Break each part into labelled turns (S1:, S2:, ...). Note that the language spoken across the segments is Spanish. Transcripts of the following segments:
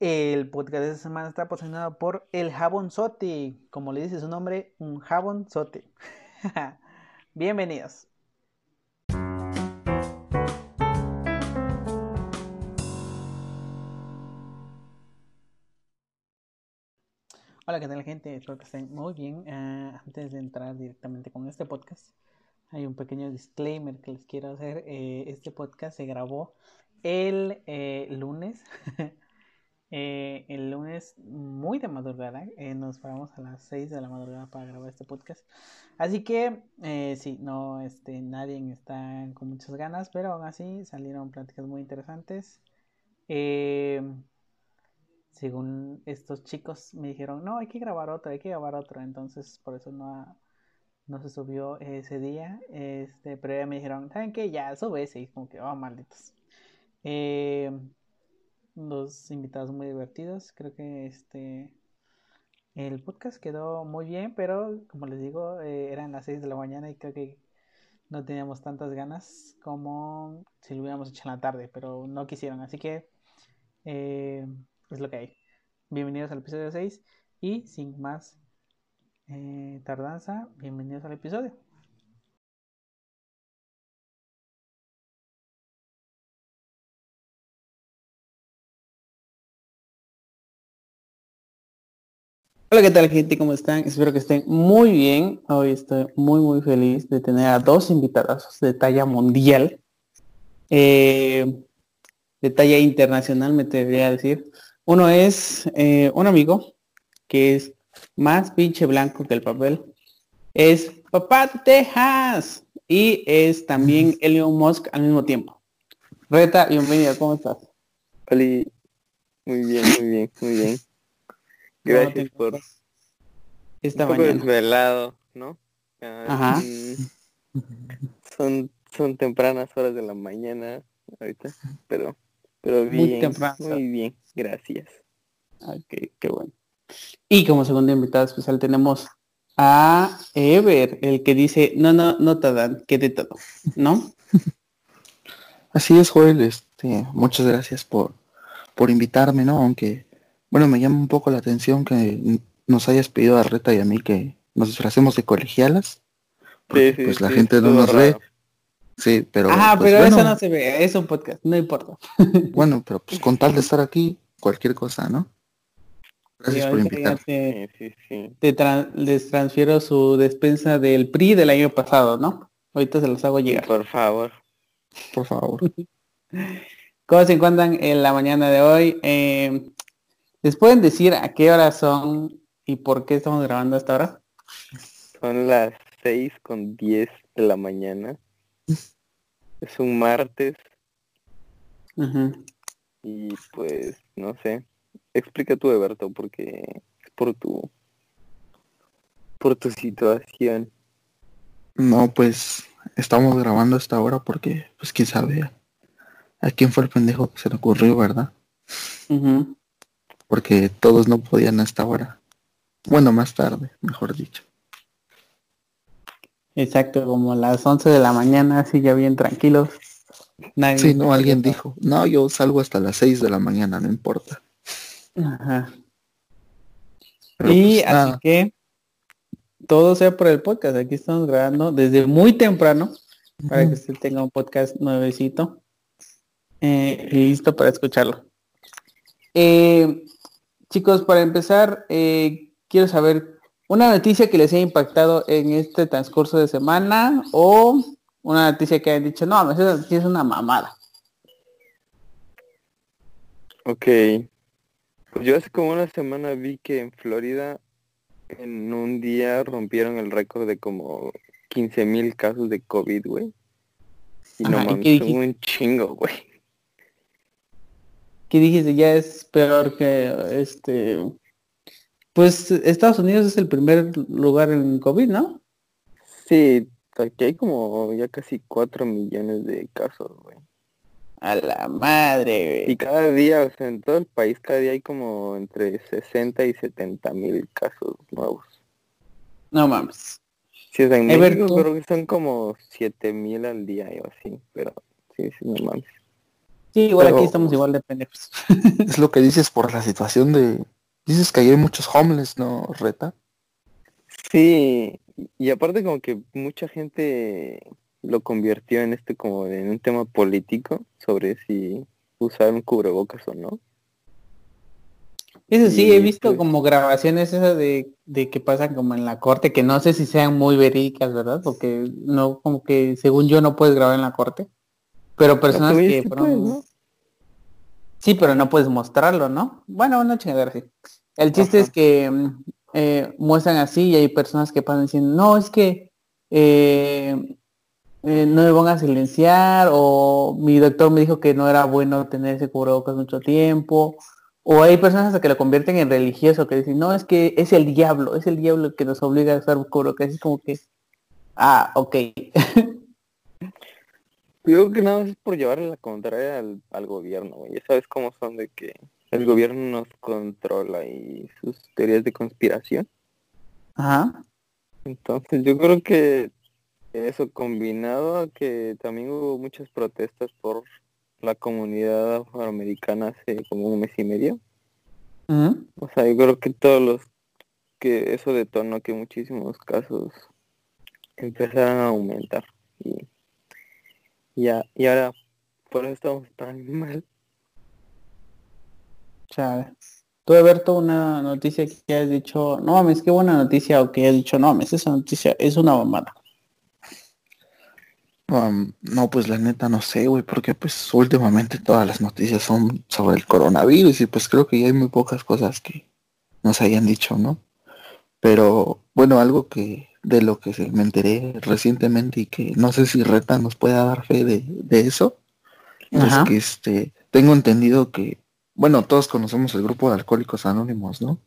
S1: El podcast de esta semana está patrocinado por El Jabón Sote. Como le dice su nombre, un jabón sote. Bienvenidos. Hola, ¿qué tal gente? Espero que estén muy bien. Ah, antes de entrar directamente con este podcast, hay un pequeño disclaimer que les quiero hacer. Eh, este podcast se grabó el eh, lunes. Eh, el lunes muy de madrugada. nos paramos a las 6 de la madrugada para grabar este podcast. Así que sí, no, este, nadie está con muchas ganas, pero aún así salieron pláticas muy interesantes. según estos chicos me dijeron, no, hay que grabar otro, hay que grabar otro. Entonces por eso no no se subió ese día, este, pero ya me dijeron, ¿saben qué? Ya sube ese, y como que, oh, malditos. Eh, los invitados muy divertidos, creo que este, el podcast quedó muy bien, pero como les digo, eh, eran las 6 de la mañana y creo que no teníamos tantas ganas como si lo hubiéramos hecho en la tarde, pero no quisieron, así que eh, es lo que hay. Bienvenidos al episodio 6 y sin más eh, tardanza, bienvenidos al episodio. Hola, ¿qué tal gente? ¿Cómo están? Espero que estén muy bien. Hoy estoy muy, muy feliz de tener a dos invitados de talla mundial. Eh, de talla internacional, me debería decir. Uno es eh, un amigo que es más pinche blanco que el papel, es Papá Texas y es también Elon Musk al mismo tiempo. Reta, bienvenida, ¿cómo estás?
S2: Hola, muy bien, muy bien, muy bien. Gracias por
S1: esta un poco mañana.
S2: desvelado, ¿no? Ah, Ajá. Son, son tempranas horas de la mañana ahorita, pero, pero bien, muy bien, gracias.
S1: Ok, qué bueno. Y como segundo invitado especial tenemos a Ever, el que dice, no, no, no te dan, que de todo, ¿no?
S3: Así es, Joel, este, muchas gracias por, por invitarme, ¿no? Aunque, bueno, me llama un poco la atención que nos hayas pedido a Reta y a mí que nos disfracemos de colegialas. pues la gente no nos ve. Sí, pero.
S1: Ah, pero eso no se ve, es un podcast, no importa.
S3: bueno, pero pues con tal de estar aquí, cualquier cosa, ¿no?
S1: Gracias por les transfiero su despensa del PRI del año pasado, ¿no? Ahorita se los hago llegar.
S2: Por favor.
S3: Por favor.
S1: ¿Cómo se encuentran en la mañana de hoy? Eh, ¿Les pueden decir a qué hora son y por qué estamos grabando hasta ahora?
S2: Son las 6 con 10 de la mañana. es un martes. Y pues, no sé, explica tú, Eberto, porque es por tu por tu situación.
S3: No, pues estamos grabando hasta ahora porque, pues quién sabe a quién fue el pendejo que se le ocurrió, ¿verdad? Porque todos no podían hasta ahora. Bueno, más tarde, mejor dicho.
S1: Exacto, como a las 11 de la mañana, así ya bien tranquilos.
S3: Nadie sí, no, alguien dijo, no, yo salgo hasta las 6 de la mañana, no importa. Ajá.
S1: y pues, así que todo sea por el podcast. Aquí estamos grabando desde muy temprano para que usted tenga un podcast nuevecito eh, listo para escucharlo. Eh, chicos, para empezar, eh, quiero saber una noticia que les haya impactado en este transcurso de semana o una noticia que hayan dicho, no, esa noticia es una mamada.
S2: Ok. Pues yo hace como una semana vi que en Florida en un día rompieron el récord de como 15 mil casos de COVID, güey. Y no mames, un chingo, güey.
S1: ¿Qué dijiste? Ya es peor que este... Pues Estados Unidos es el primer lugar en COVID, ¿no?
S2: Sí, aquí hay como ya casi 4 millones de casos, güey.
S1: A la madre,
S2: Y cada día, o sea, en todo el país, cada día hay como entre 60 y 70 mil casos nuevos.
S1: No mames.
S2: Sí, o sea, en México creo que son como 7 mil al día o así, pero sí, sí, no mames.
S1: Sí, igual
S3: Pero-
S1: aquí estamos igual de pendejos.
S3: Es lo que dices por la situación de... Dices que ahí hay muchos homeless, ¿no, Reta?
S2: Sí, y aparte como que mucha gente lo convirtió en este como en un tema político sobre si usar un cubrebocas o no.
S1: Eso sí,
S2: Y,
S1: he visto
S2: pues-
S1: como grabaciones esas de, de que pasan como en la corte, que no sé si sean muy verídicas, ¿verdad? Porque no, como que según yo no puedes grabar en la corte. Pero personas que fueron-
S2: pues, ¿no?
S1: Sí, pero no puedes mostrarlo, ¿no? Bueno, una chingadera así. El chiste
S2: Ajá.
S1: es que mm, eh, muestran así y hay personas que pasan diciendo, no, es que eh, eh, no me van a silenciar o mi doctor me dijo que no era bueno tener ese cubrebocas mucho tiempo. O hay personas que lo convierten en religioso que dicen, no, es que es el diablo, es el diablo que nos obliga a usar cubrebocas. Es como que, ah, ok.
S2: Yo creo que nada más es por llevarle la contraria al, al gobierno, güey. Ya sabes cómo son de que el gobierno nos controla y sus teorías de conspiración.
S1: Ajá.
S2: Entonces yo creo que eso combinado a que también hubo muchas protestas por la comunidad afroamericana hace como un mes y medio.
S1: Ujú.
S2: O sea, yo creo que todos los que eso detonó que muchísimos casos empezaran a aumentar. Y ya, y ahora por eso estamos tan mal.
S1: Chale. Tú, Alberto, una noticia que has dicho, no mames, qué buena noticia, o que has dicho, no mames, esa noticia es una mamada.
S3: Um, no, pues la neta no sé, güey, porque pues últimamente todas las noticias son sobre el coronavirus y pues creo que ya hay muy pocas cosas que nos hayan dicho, ¿no? Pero bueno, algo que de lo que se me enteré recientemente y que no sé si Reta nos pueda dar fe de, de eso,
S1: Ajá.
S3: es que este, tengo entendido que, bueno, todos conocemos el grupo de alcohólicos anónimos, ¿no?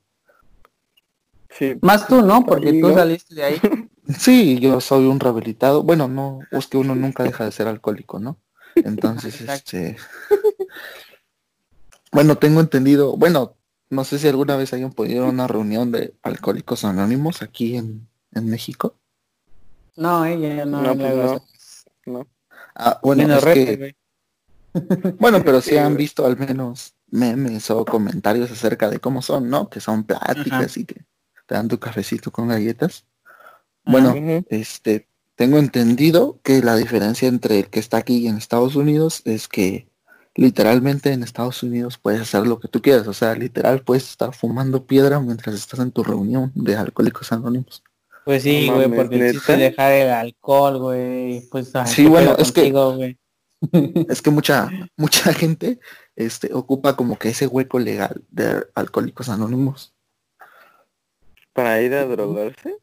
S2: Sí,
S1: Más tú, ¿no? Porque tú saliste de ahí.
S3: Sí, yo soy un rehabilitado. Bueno, no, es que uno nunca deja de ser alcohólico, ¿no? Entonces, este... Bueno, tengo entendido, bueno, no sé si alguna vez hayan podido una reunión de alcohólicos anónimos aquí en, en México.
S1: No, ella no.
S2: No,
S1: la
S2: pues no. No.
S3: Ah, bueno,
S1: Menos
S3: es
S1: Rete,
S3: que, bueno, pero sí
S2: Sí,
S3: han visto al menos memes o comentarios acerca de cómo son, ¿no? Que son pláticas
S1: Ajá.
S3: y que te dan tu cafecito con galletas. Bueno,
S1: Ajá.
S3: Este, tengo entendido que la diferencia entre el que está aquí y en Estados Unidos es que literalmente en Estados Unidos puedes hacer lo que tú quieras, o sea, literal puedes estar fumando piedra mientras estás en tu reunión de alcohólicos anónimos.
S1: Pues sí,
S2: No
S1: güey,
S2: mames,
S1: porque
S2: ¿neta?
S1: dejar el alcohol, güey. Pues ay,
S3: Sí, bueno, es que-
S1: contigo, güey.
S3: Es que mucha mucha gente este ocupa como que ese hueco legal de alcohólicos anónimos.
S2: Para ir a drogarse,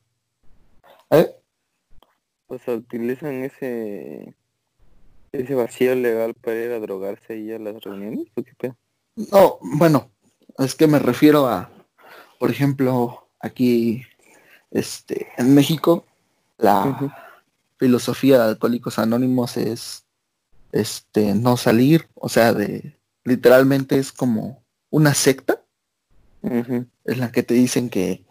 S3: ¿Eh?
S2: o sea, utilizan ese ese vacío legal para ir a drogarse ahí a las reuniones, ¿o qué pedo?
S3: No, bueno, es que me refiero a, por ejemplo, aquí, este, en México, la filosofía de Alcohólicos Anónimos es, este, no salir, o sea, de, literalmente es como una secta
S2: Ujú.
S3: en la que te dicen que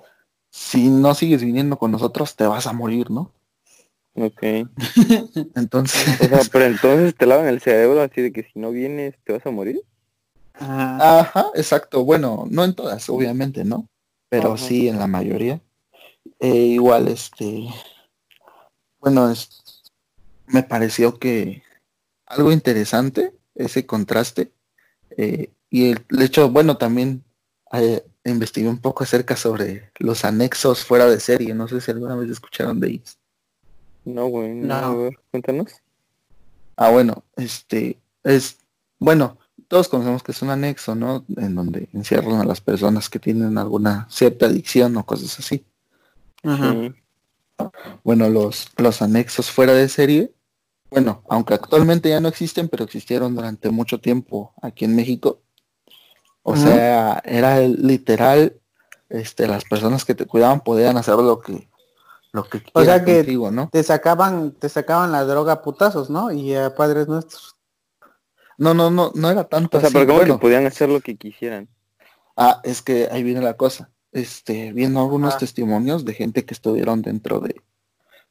S3: si no sigues viniendo con nosotros te vas a morir, ¿no?
S2: Ok.
S3: Entonces,
S2: O sea, pero entonces te lavan el cerebro así de que si no vienes te vas a morir.
S1: Ajá.
S3: Ajá, exacto. Bueno, no en todas, obviamente, ¿no? Pero
S2: Ajá.
S3: sí en la mayoría. Eh, igual, este, bueno, es, me pareció que algo interesante ese contraste eh, y el, el hecho, bueno, también eh, investigué un poco acerca sobre los anexos fuera de serie. No sé si alguna vez escucharon de ellos.
S2: No, güey, no,
S1: No.
S2: a ver, cuéntanos.
S3: Ah, bueno, este es, bueno, todos conocemos que es un anexo, ¿no? En donde encierran a las personas que tienen alguna cierta adicción o cosas así.
S1: Ajá.
S2: Sí.
S3: Bueno, los, los anexos fuera de serie, bueno, aunque actualmente ya no existen, pero existieron durante mucho tiempo aquí en México. O
S1: Ajá.
S3: sea, era el- literal, este, las personas que te cuidaban podían hacer lo que, lo que
S1: O sea que-
S3: contigo, ¿no?
S1: Te sacaban, te sacaban la droga a putazos, ¿no? Y a padres nuestros.
S3: No, no, no, no era tanto
S2: O sea,
S3: así.
S2: pero como
S3: Bueno,
S2: que podían hacer lo que quisieran.
S3: Ah, es que ahí viene la cosa. Este, viendo algunos
S1: Ah.
S3: testimonios de gente que estuvieron dentro de,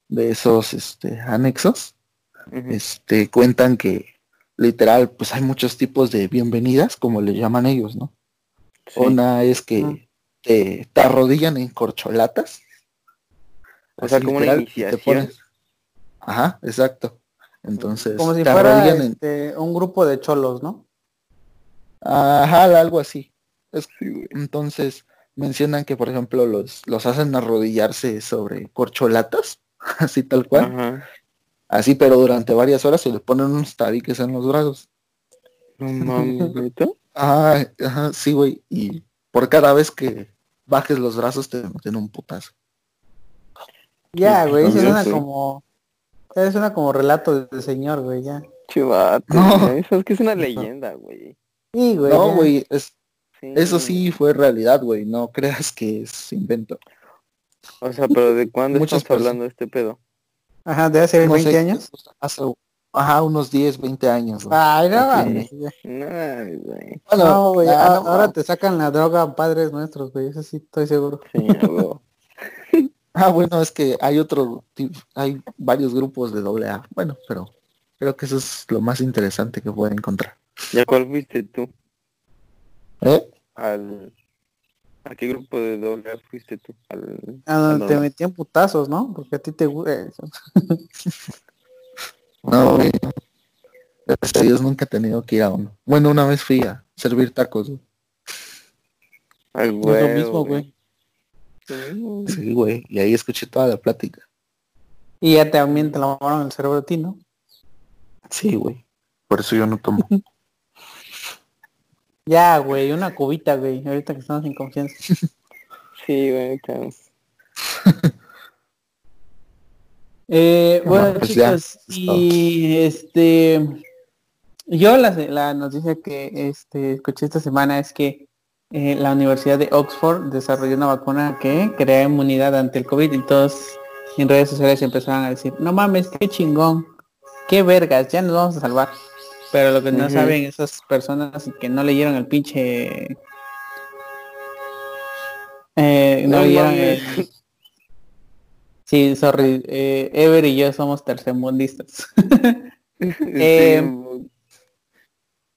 S3: de esos este, anexos, este, cuentan que literal, pues hay muchos tipos de bienvenidas, como le llaman ellos, ¿no?
S2: Sí.
S3: Una es que te, te arrodillan en corcholatas.
S2: O sea, como una
S3: literal, te
S2: iniciación.
S3: pones- Ajá, exacto. Entonces,
S1: Como si fuera
S3: en...
S1: este, un grupo de cholos, ¿no?
S3: Ajá, algo así. Es-
S2: Sí, güey.
S3: Entonces, mencionan que, por ejemplo, los, los hacen arrodillarse sobre corcholatas, así tal cual.
S2: Ajá.
S3: Así, pero durante varias horas se les ponen unos tabiques en los brazos.
S2: No mames.
S3: Ah, ajá, sí, güey. Y por cada vez que bajes los brazos te meten un putazo.
S1: Ya, güey, eso suena
S2: sé.
S1: como... Eso suena como relato del señor, güey, ya.
S2: Chivato,
S3: No.
S2: Eso es que es una leyenda, güey.
S1: Sí, güey.
S3: No,
S1: ya.
S3: güey, es,
S2: Sí.
S3: eso sí fue realidad, güey. No creas que es invento.
S2: O sea, pero ¿de cuándo
S3: Muchas
S2: estamos hablando de este pedo?
S1: Ajá, de hace
S3: No
S1: 20
S3: sé,
S1: años.
S3: Hace, ajá, unos 10, 20 años. güey.
S1: Ay, no.
S2: No, güey.
S3: Bueno,
S1: No, güey,
S3: ah,
S1: a-
S3: no,
S1: ahora te sacan la droga padres nuestros, güey, eso sí estoy seguro.
S2: Sí.
S3: Ah, bueno, es que hay otro, hay varios grupos de doble A. Bueno, pero creo que eso es lo más interesante que pueden encontrar.
S2: ¿Ya cuál fuiste tú?
S3: ¿Eh?
S2: Al... ¿A qué grupo de doble A fuiste tú? Al...
S1: A donde
S2: al
S1: te
S2: normal.
S1: metían putazos, ¿no? Porque a ti te gusta eso.
S3: No, güey. Gracias a Dios nunca he tenido que ir a uno. Bueno, una vez fui a servir tacos. güey.
S2: Al
S1: Es lo mismo, güey.
S2: Sí,
S3: Sí, güey. Y ahí escuché toda la plática.
S1: Y ya también te lavaron el cerebro a ti, ¿no?
S3: Sí, güey. Por eso yo no tomo.
S1: Ya, güey, una cubita, güey, ahorita que estamos en confianza.
S2: Sí, güey. está-
S1: Eh,
S3: No,
S1: bueno,
S3: pues
S1: chicos,
S3: es
S1: y este, yo la, la noticia que este, escuché esta semana es que eh, la Universidad de Oxford desarrolló una vacuna que crea inmunidad ante el COVID y todos en redes sociales empezaron a decir, no mames, qué chingón, qué vergas, ya nos vamos a salvar. Pero lo que no saben esas personas que no leyeron el pinche... Eh, no,
S2: No
S1: leyeron el- Sí, sorry, eh, Ever y yo somos tercermundistas. Eh,
S2: Sí,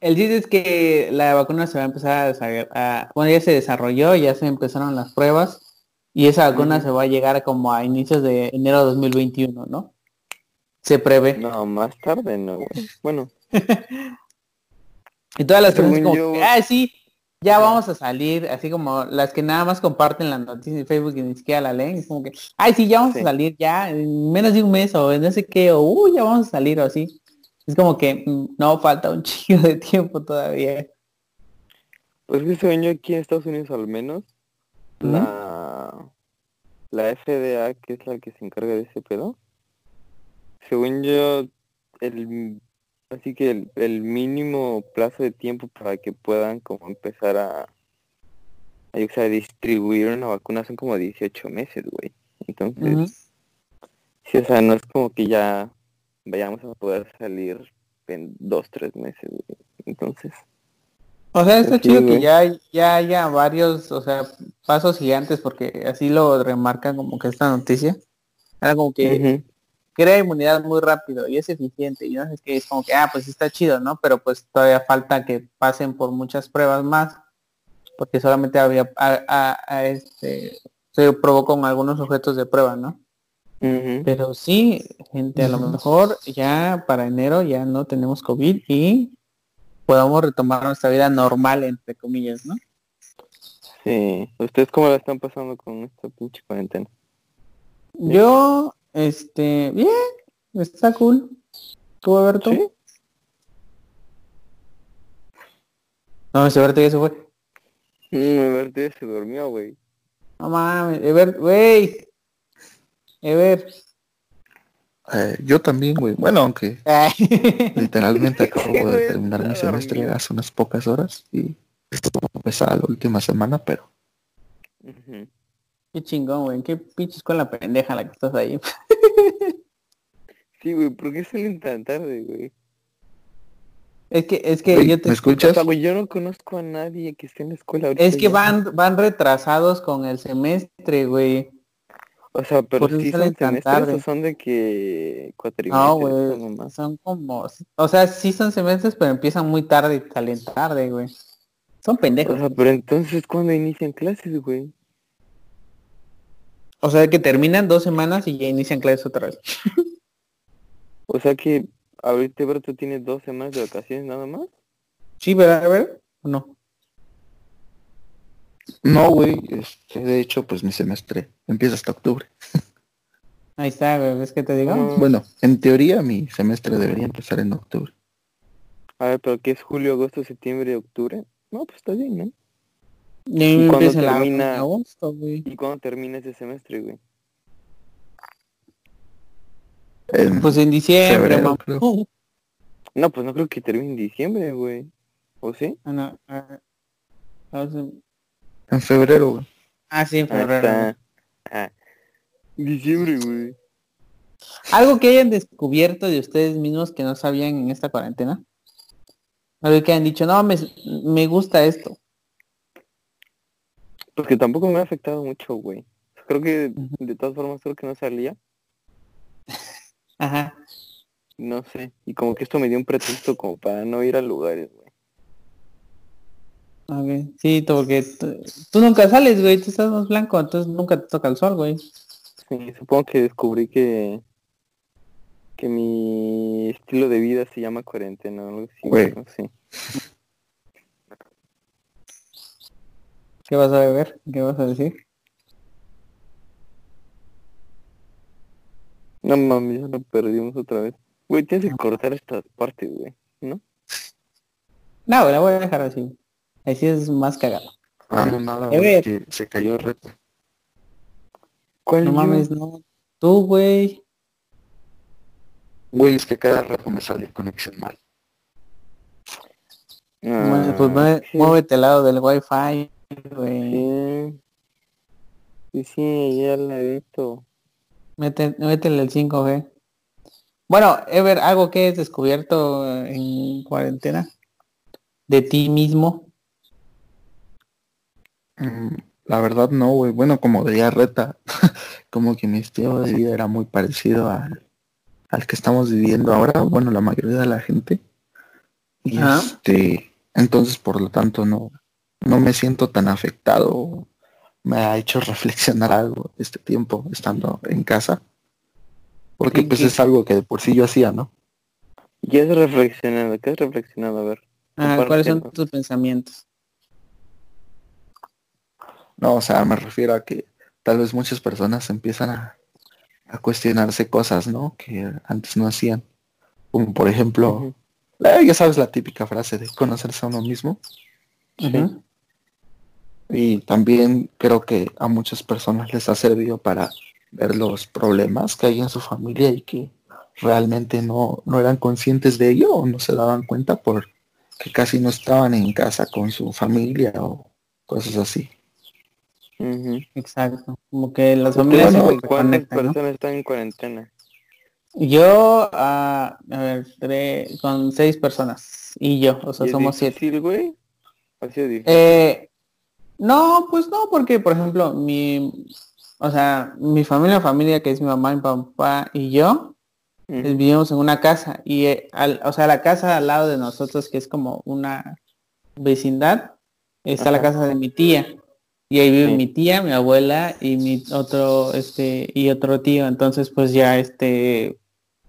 S1: El chiste es que la vacuna se va a empezar a, a- bueno, ya se desarrolló, ya se empezaron las pruebas y esa vacuna se va a llegar como a inicios de enero de 2021, ¿no? Se prevé.
S2: No, más tarde no, güey. Bueno,
S1: Y todas las personas como,
S2: yo-
S1: ah, sí, ya vamos a salir, así como las que nada más comparten la noticia en Facebook y ni siquiera la leen, es como que, ay, sí, ya vamos
S2: Sí.
S1: a salir ya, en menos de un mes o en no sé qué, o uy, ya vamos a salir o así. Es como que mm, no falta un chingo de tiempo todavía.
S2: pues que según yo aquí en Estados Unidos al menos, la, la FDA, que es la que se encarga de ese pedo, según yo, el, así que el, el mínimo plazo de tiempo para que puedan como empezar a, o sea, distribuir una vacuna son como 18 meses, güey. Entonces, sí, o sea, no es como que ya vayamos a poder salir en dos, tres meses, güey. Entonces,
S1: O sea, está chido que ya, ya haya varios, o sea, pasos gigantes porque así lo remarcan como que esta noticia. Era como que crea inmunidad muy rápido y es eficiente y no sé qué, es como que, ah, pues está chido, ¿no? Pero pues todavía falta que pasen por muchas pruebas más porque solamente había, a, a- a este, se probó con algunos objetos de prueba, ¿no? Pero sí, gente, a lo mejor ya para enero ya no tenemos COVID y podamos retomar nuestra vida normal, entre comillas, ¿no?
S2: Sí. ¿Ustedes cómo la están pasando con esta pinche cuarentena?
S1: Yo, este, bien, está cool. ¿Tú, Alberto?
S2: Sí.
S1: No, ese Alberto ya se fue.
S2: Mm, Verte se durmió, güey.
S1: No mames, Ever, güey. Ever.
S3: Eh, yo también, güey. Bueno, aunque literalmente acabo de terminar mi semestre hace unas pocas horas y esto va a empezar la última semana, pero.
S1: Qué chingón, güey. Qué pinche escuela pendeja la que estás ahí.
S2: Sí, güey, ¿por qué salen tan tarde, güey?
S1: Es que, es que yo te...
S3: ¿me
S2: O
S3: escuchas?
S2: sea, güey, yo no conozco a nadie que esté en la escuela ahorita
S1: Es que
S2: ya.
S1: van, van retrasados con el semestre, güey.
S2: O sea, pero sí
S1: salen
S2: son semestres o son de que cuatrimestres.
S1: No,
S2: o
S1: güey, son como, o sea, sí son semestres, pero empiezan muy tarde y salen tarde, güey. Son
S2: O
S1: pendejos.
S2: sea, pero entonces, ¿cuándo inician clases, güey?
S1: O sea, que terminan dos semanas y ya inician clases otra vez.
S2: O sea que ahorita, pero tú tienes dos semanas de vacaciones nada más.
S1: Sí, ¿verdad? A ver, ¿o no?
S3: No, güey, este, de hecho, pues mi semestre empieza hasta octubre.
S1: Ahí está, güey, ¿ves que te digo?
S2: No.
S3: Bueno, en teoría mi semestre debería empezar en octubre.
S2: A ver, pero ¿qué es julio, agosto, septiembre, octubre? No, pues está bien, ¿no?
S1: Y me
S2: cuándo termina?
S1: agosto, güey.
S2: ¿Y cuándo termina ese semestre, güey?
S3: En-
S1: Pues en diciembre,
S3: Febrero,
S1: mamá.
S2: No, pues no creo que termine en diciembre, güey. ¿O sí?
S1: Ah, no, ah, sí.
S3: En febrero, güey.
S1: Ah, sí, en febrero.
S2: Ah, diciembre, güey.
S1: Algo que hayan descubierto de ustedes mismos que no sabían en esta cuarentena. Algo que hayan dicho, no, me, me gusta esto.
S2: Pues que tampoco me ha afectado mucho, güey. Creo que de todas formas creo que no salía.
S1: Ajá.
S2: No sé. Y como que esto me dio un pretexto como para no ir a lugares, güey.
S1: Ok. Sí, porque tú, nunca sales, güey, tú estás más blanco, entonces nunca te toca el sol, güey.
S2: Sí, supongo que descubrí que que mi estilo de vida se llama cuarentena o algo así.
S3: Güey.
S2: no sé.
S1: ¿Qué vas a beber? ¿Qué vas a decir?
S2: No mames, ya lo perdimos otra vez. Güey, tienes que cortar estas partes, güey. ¿No?
S1: No, la voy a dejar así. Así es más cagado.
S3: Ah, no, nada,
S1: ver.
S3: que se cayó el reto.
S2: ¿Cuál
S1: No mames, no. Tú, güey.
S3: Güey, es que cada rato me sale conexión mal.
S2: Ah,
S1: Bueno, pues mueve-
S2: sí,
S1: muévete al lado del wifi, güey.
S2: Sí. Sí, sí, ya la he visto.
S1: Mete, métele el 5G. Bueno, Ever, ¿algo que has descubierto en cuarentena? De ti mismo.
S3: La verdad no, güey. Bueno, como veía reta, como que mi estilo de vida era muy parecido al, al que estamos viviendo ahora, bueno, la mayoría de la gente. Y este, entonces por lo tanto no, no me siento tan afectado. Me ha hecho reflexionar algo este tiempo estando en casa. Porque
S1: ¿Y
S3: pues
S1: qué?
S3: es algo que de por sí yo hacía, ¿no?
S2: ¿Qué has reflexionado? ¿Qué has reflexionado? A ver.
S1: Ah, ¿Cuáles son tus pensamientos?
S3: No, o sea, me refiero a que tal vez muchas personas empiezan a, a cuestionarse cosas, ¿no? Que antes no hacían. Como por ejemplo, eh, ya sabes la típica frase de conocerse a uno mismo. Y también creo que a muchas personas les ha servido para ver los problemas que hay en su familia y que realmente no, no eran conscientes de ello o no se daban cuenta porque casi no estaban en casa con su familia o cosas así.
S1: Exacto. Como que las familias
S2: ¿Cuántas personas están en cuarentena?
S1: Yo, ah, a ver, tre- con seis personas. Y yo, o sea,
S2: ¿Y es
S1: somos siete.
S2: difícil, güey? ¿Ha sido difícil?
S1: Eh, no, pues no, porque por ejemplo, mi, o sea, mi familia, familia que es mi mamá, mi papá y yo, eh, vivimos en una casa y, eh, al- o sea, la casa al lado de nosotros, que es como una vecindad, está la casa de mi tía. Y ahí vive
S2: Sí.
S1: mi tía, mi abuela y mi otro, este, y otro tío. Entonces, pues ya, este,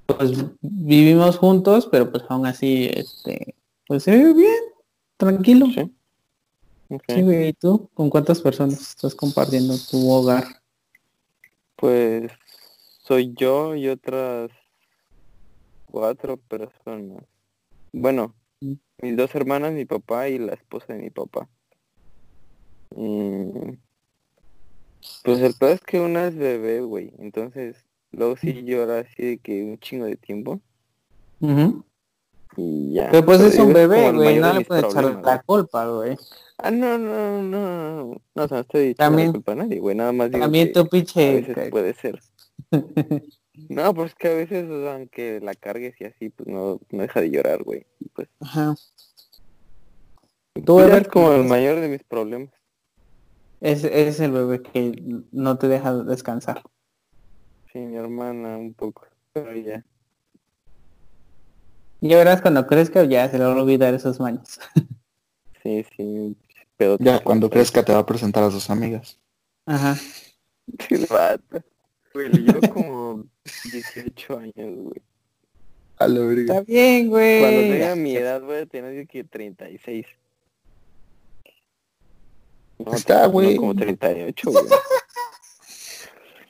S1: pues vivimos juntos, pero pues aún así, este, pues se vive bien, tranquilo.
S2: Sí.
S1: ¿y tú? ¿Con cuántas personas estás compartiendo tu hogar?
S2: Pues soy yo y otras cuatro personas. Bueno,
S1: Mm.
S2: mis dos hermanas, mi papá y la esposa de mi papá. Y pues el peor es que una es bebé, güey. Entonces, luego sí llora así de que un chingo de tiempo.
S1: Ujú.
S2: Y ya.
S1: Pero pues
S2: Pero
S1: es un bebé, güey, no le puedes echar la culpa, güey.
S2: Ah, no, no, no. No, o sea, no estoy echando la culpa a nadie, güey. Nada más digo
S1: También
S2: que
S1: tu
S2: a
S1: pinche...
S2: veces puede ser. No, pues que a veces, o sea, aunque la cargues y así, pues no, no deja de llorar, güey. Y pues,
S1: Ajá. Tú,
S2: pues ya
S1: Ever,
S2: es como el mayor de mis problemas.
S1: Es, es el bebé que no te deja descansar.
S2: Sí, mi hermana un poco, pero ya.
S1: Ya verás cuando crezca ya se le va a olvidar esos maños.
S2: Sí, sí. Pero
S3: Ya cuando crezca te va a presentar a sus amigas.
S1: Ajá.
S2: El vato. Güey, le llevo como 18 años, güey.
S3: A la verga.
S1: Está bien, güey.
S2: Cuando tenga mi edad voy a tener yo que 36. No,
S3: Está,
S2: no,
S3: güey.
S2: como 38, güey.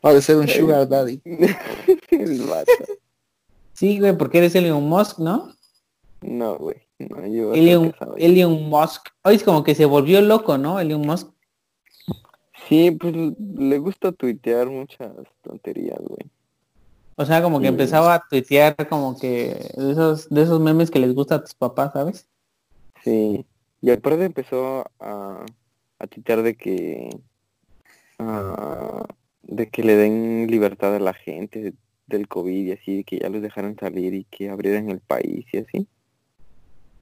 S3: Ha de ser un sugar daddy.
S2: el vato.
S1: Sí, güey, porque eres Elon Musk, ¿no?
S2: No, güey. No, yo a
S1: Elon. Elon Musk. Hoy es como que se volvió loco, ¿no? Elon Musk.
S2: Sí, pues le gusta tuitear muchas tonterías, güey.
S1: O sea, como que
S2: Sí.
S1: empezaba a tuitear como que de esos, de esos memes que les gusta a tus papás, ¿sabes?
S2: Sí. Y aparte empezó a, a tuitear de que ah, de que le den libertad a la gente de- del COVID y así, de que ya los dejaran salir y que abrieran el país y así.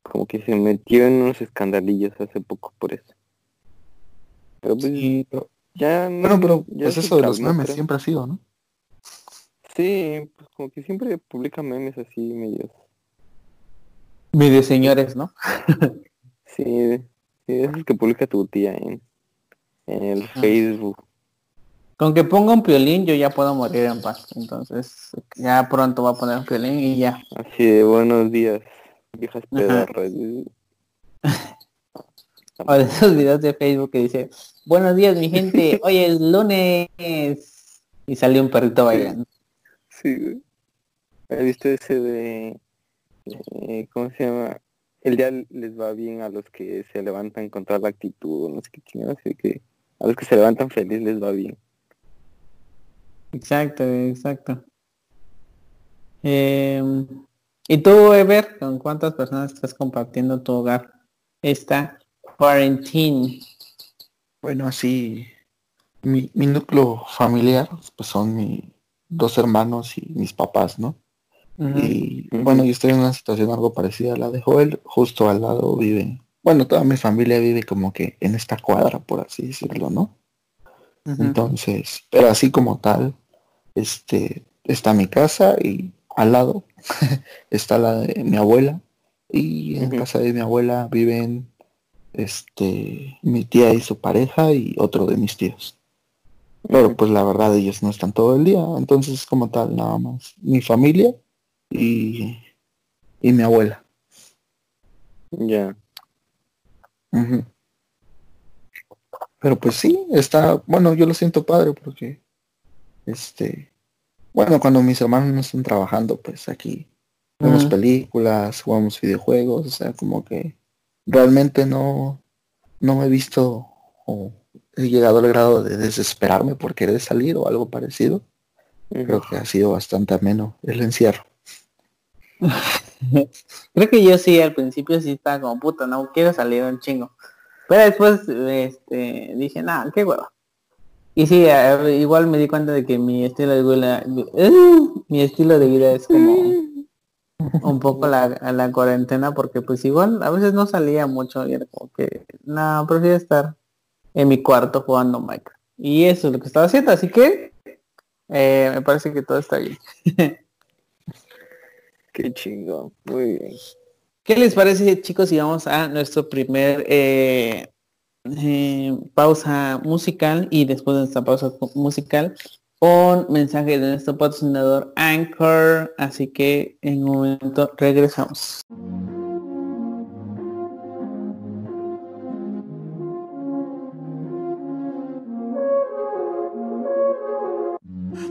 S2: Como que se metió en unos escandalillos hace poco por eso. Pero pues
S3: Sí, pero-
S2: ya no-
S3: bueno, pero
S2: ya
S3: pues eso de los memes
S2: creo.
S3: siempre ha sido, ¿no?
S2: Sí, pues como que siempre publica memes así medios.
S1: Medio señores, ¿no?
S2: Sí, sí, esos que publica tu tía en, en el Facebook.
S1: Con que ponga un piolín yo ya puedo morir en paz. Entonces, ya pronto va a poner un piolín y ya.
S2: Así de buenos días, viejas pedorras.
S1: O de esos videos de Facebook que dice, buenos días mi gente, hoy es lunes. Y salió un perrito bailando.
S2: Sí, güey. ¿Has visto ese de... eh, ¿Cómo se llama? El día les va bien a los que se levantan con toda la actitud, no sé qué chingados, así que a los que se levantan feliz les va bien.
S1: Exacto, exacto. Eh, ¿Y tú, Ever, con cuántas personas estás compartiendo tu hogar? Esta quarantine.
S3: Bueno, así, mi, mi núcleo familiar, pues son mis dos hermanos y mis papás, ¿no? Y bueno, yo estoy en una situación algo parecida a la de Joel, justo al lado vive, bueno, toda mi familia vive como que en esta cuadra, por así decirlo, ¿no? Entonces, pero así como tal, este, está mi casa y al lado está la de mi abuela y en casa de mi abuela viven este mi tía y su pareja y otro de mis tíos. Pero pues la verdad ellos no están todo el día, entonces como tal nada más mi familia y, y mi abuela.
S2: Ya.
S3: Pero pues sí, está, bueno, yo lo siento padre porque, este, bueno, cuando mis hermanos no están trabajando, pues aquí vemos películas, jugamos videojuegos, o sea, como que realmente no, no me he visto o he llegado al grado de desesperarme por querer salir o algo parecido. Creo que ha sido bastante ameno el encierro.
S1: Creo que yo sí, al principio sí estaba como puta, no quiero salir un chingo. Pero después este, dije, nada, qué hueva. Y sí, igual me di cuenta de que mi estilo de vida, uh, mi estilo de vida es como un poco la, la cuarentena porque pues igual a veces no salía mucho y era como que no, prefiero estar en mi cuarto jugando Minecraft. Y eso es lo que estaba haciendo, así que eh, me parece que todo está bien.
S2: Qué chingón. Muy bien.
S1: ¿Qué les parece chicos si vamos a nuestro primer eh, eh, pausa musical y después de esta pausa musical un mensaje de nuestro patrocinador Anchor así que en un momento regresamos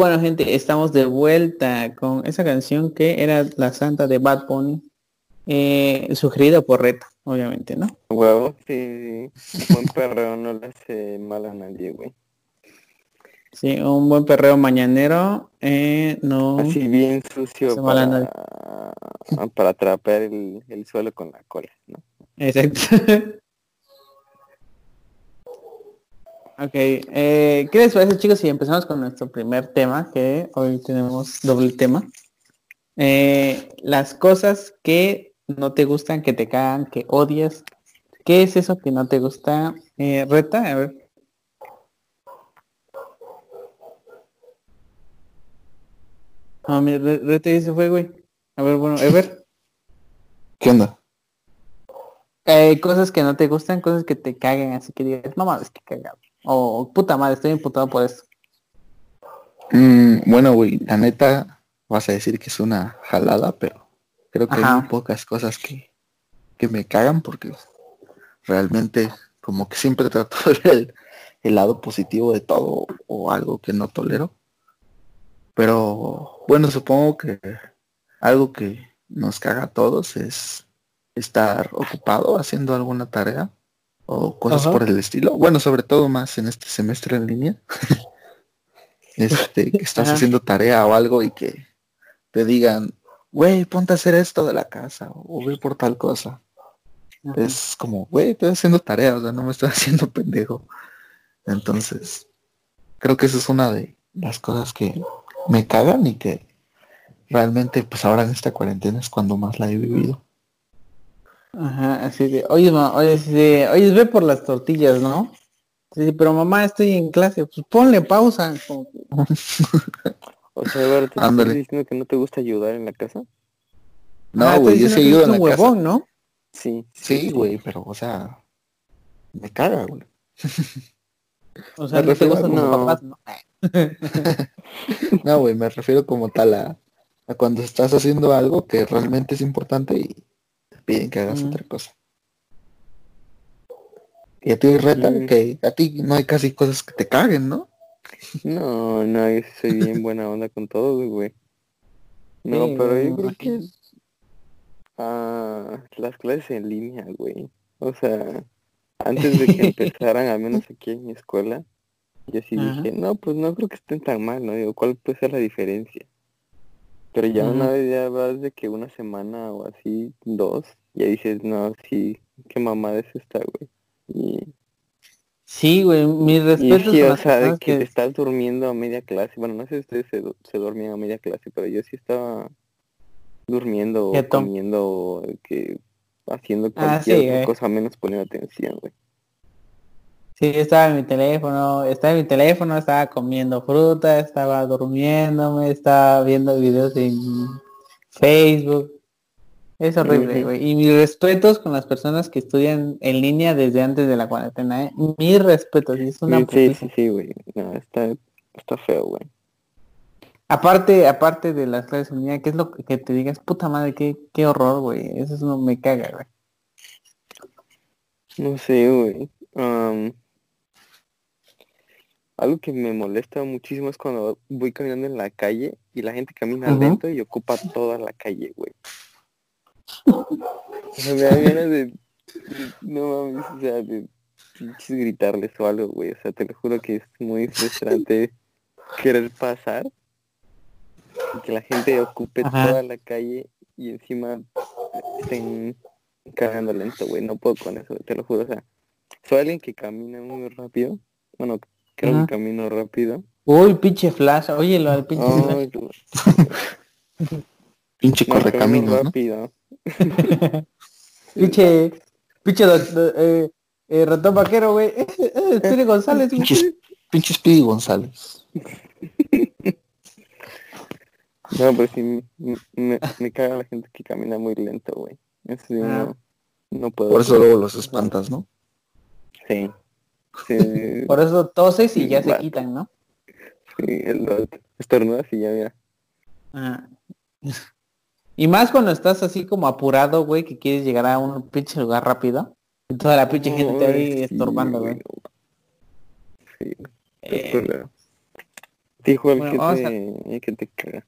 S1: Bueno, gente, estamos de vuelta con esa canción que era La Santa de Bad Bunny, eh, sugerida por Reta, obviamente, ¿no?
S2: Huevo, sí, sí. Un buen perreo no le hace mal a nadie, güey.
S1: Sí, un buen perreo mañanero, eh, no...
S2: Así bien sucio para, para atrapar el, el suelo con la cola, ¿no?
S1: Exacto. ok, eh, ¿qué les parece chicos si empezamos con nuestro primer tema, que hoy tenemos doble tema? Eh, las cosas que no te gustan, que te cagan, que odias. ¿Qué es eso que no te gusta? Eh, Reta, a ver. Ah, mira, Re- Reta ya se fue, güey. A ver, bueno, a ver.
S3: ¿Qué onda?
S1: Eh, cosas que no te gustan, cosas que te caguen, así que digas, no mames, que cagado. O puta madre, estoy imputado por esto.
S3: Mm, bueno, güey, la neta, vas a decir que es una jalada, pero creo que
S1: Ajá.
S3: hay pocas cosas que, que me cagan porque realmente como que siempre trato de ver el, el lado positivo de todo o algo que no tolero. Pero bueno, supongo que algo que nos caga a todos es estar ocupado haciendo alguna tarea o cosas
S1: Ajá.
S3: por el estilo. Bueno, sobre todo más en este semestre en línea. este, que estás
S1: Ajá.
S3: haciendo tarea o algo y que te digan, güey, ponte a hacer esto de la casa o ve por tal cosa.
S1: Ajá.
S3: Es como, güey, estoy haciendo tarea, o sea, no me estoy haciendo pendejo. Entonces, creo que esa es una de las cosas que me cagan y que realmente, pues ahora en esta cuarentena es cuando más la he vivido.
S1: Ajá, así de, oye, ma, oye, sí, de, oye, ve por las tortillas, ¿no? Sí, pero mamá, estoy en clase, pues ponle pausa. como
S2: O sea, a ver, ¿te estás diciendo que no te gusta ayudar en la casa?
S3: No,
S1: Ah,
S3: güey,
S1: estoy
S3: yo sí ayudo en la
S1: un
S3: casa.
S1: huevón, ¿no?
S2: Sí.
S3: Sí, güey, pero, o sea, me caga, güey.
S1: O sea,
S3: Me
S1: no te gustan tus
S2: no.
S1: papás, ¿no?
S3: No, güey, me refiero como tal a, a cuando estás haciendo algo que realmente es importante y piden que hagas
S1: Mm.
S3: otra cosa. Y a ti reta
S2: Mm.
S3: que a ti no hay casi cosas que te caguen, ¿no?
S2: No, no, yo soy bien buena onda con todo, güey. No,
S1: Sí,
S2: pero yo creo que ah, las clases en línea, güey. O sea, antes de que empezaran, al menos aquí en mi escuela, yo sí
S1: Ajá.
S2: dije, no, pues no creo que estén tan mal, ¿no? Digo, ¿cuál puede ser la diferencia? Pero ya una vez ya vas de que una semana o así, dos, ya dices, no, sí, qué mamada es esta, güey. Y,
S1: Sí, güey, mis respetos
S2: sí, o sea, de que
S1: que...
S2: estás durmiendo a media clase. Bueno, no sé si ustedes se, se dormían a media clase, pero yo sí estaba durmiendo o comiendo o que haciendo
S1: Ah,
S2: cualquier
S1: sí,
S2: otra
S1: eh.
S2: cosa menos poniendo atención, güey.
S1: Sí, estaba en mi teléfono, estaba en mi teléfono, estaba comiendo fruta, estaba durmiéndome, estaba viendo videos en Facebook. Es horrible, güey. Y mis respetos con las personas que estudian en línea desde antes de la cuarentena, ¿eh? Mis respetos, es una
S2: Sí, sí,
S1: putiza.
S2: sí, sí, güey. No, está, está feo, güey.
S1: Aparte, aparte de las clases en línea, ¿qué es lo que te digas? Puta madre, qué, qué horror, güey. Eso es no me caga, güey.
S2: No sé, güey. Algo que me molesta muchísimo es cuando voy caminando en la calle y la gente camina
S1: Ujú.
S2: lento y ocupa toda la calle, güey. Me da ganas de, de- no mames, o sea, de pinches gritarles o algo, güey. O sea, te lo juro que es muy frustrante querer pasar y que la gente ocupe
S1: Ajá.
S2: toda la calle y encima estén cagando lento, güey. No puedo con eso, te lo juro. O sea, soy alguien que camina muy rápido. Bueno, creo
S1: Ajá.
S2: que camino rápido.
S1: Uy, pinche flash, oye, lo del pinche flash.
S2: Ay, no,
S3: Pinche
S2: rápido.
S1: pinche doc- do- eh, eh, ratón vaquero, güey. Eh, eh, Speedy González, güey.
S3: Pinche, pinche Speedy González.
S2: No, pero sí, me, me, me caga la gente que camina muy lento, güey. Eso sí,
S1: Ah.
S2: no, no puedo.
S3: Por eso luego los espantas, ¿no?
S2: Sí. Sí,
S1: Por eso toses y ya se quitan, ¿no?
S2: sí, el, estornudas y ya, mira.
S1: Ajá. Y más cuando estás así como apurado, güey, que quieres llegar a un pinche lugar rápido. Y toda la pinche gente ahí
S2: sí,
S1: estorbando, güey.
S2: Sí,
S1: Eh,
S2: Sí, Juan,
S1: bueno,
S2: que, te, que te caga.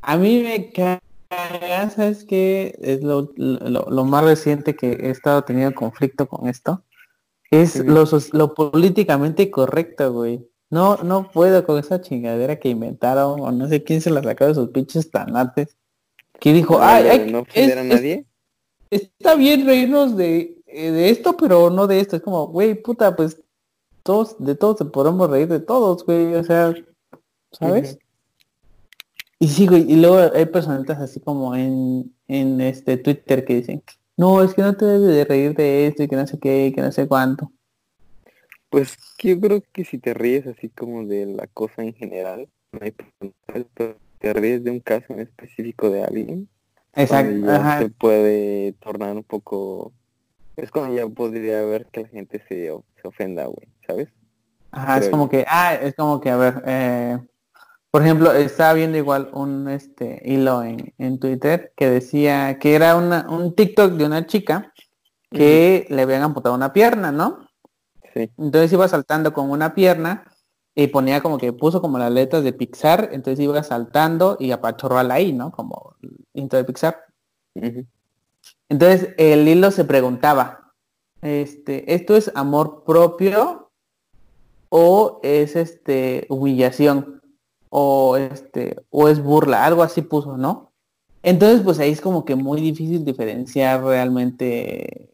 S1: A mí me caga, ¿sabes qué? Es lo, lo, lo más reciente que he estado teniendo conflicto con esto. Es
S2: Ujú.
S1: lo, lo políticamente correcto, güey. No, no puedo con esa chingadera que inventaron, o no sé quién se la sacó de sus pinches tanates. Que dijo, ay,
S2: ¿De
S1: ay,
S2: no
S1: es-
S2: a
S1: es-
S2: nadie.
S1: está bien reírnos de, eh, de esto, pero no de esto. Es como, güey, puta, pues todos, de todos se podemos reír de todos, güey. O sea, ¿sabes? Y sí, güey, y luego hay personitas así como en, en este Twitter que dicen, no, es que no te debes de reír de esto y que no sé qué, y que no sé cuánto.
S2: Pues yo creo que si te ríes así como de la cosa en general, no hay problema, te ríes de un caso en específico de alguien,
S1: Exacto, ajá,
S2: se puede tornar un poco... Es cuando ya podría ver que la gente se, se ofenda, güey, ¿sabes?
S1: ajá, es como que, ah, es como que, a ver, eh, por ejemplo, estaba viendo igual un este hilo en, en Twitter que decía que era una, un TikTok de una chica que le habían amputado una pierna, ¿no?
S2: Sí.
S1: Entonces iba saltando con una pierna y ponía como que puso como las letras de Pixar, entonces iba saltando y apachorrala ahí, ¿no? Como intro de Pixar. Entonces el hilo se preguntaba, este, ¿esto es amor propio o es este humillación? O este, o es burla, algo así puso, ¿no? Entonces, pues ahí es como que muy difícil diferenciar realmente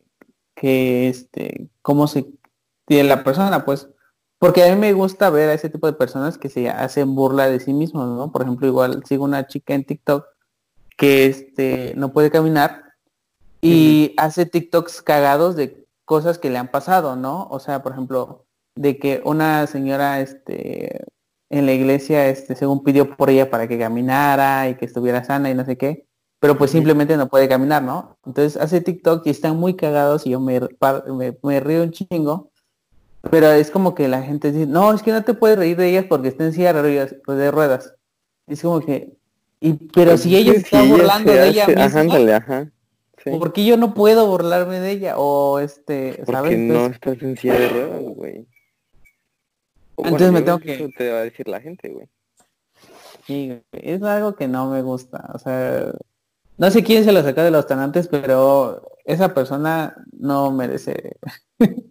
S1: que este, cómo se tiene la persona, pues. Porque a mí me gusta ver a ese tipo de personas que se hacen burla de sí mismos, ¿no? Por ejemplo, igual sigo una chica en TikTok que este no puede caminar y hace TikToks cagados de cosas que le han pasado, ¿no? O sea, por ejemplo, de que una señora este en la iglesia este según pidió por ella para que caminara y que estuviera sana y no sé qué, pero pues simplemente no puede caminar, ¿no? Entonces hace TikTok y están muy cagados y yo me, me río un chingo, pero es como que la gente dice, no, es que no te puedes reír de ellas porque está en silla de ruedas. de ruedas. Es como que, y, pero
S2: Pues
S1: si ella se está burlando de ella
S2: hace-
S1: misma,
S2: Ajá, ándale, ajá. Sí.
S1: ¿por qué yo no puedo burlarme de ella? O este,
S2: Porque
S1: ¿sabes?
S2: no
S1: Entonces,
S2: estás en silla de ruedas, güey.
S1: Entonces me tengo que-
S2: Eso te va a decir la gente, güey.
S1: sí, es algo que no me gusta. O sea, no sé quién se lo sacó de los tanantes, pero esa persona no merece.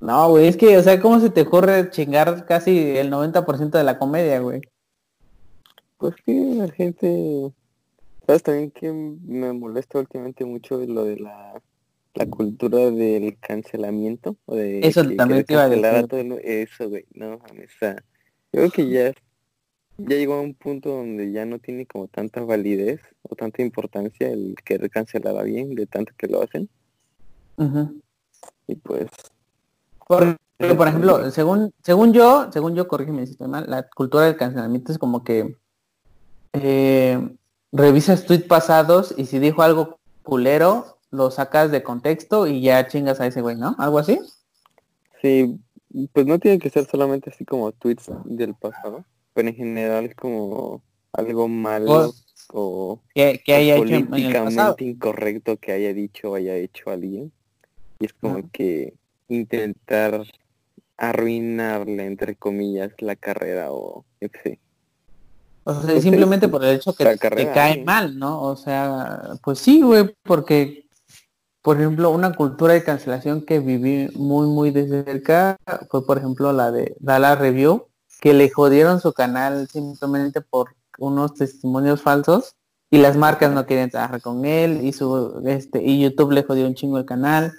S1: no, güey, es que, o sea, ¿cómo se te ocurre chingar casi el 90% de la comedia, güey?
S2: Pues que la gente... ¿Sabes también que me molesta últimamente mucho lo de la, la cultura del cancelamiento? O de
S1: Eso
S2: que
S1: también te iba a decir.
S2: todo el mu- Eso, güey. No, sea, yo creo que ya, ya llegó a un punto donde ya no tiene como tanta validez o tanta importancia el querer cancelar a alguien de tanto que lo hacen.
S1: Ujú.
S2: Y pues...
S1: Por, pero, por ejemplo, según, según yo, según yo, corrígeme si estoy mal, la cultura del cancelamiento es como que eh, revisas tweets pasados y si dijo algo culero, lo sacas de contexto y ya chingas a ese güey, ¿no? ¿Algo así?
S2: Sí, pues no tiene que ser solamente así como tweets del pasado, pero en general como algo malo o,
S1: que, que
S2: o
S1: hecho
S2: políticamente incorrecto que haya dicho o haya hecho alguien. Y es como que intentar arruinarle, entre comillas, la carrera o etc.
S1: O sea,
S2: Pues sí,
S1: simplemente por el hecho que
S2: la
S1: te
S2: carrera,
S1: cae
S2: sí.
S1: mal, ¿no? O sea, pues sí, güey, porque, por ejemplo, una cultura de cancelación que viví muy, muy de cerca fue, por ejemplo, la de Dallas Review, que le jodieron su canal simplemente por unos testimonios falsos y las marcas no querían trabajar con él y su este y YouTube le jodió un chingo el canal.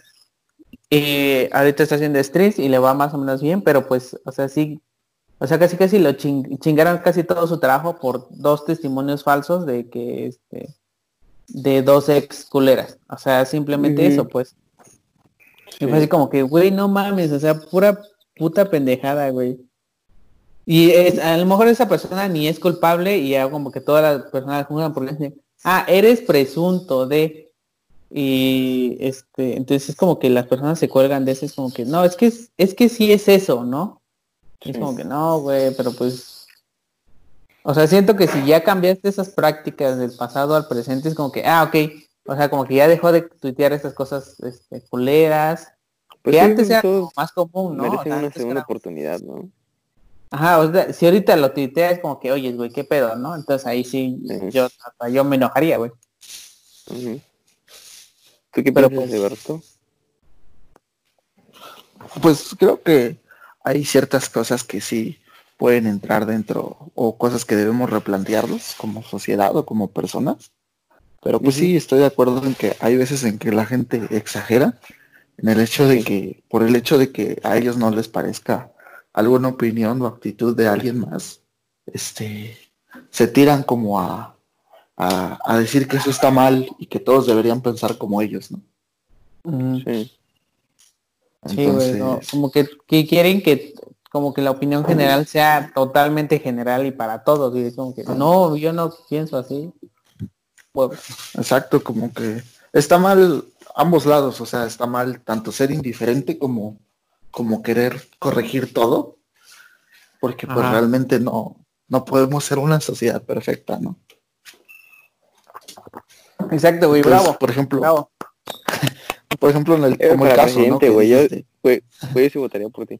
S1: Eh, ahorita está haciendo streams y le va más o menos bien, pero pues, o sea, sí, o sea, casi casi lo ching- chingaron casi todo su trabajo por dos testimonios falsos de que este de dos ex culeras. O sea, simplemente eso, pues. Y fue así como que, güey, no mames, o sea, pura puta pendejada, güey. Y es, a lo mejor esa persona ni es culpable y ya como que todas las personas juzgan por decir, ah, eres presunto de y este entonces es como que las personas se cuelgan de eso es como que no es que es, es que sí es eso no es como que no güey pero pues o sea siento que si ya cambiaste esas prácticas del pasado al presente es como que ah ok o sea como que ya dejó de tuitear estas cosas este, culeras
S2: Pues
S1: que
S2: sí,
S1: antes era como más común no O
S2: merecen
S1: sea,
S2: una segunda
S1: era-
S2: oportunidad, ¿no?
S1: Ajá, o sea, si ahorita lo tuiteas es como que, oye, güey, qué pedo, ¿no? Entonces ahí sí, yo, yo me enojaría, güey.
S2: ¿Tú qué
S1: pues-
S2: Alberto?
S3: Pues creo que hay ciertas cosas que sí pueden entrar dentro o cosas que debemos replantearnos como sociedad o como personas. Pero pues sí, estoy de acuerdo en que hay veces en que la gente exagera en el hecho de que, por el hecho de que a ellos no les parezca alguna opinión o actitud de alguien más, este, se tiran como a, a, a decir que eso está mal y que todos deberían pensar como ellos, ¿no?
S2: Sí.
S1: Sí, güey, no,
S3: Entonces,
S1: como que, que quieren que como que la opinión general sea totalmente general y para todos, y es como que no, yo no pienso así.
S3: Exacto, como que está mal ambos lados, o sea, está mal tanto ser indiferente como, como querer corregir todo, porque pues
S1: Ajá.
S3: realmente no, no podemos ser una sociedad perfecta, ¿no?
S1: Exacto, güey,
S3: Entonces,
S1: bravo,
S3: por ejemplo,
S1: bravo.
S3: por ejemplo en el,
S2: Era
S3: como el caso, ¿no?
S2: güey. Yo, güey, yo sí votaría por ti.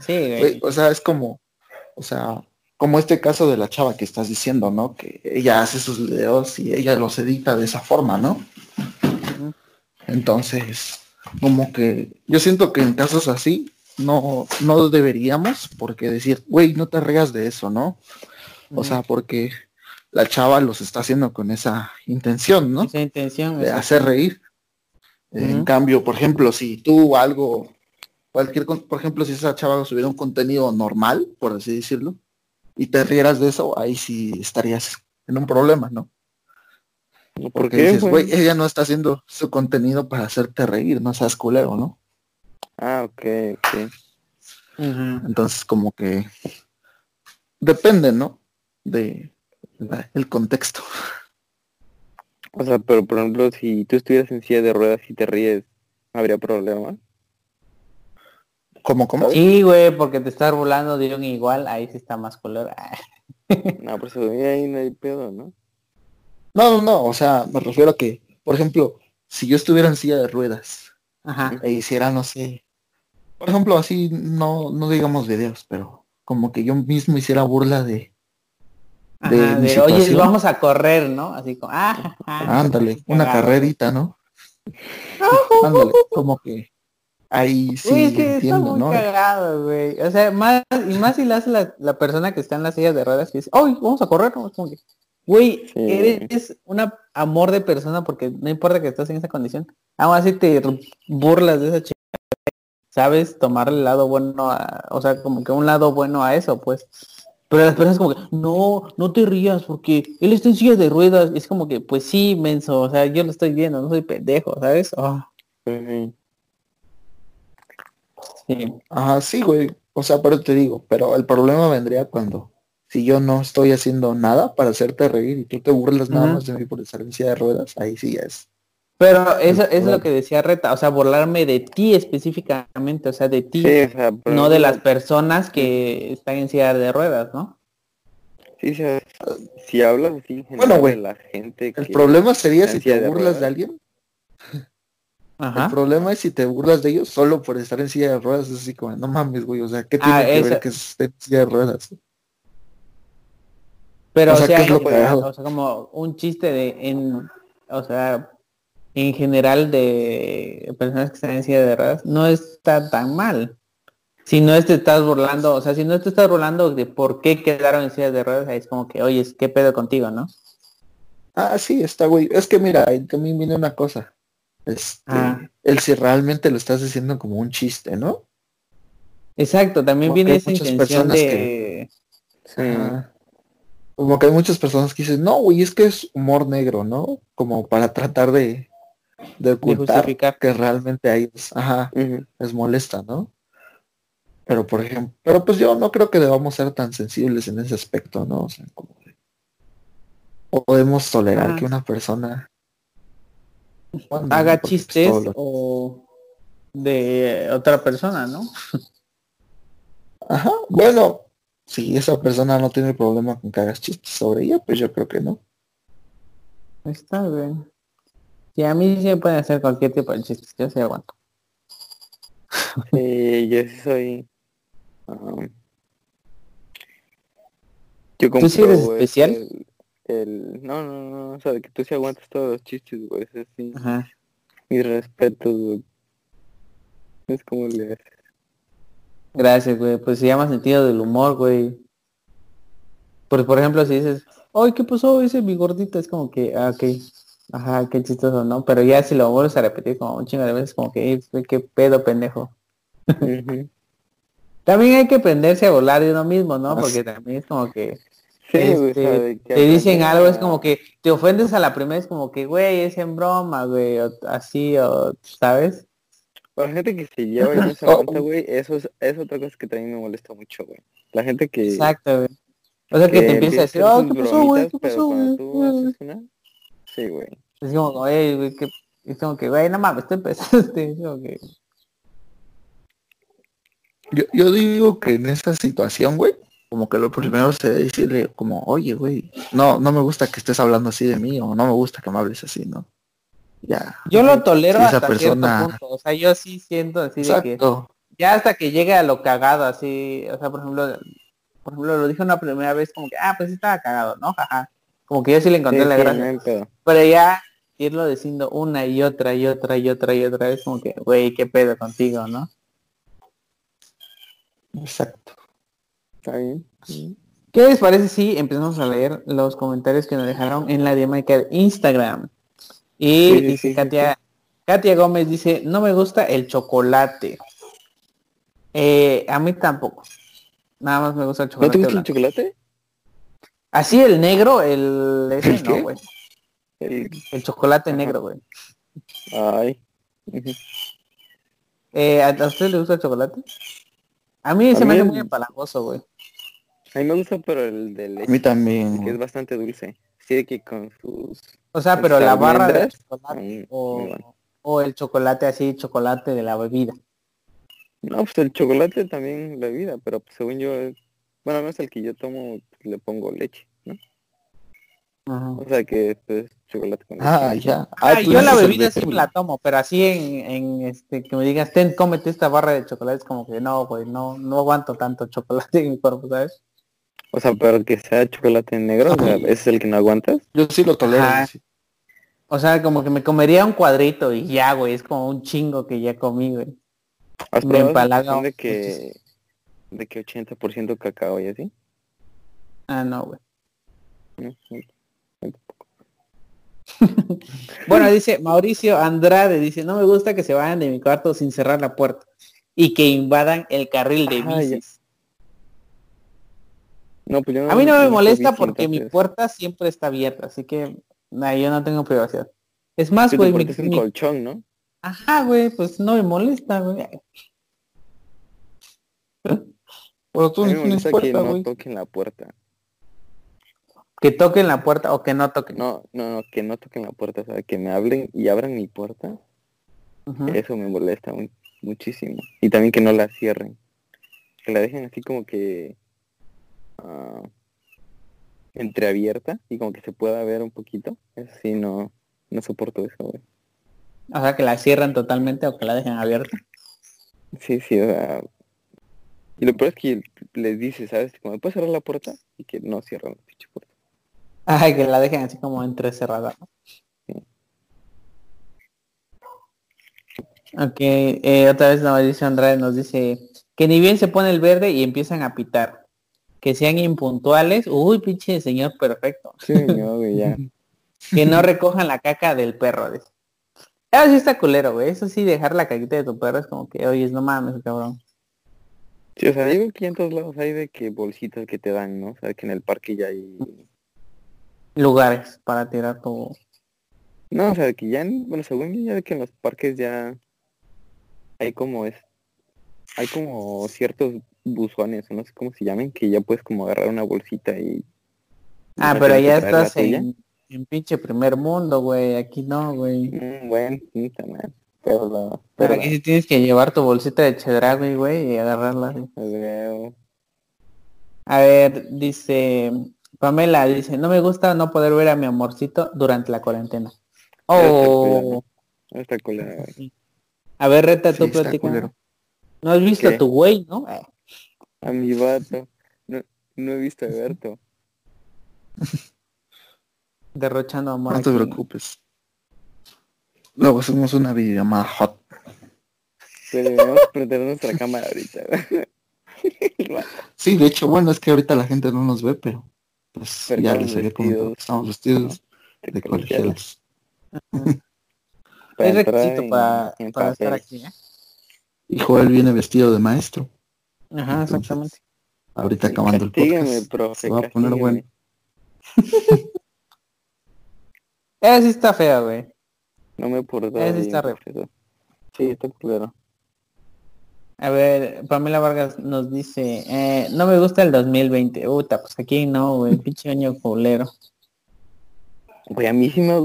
S1: Sí, güey.
S3: güey, o sea, es como, o sea, como este caso de la chava que estás diciendo, ¿no? Que ella hace sus videos y ella los edita de esa forma, ¿no? Entonces, como que yo siento que en casos así no, no deberíamos, porque decir, güey, no te reas de eso, ¿no? O sea, porque la chava los está haciendo con esa intención, ¿no?
S1: Esa intención.
S3: De hacer reír. En cambio, por ejemplo, si tú algo, cualquier, por ejemplo, si esa chava subiera un contenido normal, por así decirlo, y te rieras de eso, ahí sí estarías en un problema, ¿no?
S2: ¿Por
S3: Porque
S2: qué,
S3: dices,
S2: güey?
S3: ella no está haciendo su contenido para hacerte reír, no seas culero, ¿no?
S2: Ah, ok, ok.
S3: Entonces, como que depende, ¿no? De la- el contexto.
S2: O sea, pero por ejemplo, si tú estuvieras en silla de ruedas y te ríes, ¿habría problema?
S3: ¿Cómo, cómo?
S1: Sí, güey, porque te estás burlando de un igual, ahí sí está más color. Ah,
S2: No, por eso ahí no hay pedo, ¿no?
S3: No, no, no, o sea, me refiero a que, por ejemplo, si yo estuviera en silla de ruedas
S1: Ajá.
S3: e hiciera, no sé, por ejemplo, así, no, no digamos videos, pero como que yo mismo hiciera burla de, de
S1: Ajá,
S3: mi
S1: de, oye, vamos a correr, ¿no? Así como, ah, ah,
S3: ándale, una
S1: cagado.
S3: carrerita, ¿no? ándale, como que ahí sí
S1: es que está
S3: entiendo,
S1: muy
S3: ¿no?
S1: cagado, güey. O sea, más, y más si la hace la, la persona que está en la silla de ruedas que dice, ¡ay, vamos a correr! ¿no? Es como que, güey,
S2: Sí.
S1: eres un amor de persona porque no importa que estés en esa condición. Aún así te burlas de esa chica. Sabes tomarle el lado bueno a, o sea, como que un lado bueno a eso, pues. Pero las personas como que, no, no te rías porque él está en silla de ruedas. Es como que, pues sí, menso, o sea, yo lo estoy viendo, no soy pendejo, ¿sabes? Ah,
S2: Ujú.
S1: sí.
S3: Ajá, sí, güey. O sea, pero te digo, pero el problema vendría cuando si yo no estoy haciendo nada para hacerte reír y tú te burlas nada más de mí por estar en silla de ruedas, ahí sí ya es
S1: Pero eso es lo que decía Reta, o sea, burlarme de ti específicamente, o sea, de ti,
S2: Sí, o sea, por
S1: no de las personas que están en silla de ruedas, ¿no?
S2: Sí, sea, si hablas así en
S3: Bueno, güey,
S2: de la gente
S3: El problema sería si te burlas de alguien.
S1: Ajá.
S3: El problema es si te burlas de ellos solo por estar en silla de ruedas. Es así como, no mames, güey. O sea, ¿qué tiene
S1: Ah,
S3: que ver que esté en silla de ruedas?
S1: Pero,
S3: O
S1: o
S3: sea,
S1: o sea, como un chiste de, en, o sea, en general de personas que están en silla de ruedas, no está tan mal. Si no te estás burlando, o sea, si no te estás burlando de por qué quedaron en silla de ruedas, ahí es como que, oye, ¿qué pedo contigo, no?
S3: Ah, sí, está, güey. Es que mira, ahí también viene una cosa. Este,
S1: Ah.
S3: el si realmente lo estás diciendo como un chiste, ¿no?
S1: Exacto, también
S3: Como que
S1: viene esa intención
S3: personas
S1: de...
S2: Sí.
S3: Ajá. Como que hay muchas personas que dicen, no, güey, es que es humor negro, ¿no? Como para tratar de, de ocultar
S1: justificar.
S3: que realmente a ellos, ajá, les molesta, ¿no? Pero por ejemplo, pero pues yo no creo que debamos ser tan sensibles en ese aspecto, ¿no? O sea, como de- podemos tolerar
S1: Ah.
S3: que una persona Bueno,
S1: haga
S3: pues,
S1: chistes o de otra persona, ¿no?
S3: Ajá, bueno, si esa persona no tiene problema con que hagas chistes sobre ella, pues yo creo que no.
S1: Está bien. Y a mí sí me pueden hacer cualquier tipo de chistes, yo sí aguanto.
S2: Sí, yo sí soy. um, yo
S1: ¿Tú sí eres especial?
S2: El, el- no, no, no, o sea, de que tú sí aguantas todos los chistes, güey. eso sí.
S1: Ajá.
S2: Mis respetos, güey. Es como le haces.
S1: Gracias, güey. Pues se llama sentido del humor, güey. Pues por ejemplo, si dices, ay, ¿qué pasó? Ese mi gordita es como que, ah, ok. Ajá, qué chistoso, ¿no? Pero ya si lo vuelves a repetir como un chingo de veces, como que, "Eh, qué pedo, pendejo. También hay que aprenderse a volar de uno mismo, ¿no? Porque también es como que
S2: Sí,
S1: este, te dicen algo, es como que te ofendes a la primera, es como que, güey, es en broma, güey, o así, o, ¿sabes?
S2: La gente que se lleva y no se
S3: Oh.
S2: aguanta, güey, eso es, es otra cosa que también me molesta mucho, güey. La gente que...
S1: Exacto, güey. O sea, que, te empieza a decir, oh, ¿qué pasó, güey? ¿Qué pasó, güey?
S2: Tú haces una... Sí, güey.
S1: Es como, güey, güey, que... Es como que, güey, no mames, te empezaste. Es como que...
S3: Yo, yo digo que en esta situación, güey, como que lo primero sería decirle como, oye, güey, no, no me gusta que estés hablando así de mí, o no me gusta que me hables así, ¿no? Ya.
S1: Yo lo tolero
S3: Si esa
S1: hasta
S3: persona-
S1: cierto punto. O sea, yo sí siento así de que... Ya hasta que llegue a lo cagado, así... O sea, por ejemplo, por ejemplo, lo dije una primera vez como que, ah, pues estaba cagado, ¿no? Jaja. Como que yo sí le encontré
S2: Sí,
S1: la
S2: sí,
S1: gracia.
S2: no.
S1: Pero ya irlo diciendo una y otra y otra y otra y otra vez como que, güey, qué pedo contigo, ¿no?
S3: Exacto.
S2: Está bien.
S1: ¿Qué les parece si empezamos a leer los comentarios que nos dejaron en la dinámica de Instagram? Y
S2: Sí,
S1: dice Katia, Katia Gómez dice, no me gusta el chocolate. Eh, a mí tampoco. Nada más me gusta el
S2: ¿No
S1: chocolate.
S2: te gusta el chocolate?
S1: Así el negro, el ese
S3: ¿El
S1: no, güey.
S2: El-
S1: El chocolate negro, güey.
S2: Ay.
S1: Eh, ¿a, a usted le gusta el chocolate? A mí
S2: A
S1: se me hace
S2: el-
S1: muy empalagoso, güey.
S2: A mí me gusta, pero el de
S3: A
S2: leche,
S3: mí también.
S2: que es bastante dulce. Sí, de que con sus...
S1: O sea, pero la barra de chocolate
S2: mm,
S1: o,
S2: bueno.
S1: o el chocolate así, chocolate de la bebida.
S2: No, pues el chocolate también la vida, pero pues, según yo, es- bueno, no es el que yo tomo, le pongo leche, ¿no? O sea que pues chocolate con leche.
S3: Ah, ya.
S1: Ah,
S3: tú
S1: yo la bebida sí me la tomo, pero así en, en este que me digas, ten, cómete esta barra de chocolate, es como que no, güey, no, no aguanto tanto chocolate en mi cuerpo, ¿sabes?
S2: O sea, pero que sea chocolate negro, o sea, es el que no aguantas.
S3: Yo sí lo tolero. Sí.
S1: O sea, como que me comería un cuadrito y ya, güey, es como un chingo que ya comí, güey.
S2: ¿Has
S1: Me empalaga
S2: de que de que 80% cacao y así?
S1: Ah, no, güey.
S2: No, no.
S1: Bueno, dice Mauricio Andrade, dice, no me gusta que se vayan de mi cuarto sin cerrar la puerta y que invadan el carril de bicis.
S2: No, pues yo
S1: A mí no me molesta
S2: bici,
S1: porque mi puerta siempre está abierta, así que nah, yo no tengo privacidad. Es más, güey, mi-
S2: es
S1: mi-
S2: colchón, ¿no?
S1: ajá, güey, pues no me molesta, güey.
S3: Pero tú
S2: A
S3: ni
S2: mí me
S3: tienes
S2: molesta que
S3: puerta,
S2: no toquen la puerta.
S1: Que toquen la puerta o que no toquen.
S2: No, no, no, que no toquen la puerta, o sea, que me hablen y abran mi puerta. Eso me molesta mu- muchísimo. Y también que no la cierren. Que la dejen así como que ah, entreabierta y como que se pueda ver un poquito. Eso sí, no, no soporto eso, güey.
S1: O sea, que la cierran totalmente o que la dejen abierta.
S2: Sí, sí, o sea... Y lo peor es que les dice, ¿sabes? Como, ¿me puedes cerrar la puerta? Y que no cierran la pinche puerta.
S1: Ay, que la dejen así como entrecerrada. ¿no? Ok, eh, otra vez dice Andrade, nos dice que ni bien se pone el verde y empiezan a pitar. Que sean impuntuales. Uy, pinche señor perfecto.
S2: Sí, no, güey, ya.
S1: Que no recojan la caca del perro. Dice. Eso sí está culero, güey. Eso sí, dejar la caquita de tu perro es como que, oye, no mames, cabrón.
S2: Sí, o sea, digo que en todos lados hay de que bolsitas que te dan, ¿no? O sea, que en el parque ya hay...
S1: Lugares para tirar tu...
S2: No, o sea, que ya, en- bueno, según ya de que en los parques ya hay como es... Hay como ciertos buzones, no sé cómo se llamen, que ya puedes como agarrar una bolsita y...
S1: Ah,
S2: no
S1: pero ya
S2: la
S1: estás en, en pinche primer mundo, güey. Aquí no, güey.
S2: Mm, bueno, sí, también. Pero la...
S1: Aquí sí tienes que llevar tu bolsita de chedragui, güey, y agarrarla.
S2: la-.
S1: A ver, dice Pamela, dice, no me gusta no poder ver a mi amorcito durante la cuarentena. Oh,
S2: Está culero,
S1: a ver, reta
S3: Sí,
S1: tú
S3: está
S1: platica.
S3: culero.
S1: No has visto
S2: ¿Qué?
S1: a tu güey, ¿no?
S2: A mi vato. No, no he visto a Berto.
S1: derrochando amor.
S3: No te
S1: aquí.
S3: preocupes. Luego hacemos una videollamada hot.
S2: Pero debemos prender nuestra cámara ahorita.
S3: Sí, de hecho, bueno, es que ahorita la gente no nos ve, pero pues
S2: Pero
S3: ya les había comentado.
S2: vestidos.
S3: Estamos vestidos de colegialas.
S1: Es requisito
S2: en-
S1: para,
S2: en
S1: para estar aquí, ¿eh?
S3: Y Joel viene vestido de maestro.
S1: Ajá,
S3: Entonces,
S1: exactamente.
S3: Ahorita acabando el podcast.
S2: profe,
S3: se va a poner bueno.
S1: Esa sí está fea, güey.
S2: No me portaba
S1: Ese
S2: bien,
S1: está re-.
S2: Sí, está culero.
S1: A ver, Pamela Vargas nos dice, eh, no me gusta el 2020. Puta, pues aquí no, güey, pinche año culero.
S2: Güey, a mí sí me...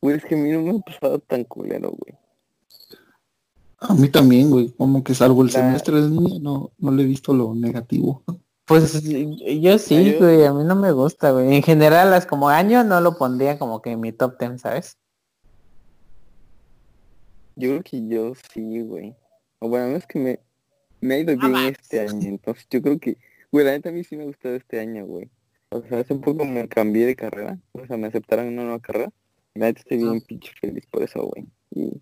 S2: Güey, es que a mí no me ha pasado tan culero, güey.
S3: A mí también, güey. Como que salvo el
S2: La-
S3: semestre de niña, no, no le he visto lo negativo.
S1: Pues yo sí, güey, a mí no me gusta, güey. En general, las como año no lo pondría como que en mi top 10, ¿sabes?
S2: Yo creo que yo sí, güey. O bueno, menos que me, me ha ido bien este año. Entonces yo creo que, güey, la neta a mí sí me ha gustado este año, güey. O sea, hace poco me cambié de carrera. O sea, me aceptaron una nueva carrera. La neta estoy bien pinche feliz por eso, güey. Y,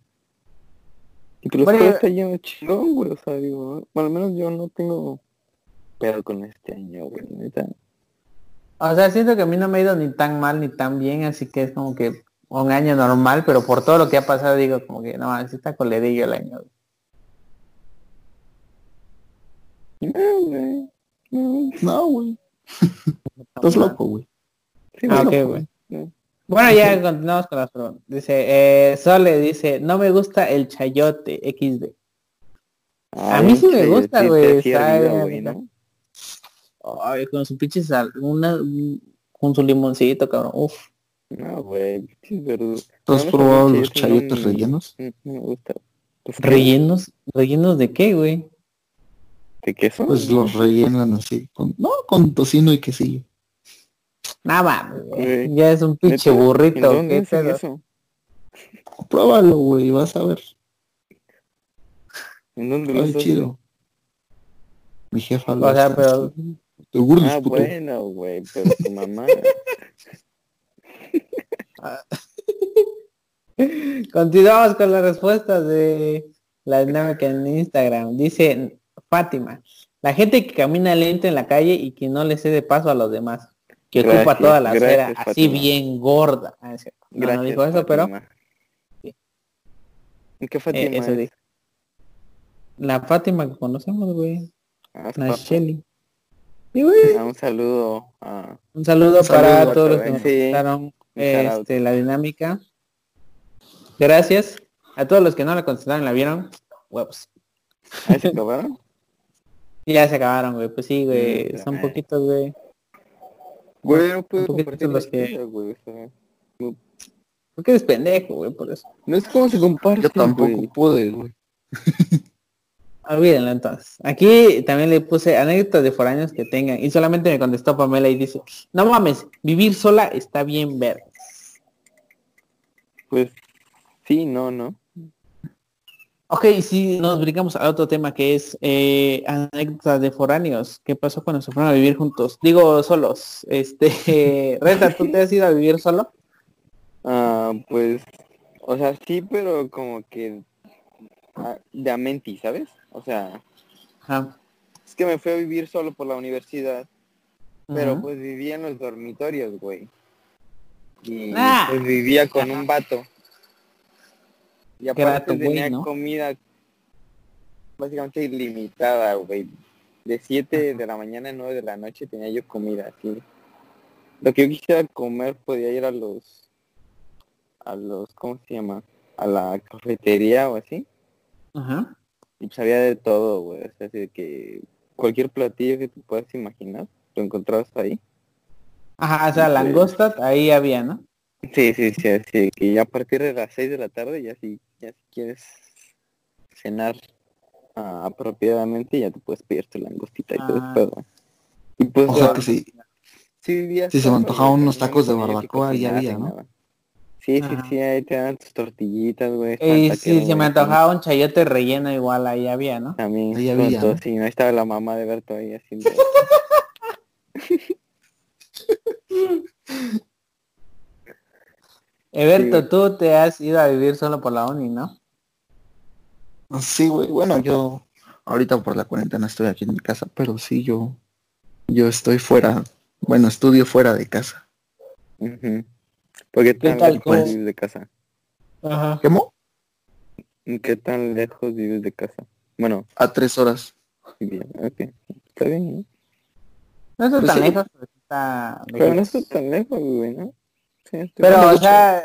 S2: y que los
S1: Bueno,
S2: está lleno chingón, güey. O sea, digo, bueno, al menos yo no tengo pedo con este año, güey. Neta.
S1: O sea, siento que a mí no me ha ido ni tan mal ni tan bien, así que es como que un año normal, pero por todo lo que ha pasado digo como que no, así está colerillo el año. güey.
S2: No, güey. No,
S3: No, güey. Estás loco, güey.
S2: sí,
S1: Ah,
S2: güey.
S1: ok, güey.
S2: No.
S1: Bueno, ya continuamos con las preguntas. Dice, eh, Sole dice, no me gusta el chayote XD. A mí sí me gusta, güey.
S2: ¿no?
S1: Ay, con su pinche sal, una, con su limoncito, cabrón. Uf.
S2: No, güey.
S3: ¿Tú has
S2: No,
S3: probado los chayotes
S2: no,
S3: rellenos?
S2: No, no me gusta. ¿Los qué?
S1: ¿Rellenos? ¿Rellenos de qué, güey?
S2: ¿De queso?
S3: Pues los rellenan así. Con, no, con tocino y quesillo.
S1: Nada
S2: Güey.
S1: Ya es un pinche
S2: ¿Neta? ¿En
S1: burrito.
S2: dónde
S1: ¿qué
S2: hacen
S1: pedo?
S2: eso?
S3: Pruébalo, güey, vas a ver.
S2: ¿En dónde lo
S3: Ay,
S2: hacen?
S3: chido. Mi jefa lo
S1: O sea,
S3: hace.
S1: pero-
S2: Ah,
S3: puto.
S2: bueno, güey, pero tu mamá.
S1: Continuamos con las respuestas de la dinámica en Instagram. Dice Fátima, la gente que camina lento en la calle y que no le cede paso a los demás, que ocupa toda la acera,
S2: gracias,
S1: así
S2: Fátima.
S1: bien gorda. Ah. No, no
S2: Gracias,
S1: dijo eso, pero. Sí.
S2: ¿En qué
S1: eh,
S2: Fátima
S1: eso
S2: es?
S1: dijo. La Fátima que conocemos, güey.
S2: Ah,
S1: La. Shelly. Sí.
S2: Ah, un saludo a...
S1: Un saludo
S3: Un
S1: para
S3: saludo,
S1: todos los que nos contestaron este, la dinámica. Gracias. A todos los que no la contestaron, la vieron. Huevos.
S2: ¿Ahí se acabaron?
S1: Ya se acabaron, güey. Pues sí, güey.
S2: Mm,
S1: Son poquitos, güey.
S2: Güey, no puedo compartir
S1: los que-
S2: historia, güey. o sea,
S1: Porque eres pendejo, güey, por eso.
S2: no es como se comparte,
S3: Yo tampoco
S2: güey.
S3: pude, güey.
S1: Olvídenlo entonces. Aquí también le puse anécdotas de foráneos que tengan. Y solamente me contestó Pamela y dice, no mames, vivir sola está bien ver.
S2: Pues sí, no, no.
S1: Ok, si nos brincamos al otro tema que es eh, anécdotas de foráneos. ¿Qué pasó cuando se fueron a vivir juntos? Digo, solos. Este, Reta, ¿tú te has ido a vivir solo?
S2: Ah, pues, o sea, sí, pero como que ah, de a menti, ¿sabes? O sea,
S1: Ajá.
S2: es que me fui a vivir solo por la universidad, pero
S1: Ajá.
S2: pues vivía en los dormitorios, güey. Y
S1: Ah.
S2: pues vivía con un vato. Y aparte tenía
S1: ¿no?
S2: comida básicamente ilimitada, güey. De 7 de la mañana a 9 de la noche tenía yo comida, así. Lo que yo quisiera comer podía ir a los, a los, ¿cómo se llama? A la cafetería o así.
S1: Ajá.
S2: Y pues había de todo, güey. O sea, así de que cualquier platillo que te puedas imaginar, lo encontrabas ahí.
S1: Ajá, o sea,
S2: Sí.
S1: langosta, ahí había, ¿no?
S2: Sí, sí, sí, así que ya a partir de las 6 de la tarde, ya si, ya si quieres cenar ah, apropiadamente, ya te puedes pedir tu langostita y todo
S1: Ah.
S2: pedo. Y pues,
S3: O sea
S2: ah,
S3: que sí,
S2: sí
S3: si se me antojaban unos tacos de barbacoa, ahí
S2: cocinar
S3: había, ¿no?
S2: nada. Sí, sí,
S1: Ajá.
S2: sí, ahí te dan tus tortillitas, güey. Que
S1: si
S2: era
S1: se me antojaba un chayote relleno igual ahí había, ¿no?
S2: También,
S3: Ahí había, ¿no?
S2: sí, no estaba la mamá de Berto ahí haciendo...
S1: Eberto,
S2: Sí.
S1: tú te has ido a vivir solo por la uni, ¿no?
S3: Sí, güey. Bueno, yo ahorita por la cuarentena estoy aquí en mi casa, pero sí, yo, yo estoy fuera. Bueno, estudio fuera de casa.
S2: Ujú. ¿Por qué tan
S1: tal,
S2: lejos vives de casa?
S1: Ajá.
S3: ¿Cómo?
S2: ¿Qué tan lejos vives de casa? Bueno,
S3: A tres horas.
S2: bien, ok. Está bien, ¿no?
S1: No está
S3: Pues
S1: tan
S3: sí.
S1: lejos, pero está
S2: Pero no está tan lejos, güey, ¿no? Sí,
S1: Pero, o sea,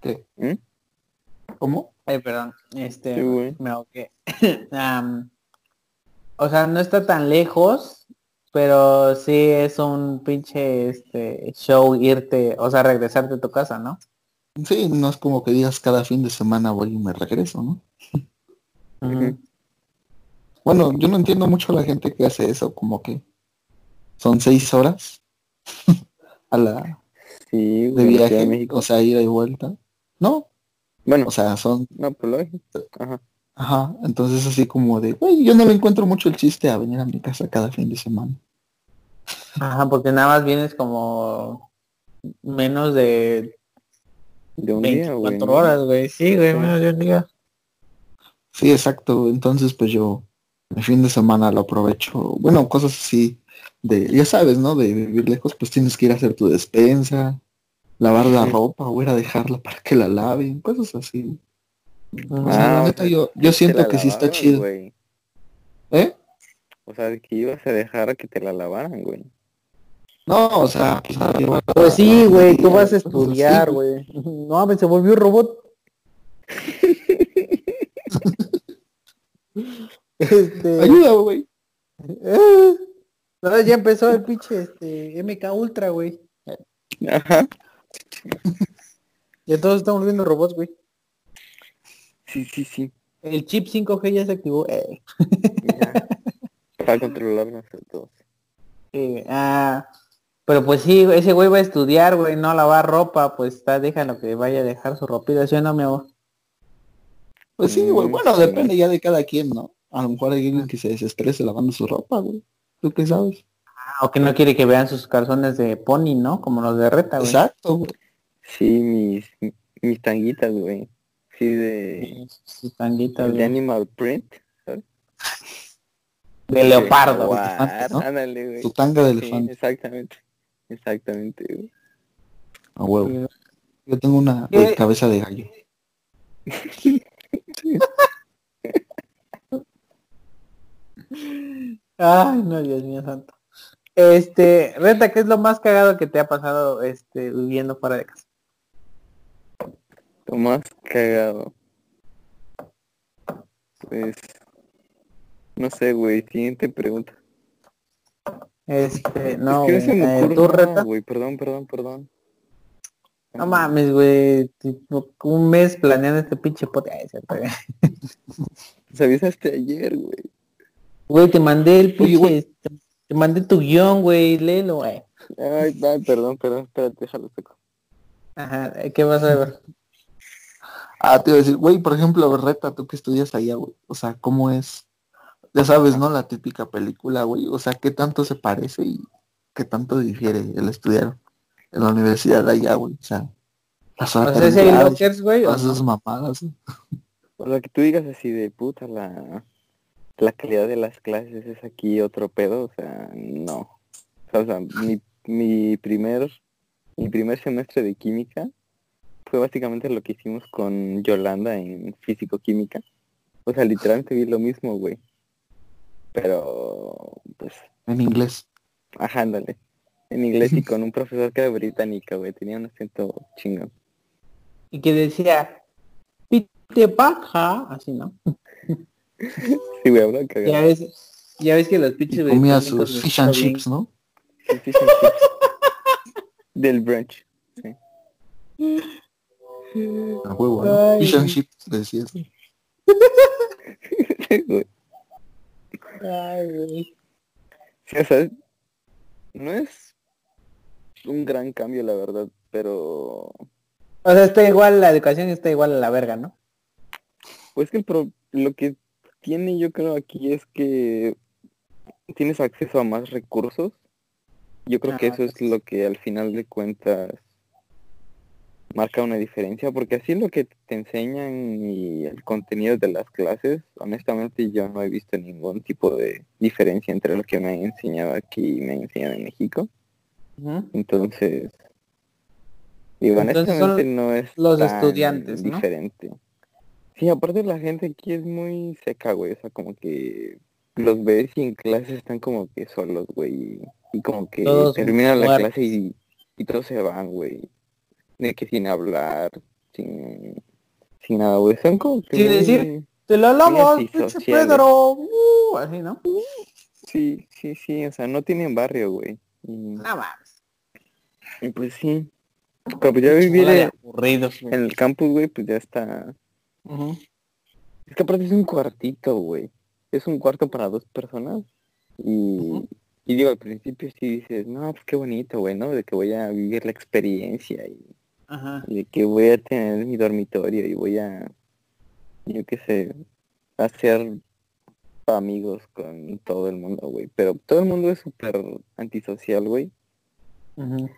S3: ¿Qué?
S2: ¿Mm?
S3: ¿Cómo?
S1: ay, perdón, este,
S2: Sí,
S1: me ahogué. O sea, no está tan lejos, pero sí es un pinche, este, show irte, o sea, regresarte a tu casa, ¿no?
S3: Sí, no es como que digas cada fin de semana voy y me regreso, ¿no? Bueno, yo no entiendo mucho a la gente que hace eso, como que son seis horas a la
S2: Sí,
S3: de
S2: güey, Ciudad de
S3: viaje,
S2: México.
S3: o sea, ida y vuelta. No,
S2: Bueno,
S3: o sea, son,
S2: no, pues lógico. Ajá.
S3: ajá, entonces así como de, güey, yo no le encuentro mucho el chiste a venir a mi casa cada fin de semana.
S1: Ajá, porque nada más vienes como menos de
S2: De un día,
S1: 24
S2: güey. ¿no?
S1: horas, güey. Sí, güey,
S2: Sí.
S1: menos de un día.
S3: Sí, exacto, entonces pues yo el fin de semana lo aprovecho, bueno, cosas así de, ya sabes, ¿no? De vivir lejos, pues tienes que ir a hacer tu despensa, lavar la ropa o ir a dejarla para que la laven, cosas así. O sea, la
S2: Ah,
S3: neta,
S2: sea,
S3: yo, yo siento que sí está chido. ¿Eh?
S2: O sea, que ibas a dejar a que te la lavaran, güey.
S3: No, o sea, pues, a
S1: Pues sí, güey, tú vas a estudiar, güey. No, mames, se volvió robot. este...
S3: Ayuda, güey.
S1: Eh, no, ya empezó el pinche este, MK Ultra, güey.
S2: Ajá.
S1: Ya todos estamos volviendo robots, güey.
S2: Sí, sí, sí.
S1: El chip 5G ya se activó. Eh.
S2: Ya. Para controlarnos a todos.
S1: Sí, ah, pero pues sí, ese güey va a estudiar, güey, no a lavar ropa, pues está, déjalo que vaya a dejar su ropita, ¿sí o no, mi amor?
S3: Pues sí, güey.
S2: Mm,
S3: Bueno,
S2: sí.
S3: depende ya de cada quien, ¿no? A lo mejor hay alguien que se desestrese lavando su ropa, güey. ¿Tú qué sabes?
S1: Ah, o que no quiere que vean sus calzones de pony, ¿no? Como los de reta, güey.
S3: Exacto, güey.
S2: Sí, mis, mis tanguitas, güey. Sí, de,
S1: Sus tanguitas,
S2: de
S1: güey.
S2: animal print.
S1: De leopardo. güey.
S2: Ándale, güey.
S3: Tu tanga de
S2: Sí,
S3: elefante.
S2: exactamente. Exactamente, güey.
S3: A huevo. Yo tengo una cabeza de gallo.
S1: Ay, no, Dios mío santo. Este, Reta, ¿qué es lo más cagado que te ha pasado este viviendo fuera de casa?
S2: Lo más cagado. Pues... No sé, güey. Siguiente pregunta.
S1: Este, no,
S2: es que
S1: güey, eh, ¿tú reta?
S2: güey, perdón, perdón, perdón.
S1: No mames, güey, un mes planeando este pinche pote.
S2: Se avisaste ayer, güey.
S1: Güey, te mandé el
S3: Oye, güey.
S1: te, te mandé tu guion, güey, léelo, güey.
S2: Ay, ay, perdón, perdón, espérate, déjalo seco.
S1: Ajá, ¿qué vas a ver?
S3: Ah, te iba a decir, güey, por ejemplo, Reta, tú que estudias allá, güey. O sea, ¿cómo es? Ya sabes, ¿no? La típica película, güey. O sea, ¿qué tanto se parece y qué tanto difiere el estudiar en la universidad allá, güey? O sea, las
S1: O sea, si hay lockers, güey, o
S3: todas esas mamadas. güey.
S2: O sea, que tú digas así de puta, la, la calidad de las clases es aquí otro pedo, o sea, no. O sea, o sea, mi, mi primer mi primer semestre de química fue básicamente lo que hicimos con Yolanda en físico-química. O sea, literalmente vi lo mismo, güey. Pero, pues,
S3: En inglés.
S2: ajá, ándale. En inglés y con un profesor que era británica, güey. Tenía un acento chingón.
S1: Y que decía, pite paja, así, ¿no?
S2: Sí, güey, habla
S1: Ya
S2: cagado.
S1: ves, ya ves que los pinches
S3: Comía sus fish and chips, ¿no?
S2: Sí, fish and chips. Del brunch.
S3: A huevo, ¿no? Fish and chips, decías.
S2: Sí, güey.
S1: Ay, güey.
S2: Sí, o sea, no es un gran cambio, la verdad, pero
S1: O sea, está igual, la educación está igual a la verga, ¿no?
S2: pues que el pro- lo que tiene yo creo aquí es que tienes acceso a más recursos. Yo creo que
S1: Ah,
S2: eso es lo que al final de cuentas marca una diferencia, porque así lo que te enseñan y el contenido de las clases, honestamente yo no he visto ningún tipo de diferencia entre lo que me han enseñado aquí y me han enseñado en México. Entonces, digo,
S1: Entonces
S2: honestamente no es
S1: los
S2: tan
S1: estudiantes, ¿no?
S2: diferente. Sí, aparte la gente aquí es muy seca, güey, o sea, como que los ves y en clase están como que solos, güey, y, como que
S1: Todos
S2: terminan la
S1: muertos.
S2: clase y, y todos se van, güey, de que sin hablar, sin, sin nada, güey, son como que
S1: Sin
S2: muy-
S1: decir, Te la pinche
S2: sociales.
S1: Pedro. Uh, así, ¿no?
S2: Sí, sí, sí, o sea, no tienen barrio, güey. Y,
S1: No mames.
S2: y pues sí. Pero pues ya vivir en el campus, güey, pues ya está Es que aparte es un cuartito, güey. Es un cuarto para dos personas. Y, y digo, al principio sí dices, no, pues qué bonito, güey, ¿no? De que voy a vivir la experiencia y,
S1: Ajá.
S2: y de que voy a tener mi dormitorio y voy a, yo qué sé, hacer amigos con todo el mundo, güey. Pero todo el mundo es súper antisocial, güey.
S1: Ujú.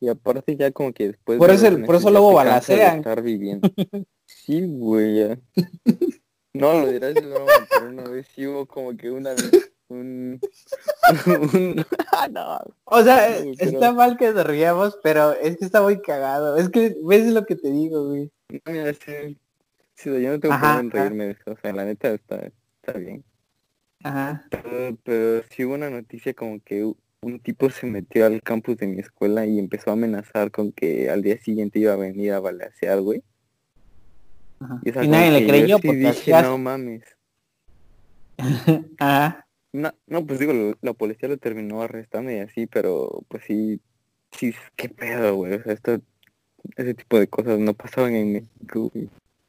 S2: Y aparte ya como que después...
S1: Por eso por eso luego balacean.
S2: estar viviendo. Sí, güey. No, lo dirás de broma, pero una vez sí hubo como que una vez un... un... Ah, no.
S1: O sea,
S2: pero-
S1: está mal que nos riamos, pero es que está muy cagado. Es que ves lo que te digo, güey.
S2: No, mira, sí, sí, yo no tengo problema en reírme de eso. O sea, la neta está, está bien.
S1: Ajá.
S2: Pero, pero sí hubo una noticia como que un tipo se metió al campus de mi escuela y empezó a amenazar con que al día siguiente iba a venir a balacear, güey. Y,
S1: nadie le creyó
S2: sí
S1: porque
S2: dije,
S1: hacías-
S2: no mames.
S1: Ajá.
S2: No, no, pues digo, lo- la policía lo terminó arrestando y así, pero pues sí, sí, qué pedo, güey. O sea, esto, ese tipo de cosas no pasaban en México.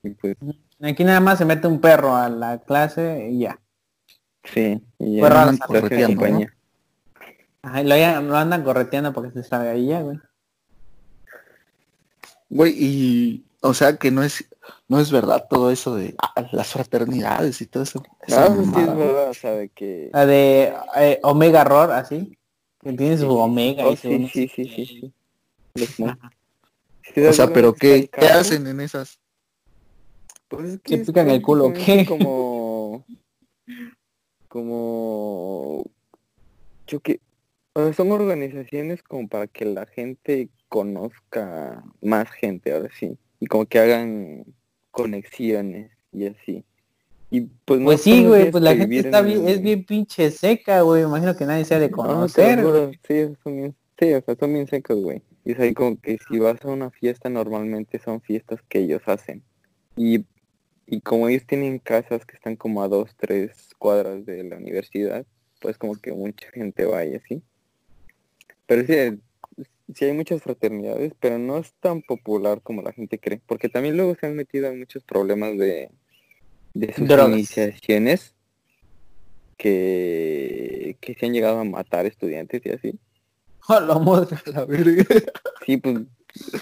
S2: Y pues,
S1: Aquí nada más se mete un perro a la clase y ya.
S2: sí, y ya
S1: raro,
S2: no
S3: correteando.
S1: Ajá, y lo, lo andan correteando porque se salga y ya, güey.
S3: Güey, y o sea que no es no es verdad todo eso de ah, las fraternidades y todo eso.
S2: Sí es verdad, o sea, de que...
S1: La de eh, Omega Roar, así. Que tiene su Omega
S2: Oh,
S1: y
S2: sí, sí, sí, sí, sí.
S3: O sea, pero ¿qué, ¿qué hacen en esas?
S2: Pues es
S1: ¿Se
S2: que es
S1: pican el culo qué?
S2: Como... Como... Yo que... O sea, son organizaciones como para que la gente conozca más gente, ahora sí. Y como que hagan conexiones y así. Y pues
S1: Pues sí, güey, pues la gente está
S2: en-
S1: bien, es bien pinche seca, güey. Imagino que nadie se ha de conocer.
S2: sí, son bien, sí, o sea, son bien secos, güey. Y es ahí como que si vas a una fiesta, normalmente son fiestas que ellos hacen. Y, y como ellos tienen casas que están como a dos, tres cuadras de la universidad, pues como que mucha gente va y así. Pero sí, sí hay muchas fraternidades, pero no es tan popular como la gente cree. Porque también luego se han metido en muchos problemas de, de sus
S1: Drogas.
S2: iniciaciones que, que se han llegado a matar estudiantes y así.
S1: A la madre.
S3: La verga.
S2: Sí, pues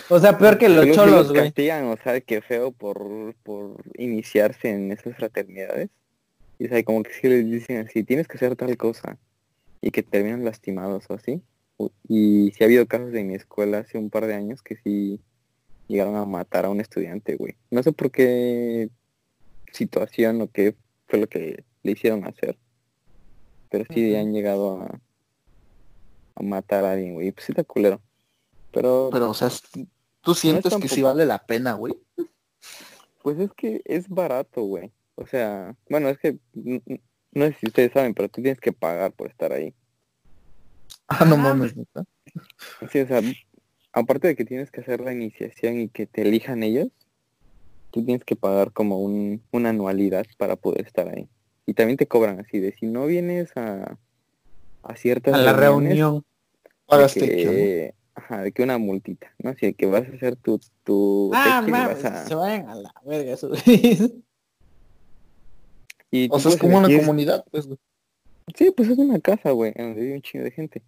S1: O sea, peor que los cholos,
S2: los
S1: güey.
S2: castigan, o sea, qué feo por, por iniciarse en esas fraternidades. Y o sea, como que sí les dicen así, tienes que hacer tal cosa. Y que terminan lastimados o así. Y sí ha habido casos en mi escuela hace un par de años que sí llegaron a matar a un estudiante, güey. No sé por qué situación o qué fue lo que le hicieron hacer. Pero sí han llegado a, a matar a alguien, güey. Pues sí está culero. Pero,
S3: Pero, o sea, tú sientes que sí vale la pena, güey.
S2: Pues es que es barato, güey. O sea, bueno, es que no sé si ustedes saben, pero tú tienes que pagar por estar ahí.
S3: Ah, no mames, neta.
S2: Sí, o sea, aparte de que tienes que hacer la iniciación y que te elijan ellos, tú tienes que pagar como un, una anualidad para poder estar ahí. Y también te cobran así de si no vienes a, a ciertas
S1: A la
S2: reuniones,
S1: reunión.
S3: Pagaste
S2: que, ajá, de que una multita, ¿no? Así que vas a hacer tu, tu
S1: Ah, mames,
S2: vas a-
S1: se vayan a la verga güeyes.
S2: y
S3: O sea, es como una comunidad, pues, güey.
S2: Sí, pues es una casa, güey, en donde vive un chingo de gente.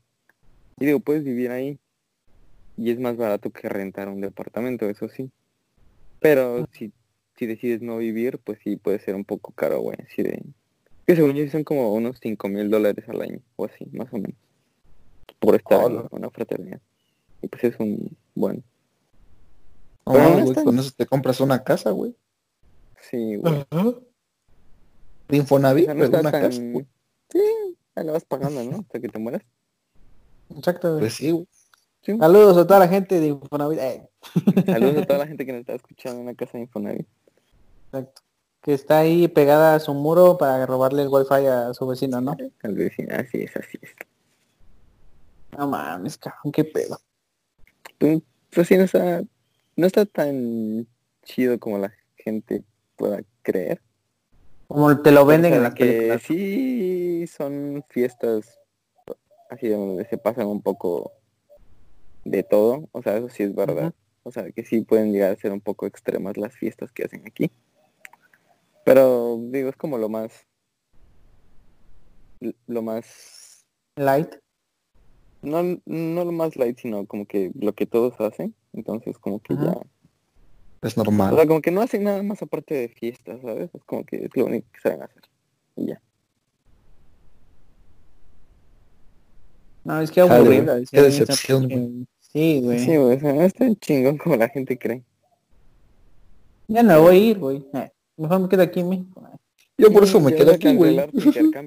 S2: Y digo, puedes vivir ahí. Y es más barato que rentar un departamento, eso sí. Pero si, si decides no vivir, pues sí puede ser un poco caro, güey. Así de... Que según yo son como unos 5 mil dólares al año, o así, más o menos. Por estar
S3: Hola.
S2: en una fraternidad. Y pues es un buen. Pero no
S3: güey, con eso te compras una casa, güey.
S2: Sí, güey.
S3: De
S2: O
S3: Infonavit,
S2: sea, no
S3: pero
S2: está
S3: una
S2: tan...
S3: casa, güey.
S2: Sí, ahí la vas pagando, ¿no? Hasta que te mueras.
S1: Exacto.
S3: Pues sí, güey.
S2: Sí.
S1: Saludos a toda la gente de Infonavit. Eh,
S2: Saludos a toda la gente que nos está escuchando en la casa de Infonavit.
S1: exacto. Que está ahí pegada a su muro para robarle el wifi a su vecino, ¿no?
S2: Al vecino, así es, así es.
S1: No mames, cabrón, qué pedo.
S2: Pues, pues sí, no está, no está tan chido como la gente pueda creer.
S1: Como te lo venden en las
S2: que sí son fiestas así donde se pasan un poco de todo, o sea, eso sí es verdad. O sea, que sí pueden llegar a ser un poco extremas las fiestas que hacen aquí. Pero digo, es como lo más lo más
S1: Light.
S2: no, no lo más light, sino como que lo que todos hacen. Entonces como que ya
S3: Es
S2: O
S3: normal.
S2: sea, como que no hacen nada más aparte de fiestas, ¿sabes? Es como que es lo único que saben hacer. Y ya.
S1: No, es que aburrida.
S3: güey.
S1: es
S3: Qué decepción,
S1: esa- Sí, güey.
S2: Sí, güey, o sea, no es tan chingón como la gente cree.
S1: Ya no voy a ir, güey. Eh, mejor me quedo aquí en México.
S3: Yo por eso me quedo aquí, güey.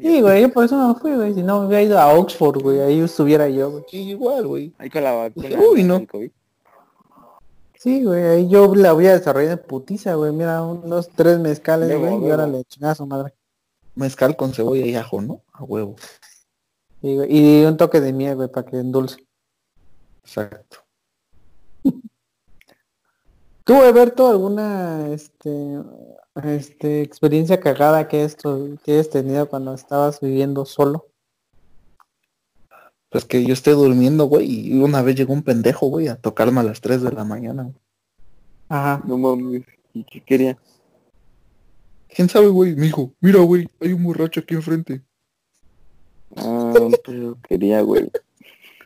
S1: Sí, güey, yo por eso no me fui, güey. Si no me hubiera ido a Oxford, güey. Ahí estuviera yo, güey.
S3: Sí, igual, güey.
S2: Ahí con la vacuna.
S3: Uy, no.
S2: COVID.
S1: Sí, güey, ahí yo la voy a desarrollar en putiza, güey. Mira, unos tres mezcales, güey. Y ahora le a su madre.
S3: Mezcal con cebolla y ajo, ¿no? A huevo.
S1: Sí, güey. Y un toque de miel, güey, para que endulce.
S3: Exacto.
S1: ¿Tú, Eberto, alguna este, este, experiencia cagada que esto que hayas tenido cuando estabas viviendo solo?
S3: Pues que yo esté durmiendo, güey, y una vez llegó un pendejo, güey, a tocarme a las 3 de la mañana. güey.
S1: Ajá.
S2: No mames. ¿Y qué quería?
S3: ¿Quién sabe, güey? Me dijo, mira, güey, hay un borracho aquí enfrente.
S2: Ah, pero quería, güey.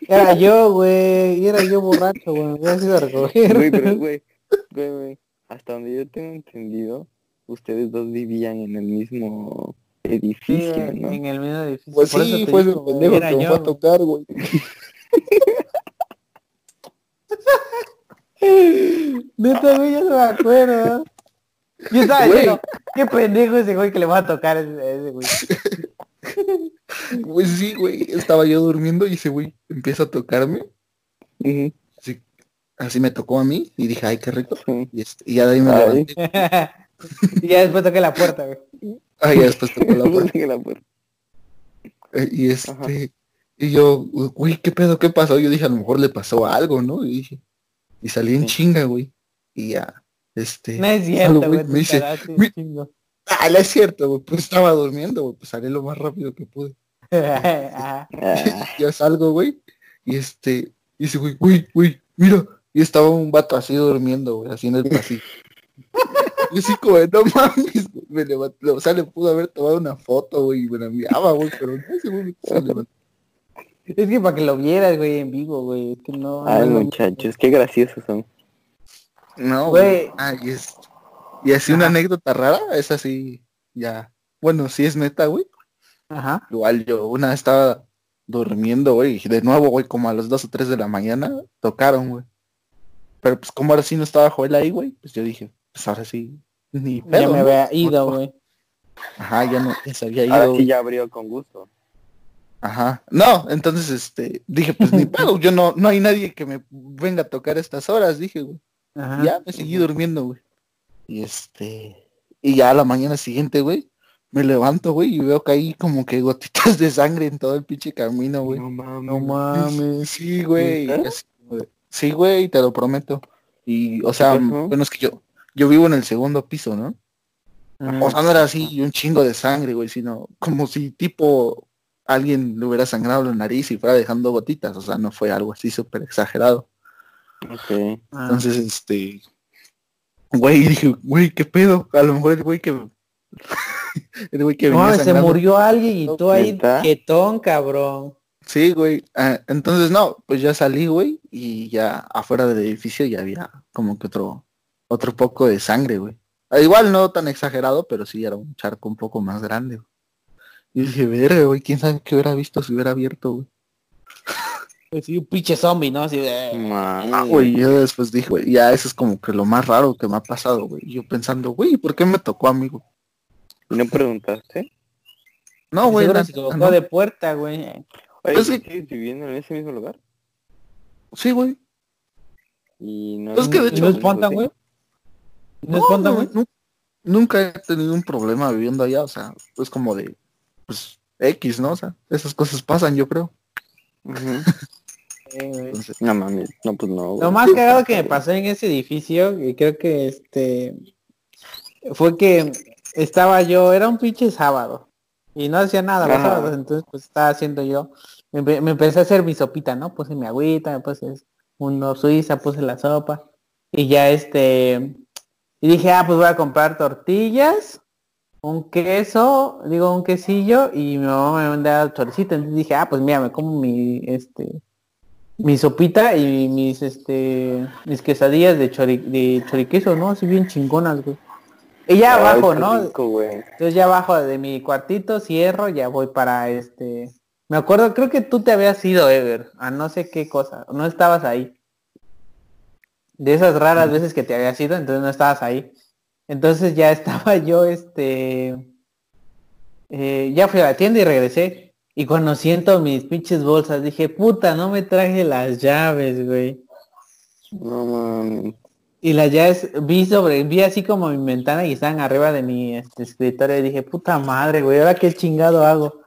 S1: Era yo, güey. Y era yo borracho, güey. Me hubiera ido a recoger.
S2: Güey, pero, güey, güey, güey. Hasta donde yo tengo entendido, ustedes dos vivían en el mismo edificio,
S1: güey,
S2: ¿no?
S1: en el mismo edificio.
S3: Pues
S1: Por
S3: sí, fue ese pendejo que me fue a tocar, güey.
S1: Neta, güey, yo no me acuerdo. Yo estaba diciendo, qué pendejo ese güey que le va a tocar a ese, güey.
S3: Pues sí, güey, estaba yo durmiendo y ese güey empieza a tocarme.
S2: Ujú,
S3: Así, así me tocó a mí y dije, ay, qué rico.
S2: sí.
S3: Y, este- y ya de ahí me levanté.
S1: y ya después toqué la puerta, güey.
S3: Ay, ya después tocó la puerta.
S2: La puerta.
S3: Eh, Y este, y yo, güey, ¿qué pedo? ¿Qué pasó? Yo dije, a lo mejor le pasó algo, ¿no? Y dije, y salí en
S2: Sí.
S3: chinga, güey. Y ya, este,
S1: No es cierto,
S3: güey, me dice,
S1: cagaste,
S3: "Mi-
S1: chingo.
S3: ah, no es cierto, güey, pues estaba durmiendo, güey, pues salí lo más rápido que pude.
S1: Ajá.
S2: Ah,
S3: ya salgo, güey, Y este, y ese güey, güey, güey, mira. Y estaba un vato así durmiendo, güey, así en el pasillo. Y así como, de, no mames, me levantó, o sea, le pudo haber tomado una foto, güey, y me la enviaba, güey, pero no ese güey se levantó.
S1: Es que para que lo vieras, güey, en vivo, güey. Es que no.
S2: Ay,
S1: no-
S2: muchachos, qué graciosos son.
S3: No,
S1: Güey.
S3: Ah, y, es, y así una anécdota rara, es así, ya. Bueno, sí es neta, güey.
S1: Ajá.
S3: Igual yo una vez estaba durmiendo, güey, y de nuevo, güey, como a las 2 o 3 de la mañana, tocaron, güey. Pero pues como ahora sí no estaba Joel ahí, güey, pues yo dije, pues ahora sí, ni
S1: Ya
S3: pedo,
S1: me
S3: ¿no?
S1: había ido, güey.
S3: Ajá, ya no, ya se había ido.
S2: Ahora sí ya abrió con gusto.
S3: Ajá. No, entonces este, dije, pues ni pedo, yo no, no hay nadie que me venga a tocar a estas horas, dije, güey.
S1: Ajá.
S3: Ya me seguí durmiendo, güey. Y este, y ya a la mañana siguiente, güey, me levanto, güey, y veo que hay como que gotitas de sangre en todo el pinche camino, güey.
S2: No mames.
S1: No mames.
S3: Sí, güey. Sí, güey, te lo prometo. Y, o sea, bueno, es que yo, yo vivo en el segundo piso, ¿no? O sea, no era así un chingo de sangre, güey, sino como si tipo alguien le hubiera sangrado la nariz y fuera dejando gotitas. O sea, no fue algo así súper exagerado.
S2: Ok.
S1: Ah.
S3: Entonces, este, güey, dije, güey, ¿qué pedo? A lo mejor el güey que, el güey que
S1: No
S3: venía
S1: se
S3: sangrando-
S1: murió alguien y tú ahí
S2: ¿Neta?
S1: quietón, cabrón.
S3: Sí, güey. Ah, entonces, no, pues ya salí, güey, y ya afuera del edificio ya había como que otro, otro poco de sangre, güey. Ah, Igual no tan exagerado, pero sí era un charco un poco más grande. güey. Y dije, verga, güey, quién sabe qué hubiera visto si hubiera abierto, güey.
S1: Pues sí, un pinche zombie, ¿no? Así de...
S3: Ah, güey, yo después dije, güey, ya eso es como que lo más raro que me ha pasado, güey. Yo pensando, güey, ¿por qué me tocó a mí, güey?
S2: ¿Y no preguntaste?
S3: No, güey,
S1: se
S3: no.
S1: de puerta, güey.
S2: Oye,
S3: Pues sí.
S2: ¿sigues viviendo en ese mismo lugar?
S3: Sí, güey.
S2: Y no
S3: Es que de
S1: ¿Y
S3: hecho-
S1: no espantan, güey?
S3: Nunca he tenido un problema viviendo allá, o sea, es como de, pues, X, ¿no? O sea, esas cosas pasan, yo creo. Entonces,
S2: No mames, no pues no.
S1: Lo más cagado que me pasó en ese edificio, y creo que este fue que estaba yo, era un pinche sábado, y no hacía nada los
S2: Ajá.
S1: sábados, entonces pues estaba haciendo yo, me, me empecé a hacer mi sopita, ¿no? Puse mi agüita, me puse uno suiza, puse la sopa, y ya este, y dije, ah, pues voy a comprar tortillas, un queso, digo un quesillo, y mi mamá me mandaba choricito, entonces dije, ah, pues mira, me como mi, este, mi sopita y mis este mis quesadillas de chori de choriqueso, ¿no? Así bien chingonas, güey. Y ya
S2: Ay,
S1: abajo, ¿no?
S2: rico.
S1: Entonces ya abajo de mi cuartito cierro, ya voy para este. Me acuerdo, creo que tú te habías ido, Ever, a no sé qué cosa, no estabas ahí. De esas raras veces que te habías ido, entonces no estabas ahí. Entonces ya estaba yo, este, eh, ya fui a la tienda y regresé. Y cuando siento mis pinches bolsas, dije, puta, no me traje las llaves, güey.
S2: No mames.
S1: Y las llaves, vi sobre, vi así como mi ventana y estaban arriba de mi este, escritorio y dije, puta madre, güey, ahora qué chingado hago.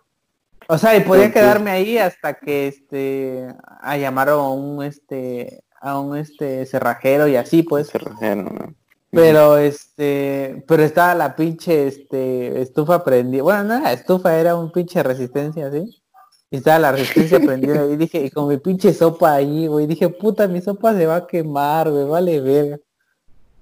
S1: O sea, y podía quedarme ahí hasta que este a llamar a un este a un este cerrajero y así pues.
S2: Cerrajero, ¿no?
S1: Pero este, pero estaba la pinche este estufa prendida. Bueno, no era estufa, era un pinche resistencia, ¿sí? Y estaba la resistencia prendida y dije, y con mi pinche sopa ahí, güey, dije, puta, mi sopa se va a quemar, güey, vale verga.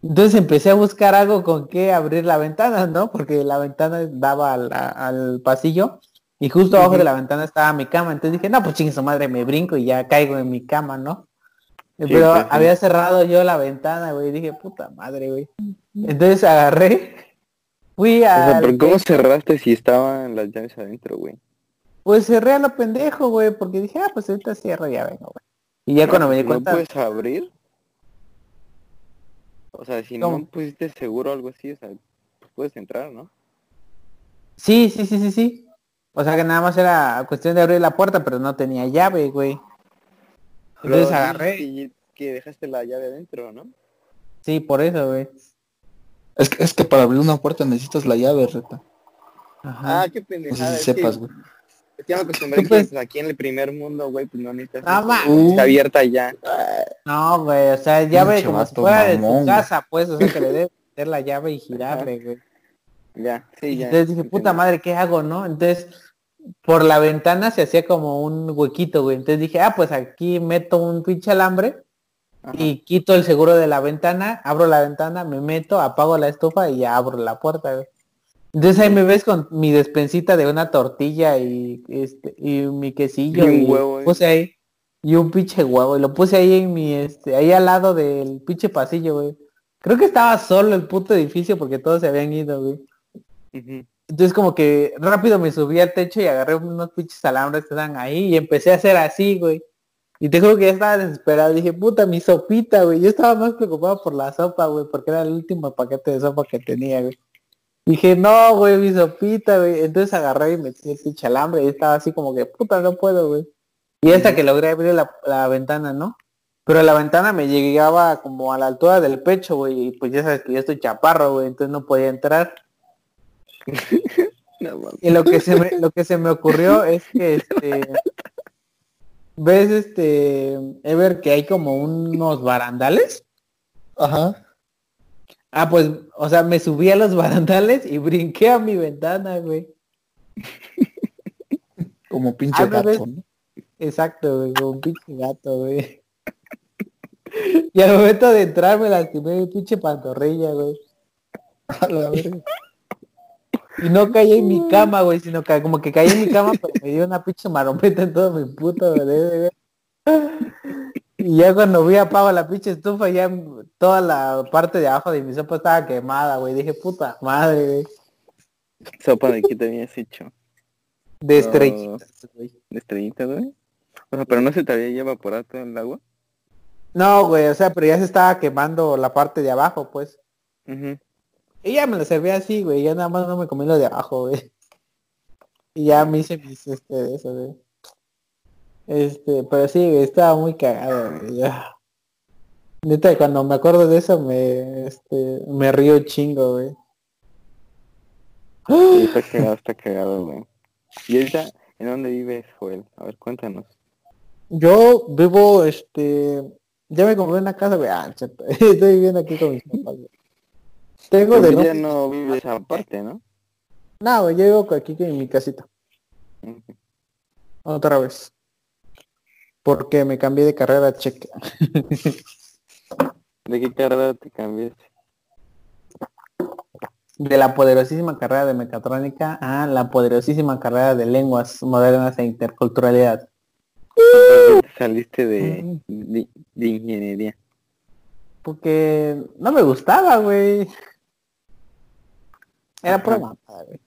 S1: Entonces empecé a buscar algo con que abrir la ventana, ¿no? Porque la ventana daba al, al pasillo y justo abajo de la ventana estaba mi cama. Entonces dije, no, pues chingue su madre, me brinco y ya caigo en mi cama, ¿no? Pero
S2: pues, sí.
S1: había cerrado yo la ventana, güey. Dije, puta madre, güey. Entonces agarré, fui
S2: O sea,
S1: a...
S2: pero ¿cómo cerraste si estaban las llaves adentro, güey?
S1: Pues cerré a lo pendejo, güey, porque dije, ah, pues ahorita cierro y ya vengo, güey. Y ya cuando me di
S2: ¿No
S1: cuenta,
S2: puedes abrir? O sea, si
S1: ¿Cómo?
S2: no pusiste seguro o algo así, o sea, pues puedes entrar, ¿no?
S1: sí, sí, sí, sí, sí. O sea que nada más era cuestión de abrir la puerta, pero no tenía llave, güey. Entonces
S2: Pero
S1: agarré,
S2: dijiste que dejaste la llave adentro, ¿no?
S1: sí, por eso, güey.
S3: es que, es que para abrir una puerta necesitas la llave, reta.
S1: Ajá.
S2: Ah, qué
S3: No
S2: pendejada.
S3: sé
S2: es
S3: si sepas,
S2: que,
S3: güey.
S2: es que me acostumbré que pues, aquí en el primer mundo, güey, pues no necesitas.
S1: Ah,
S2: güey, Está abierta ya.
S1: No, güey, o sea, llave
S3: Pinche
S1: como si fuera de tu casa, pues, o sea que le debes meter la llave y girarle, güey.
S2: Ya, sí, ya.
S1: Entonces dije, puta madre, ¿qué hago, no? Entonces por la ventana se hacía como un huequito, güey. Entonces dije, ah, pues aquí meto un pinche alambre y quito el seguro de la ventana, abro la ventana, me meto, apago la estufa y ya abro la puerta, güey. Entonces ahí me ves con mi despensita de una tortilla y este y mi quesillo
S2: Y un
S1: y
S2: huevo, eh.
S1: puse ahí y un pinche huevo y lo puse ahí en mi este ahí al lado del pinche pasillo, güey. Creo que estaba solo el puto edificio porque todos se habían ido, güey. Entonces como que rápido me subí al techo y agarré unos pinches alambres que estaban ahí y empecé a hacer así, güey. Y te juro que ya estaba desesperado. Dije, puta, mi sopita, güey. Yo estaba más preocupado por la sopa, güey, porque era el último paquete de sopa que tenía, güey. Dije, no, güey, mi sopita, güey. Entonces agarré y metí el pinche alambre y estaba así como que, puta, no puedo, güey. Y hasta que logré abrir la, la ventana, ¿no? Pero la ventana me llegaba como a la altura del pecho, güey. Y pues ya sabes que yo estoy chaparro, güey. Entonces no podía entrar.
S2: No.
S1: Y lo que se me, lo que se me ocurrió es que este ves este Ever que hay como unos barandales.
S3: Ajá.
S1: Ah, pues, o sea, me subí a los barandales y brinqué a mi ventana, güey.
S3: Como pinche
S1: Ah,
S3: gato, ¿no?
S1: Exacto, güey, como un pinche gato, güey. Y al momento de entrar me lastimé mi pinche pantorrilla, güey.
S3: A la verga.
S1: Y no caí en mi cama, güey, sino que como que caí en mi cama, pero me dio una pinche marometa en todo mi puto bebé, güey. Y ya cuando vi apago la pinche estufa, ya toda la parte de abajo de mi sopa estaba quemada, güey. Dije, puta madre, güey.
S2: Sopa de qué te habías hecho.
S1: De estrellitas, güey.
S2: ¿De estrellitas, güey? O sea, pero no se te había evaporado todo el agua.
S1: No, güey, o sea, pero ya se estaba quemando la parte de abajo, pues. Y ya me lo serví así, güey. Ya nada más no me comí lo de abajo, güey. Y ya me hice mis, este, de eso, güey. Este, pero sí, güey, estaba muy cagado, güey. ya. Neta, cuando me acuerdo de eso, me, este, me río chingo, güey.
S2: Sí, está cagado, está cagado, güey. Y ahorita, ¿en dónde vives, Joel? A ver, cuéntanos.
S1: Yo vivo, este, ya me compré una casa, güey. Ah, estoy viviendo aquí con mis papás, güey. Tengo de
S2: Pero ya
S1: no...
S2: no vives aparte, ¿no?
S1: No, yo vivo aquí en mi casita. Otra vez. Porque me cambié de carrera, cheque.
S2: ¿De qué carrera te cambiaste?
S1: De la poderosísima carrera de mecatrónica a la poderosísima carrera de lenguas modernas e interculturalidad.
S2: ¿Por qué te saliste de, de, de ingeniería?
S1: Porque no me gustaba, güey. Era pura mamada, güey.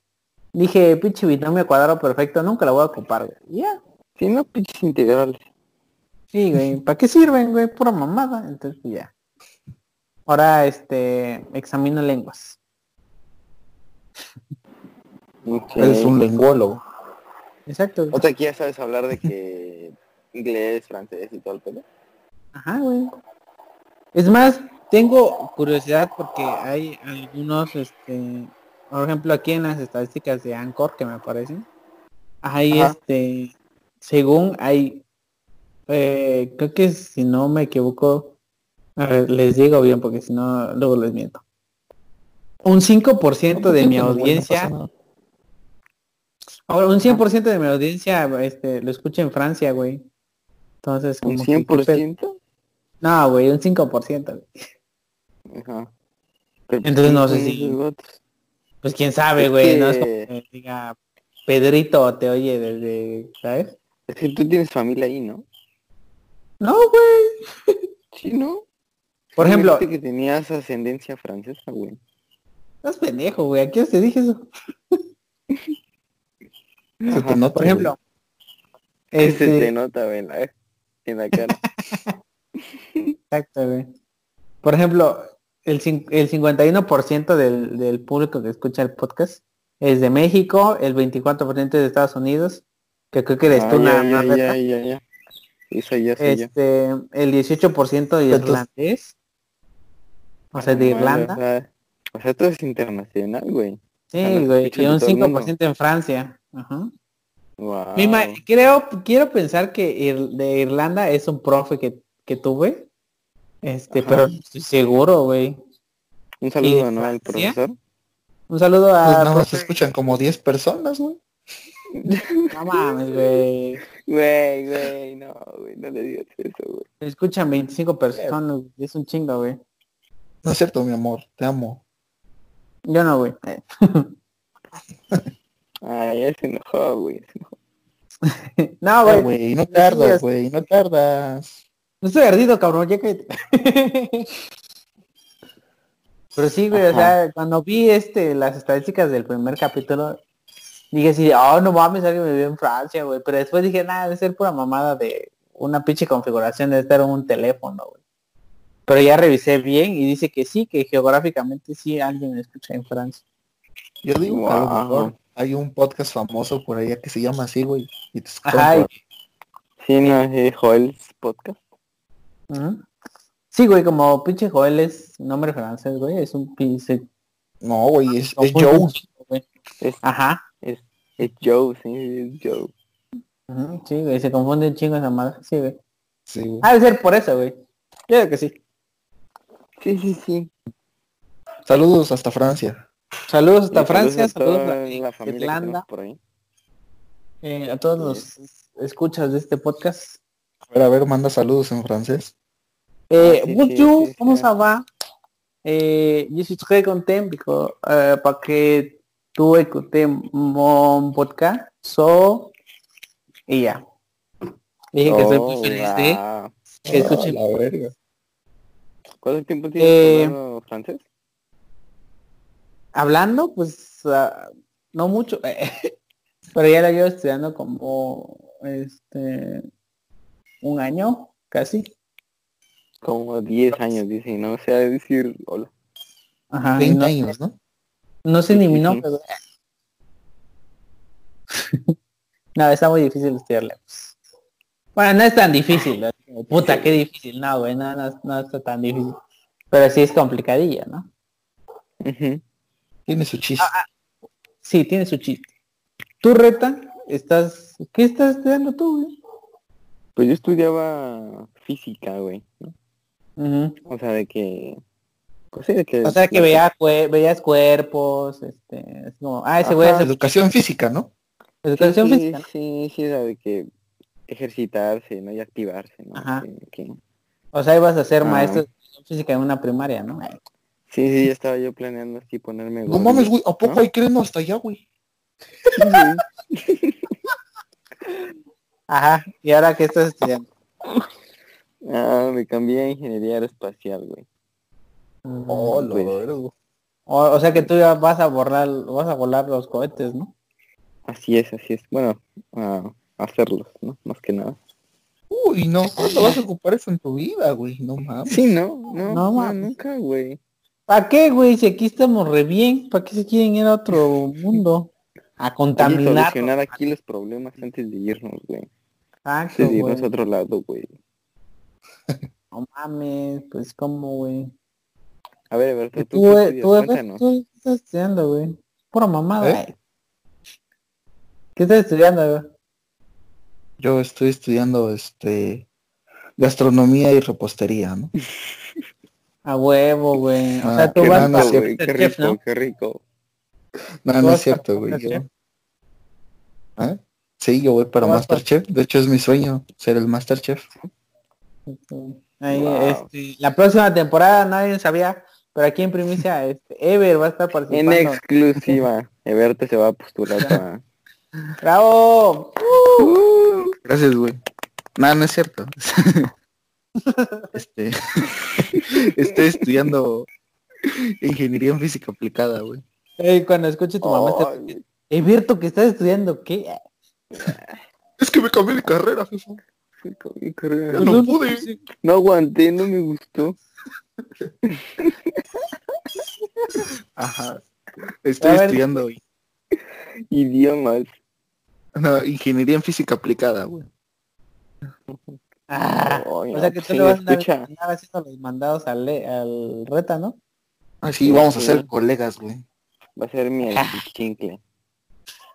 S1: Dije, pinche binomio cuadrado perfecto, nunca lo voy a ocupar, güey. Ya.
S2: Si no, pinches integrales.
S1: Sí, güey. ¿Para qué sirven, güey? Pura mamada. Entonces, pues, ya. Ahora, este, examino lenguas.
S2: Ok.
S3: Eres un lenguólogo.
S1: Exacto. güey.
S2: O sea, aquí ya sabes hablar de que inglés, francés y todo el pelo.
S1: Ajá, güey. Es más, tengo curiosidad porque hay algunos, este, por ejemplo, aquí en las estadísticas de Anchor que me aparecen, hay
S3: Ajá.
S1: este, según hay, eh, creo que si no me equivoco, a ver, les digo bien porque si no, luego les miento. Un 5% de mi audiencia. Ahora, un 100% de mi audiencia este, lo escucha en Francia, güey. Entonces,
S2: ¿Un
S1: como que, ¿qué pe-
S2: 100%?
S1: No, güey, un 5%. güey.
S2: Ajá. Pero,
S1: Entonces, no sé si-. Pues quién sabe, güey. No es como
S2: que-
S1: diga, Pedrito te oye desde, ¿sabes?
S2: Es que tú tienes familia ahí, ¿no?
S1: No, güey.
S2: Sí, ¿no?
S1: Por ejemplo,
S2: que tenías ascendencia francesa, güey.
S1: estás pendejo, güey. ¿A hora te dije eso?
S3: Se te
S2: Ajá.
S3: nota,
S1: Por
S3: güey.
S1: ejemplo,
S2: Ese te
S1: este,
S2: nota, güey, en la, en la cara.
S1: exacto, güey. Por ejemplo, el, el 51% del, del público que escucha el podcast es de México, el 24% es de Estados Unidos, que creo que eres tú
S2: Ah,
S1: una,
S2: ya,
S1: una
S2: ya,
S1: reta.
S2: ya, ya, ya. Eso ya soy yo.
S1: este, el 18% de irlandés, o sea, de Irlanda.
S2: O sea, o sea, todo es internacional, güey.
S1: Sí, güey, y un
S2: todo el mundo.
S1: 5% en Francia. Ajá.
S2: Wow.
S1: Mi creo, quiero pensar que Ir- de Irlanda es un profe que, que tuve. Este,
S2: Ajá.
S1: pero no estoy seguro, güey.
S2: Un
S1: ¿Y
S2: saludo, ¿no? Al profesor.
S1: Un saludo
S3: Pues
S1: a
S3: nada más
S1: profe-
S3: escuchan como 10 personas, güey.
S1: No mames, güey.
S2: Güey, güey, no, güey, no le digas eso, güey.
S1: Me escuchan 25 personas, es un chingo, güey.
S3: No es cierto, mi amor, te amo.
S1: Yo no, güey.
S2: Ay, ya se enojó, güey. se.
S1: No,
S3: Ah,
S1: güey.
S3: no tardas, güey, no tardas.
S1: No estoy ardido, cabrón, ya que... Pero sí, güey, o sea, cuando vi este las estadísticas del primer capítulo, dije así, oh, no mames, alguien me vio en Francia, güey. Pero después dije, nada, debe ser pura mamada de una pinche configuración de estar en un teléfono, güey. Pero ya revisé bien y dice que sí, que geográficamente sí alguien me escucha en Francia.
S3: Yo digo, a lo mejor hay un podcast famoso por allá que se llama así, güey. Y te
S1: Ajá,
S2: Sí, no, eh, Joel's podcast.
S1: Sí, güey, como pinche Joel es nombre francés, güey, es un pinche...
S3: No, güey, es, es
S1: confunde
S3: Joe.
S2: Es,
S1: Ajá.
S2: es, es Joe, sí, es Joe.
S1: Sí, güey, se confunde un chingo esa madre. Sí, güey.
S3: Sí, güey.
S1: Ha de ser por eso, güey. Yo creo que sí.
S2: Sí, sí, sí.
S3: Saludos hasta Francia.
S1: Saludos hasta
S2: Y
S1: Francia,
S2: a
S1: saludos
S2: toda
S1: a,
S2: la familia
S1: Irlanda.
S2: por ahí.
S1: eh, a todos los escuchas de este podcast.
S3: A ver, a ver, manda saludos en francés.
S1: Eh,
S2: Ah, sí,
S1: bonjour,
S2: sí, sí,
S1: comment
S2: sí.
S1: ça va? Eh, je suis très content because, parce que tú écouté mon podcast. So, y ya. Dije que estoy muy
S2: Oh,
S1: feliz de
S2: wow.
S1: que escuchen.
S3: La verga.
S2: ¿Cuánto tiempo tienes
S1: Eh,
S2: hablando francés?
S1: Hablando, pues, ah, no mucho. Pero ya lo llevo estudiando como, este, un año, casi.
S2: Como 10 años, dice, no sé decir hola.
S1: Ajá. y
S3: 20
S1: no,
S3: años, ¿no?
S1: no sé ni mi
S2: Ujú.
S1: nombre. güey. no, está muy difícil estudiarle. pues. Bueno, no es tan difícil. ¿no? Puta, qué difícil. No, güey, no, no, no está tan difícil. Pero sí es complicadilla, ¿no?
S3: Tiene su chiste.
S1: Sí, tiene su chiste. Tú, Reta, estás... ¿Qué estás estudiando tú, güey?
S2: Pues yo estudiaba física, güey. O sea, de que... Pues sí, de que...
S1: O sea que veía cue- veías cuerpos, este, es como, ah, ese güey es
S3: Educación física, ¿no?
S1: educación
S2: sí,
S1: física.
S2: Sí, sí, era de que ejercitarse, ¿no? Y activarse, ¿no?
S1: Ajá.
S2: Que- que-
S1: O sea, ibas a ser
S2: Ah.
S1: maestro de educación física en una primaria, ¿no?
S2: Sí, sí, ya estaba yo planeando así ponerme...
S3: No mames, güey, ¿a poco
S2: ¿no?
S3: hay creno hasta allá, güey?
S1: Ajá. ¿Y ahora qué estás estudiando?
S2: Ah, me cambié a ingeniería aeroespacial, güey.
S3: Oh, lo
S2: Pues-
S3: verga.
S1: o, o sea que tú ya vas a borrar, vas a volar los cohetes, ¿no?
S2: Así es, así es. Bueno, a hacerlos, ¿no? Más que nada.
S3: Uy, no, ¿cuándo vas a ocupar eso en tu vida, güey? No mames.
S2: Sí, no, no,
S1: No
S2: no,
S1: mames.
S2: nunca, güey.
S1: ¿Para qué, güey? Si aquí estamos re bien, ¿para qué se quieren ir a otro mundo? A contaminar.
S2: solucionar aquí los problemas antes de irnos, güey.
S1: Exacto,
S2: Antes de
S1: güey.
S2: irnos a otro lado, güey.
S1: No mames, pues cómo, güey.
S2: A ver, a ver, tú,
S1: Tú,
S2: tú, estudias,
S1: tú,
S2: cuéntanos.
S1: tú ¿qué estás estudiando, güey? Pura mamada,
S3: ¿Eh?
S1: güey. ¿Qué estás estudiando, güey?
S3: Yo estoy estudiando, este, gastronomía y repostería, ¿no?
S1: A huevo, güey. O
S3: Ah,
S1: sea, tú
S3: qué
S1: vas
S2: güey, qué rico, qué rico.
S3: No,
S1: ¿Tú
S3: no es cierto, güey. Yo... ¿Ah? Sí, yo voy para
S1: ¿Tú vas para-
S3: Masterchef. De hecho, es mi sueño ser el Masterchef.
S1: Ahí,
S2: Wow.
S1: este, la próxima temporada nadie sabía, pero aquí en primicia, este, Ever va a estar
S2: En
S1: participando.
S2: exclusiva, Eberto se va a postular para...
S1: ¡Bravo!
S3: Gracias, güey. No, no es cierto. este, estoy estudiando ingeniería en física aplicada, güey.
S1: Cuando escuche tu mamá, te...
S2: Ay,
S1: Everto, que estás estudiando qué?
S3: Es que me cambié de carrera, jefe.
S2: mi carrera.
S3: No pude.
S2: No aguanté, no me gustó.
S3: Ajá. Estoy
S1: A ver.
S3: estudiando
S2: Idiomas.
S3: no, ingeniería en física aplicada, güey.
S1: Ah, o sea que tú
S2: sí,
S1: le vas a andar, haciendo los mandados al, le- al reta, ¿no?
S3: Así vamos a ser colegas, güey.
S2: Va a ser mi chincle.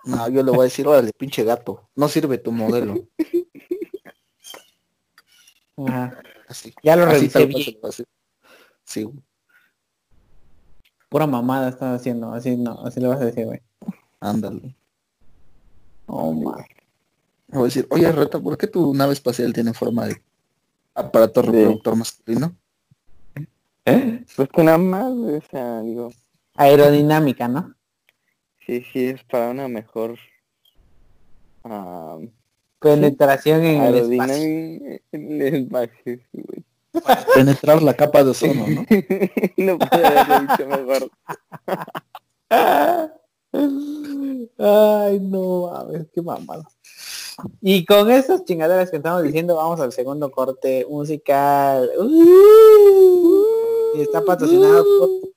S3: No, yo le voy a decir, órale, pinche gato. No sirve tu modelo.
S1: Ajá.
S3: Así.
S1: Ya lo
S3: Así
S1: revisé bien.
S3: hacer. Sí.
S1: Pura mamada estás haciendo, así no, así le vas a decir, güey.
S3: Ándale.
S1: Oh, my.
S3: Me voy a decir, oye, Reta, ¿por qué tu nave espacial tiene forma de aparato reproductor masculino?
S2: Pues que nada más, güey, o sea, digo,
S1: Aerodinámica, ¿no?
S2: sí, sí, es para una mejor ah,
S1: Penetración en el espacio.
S2: aerodinámica en el espacio, sí, güey.
S3: Penetrar la capa de ozono, ¿no?
S2: no puedo haberlo dicho mejor.
S1: Ay, no mames, qué mamada. Y con esas chingaderas que estamos diciendo, vamos al segundo corte musical. Uh, y está patrocinado por...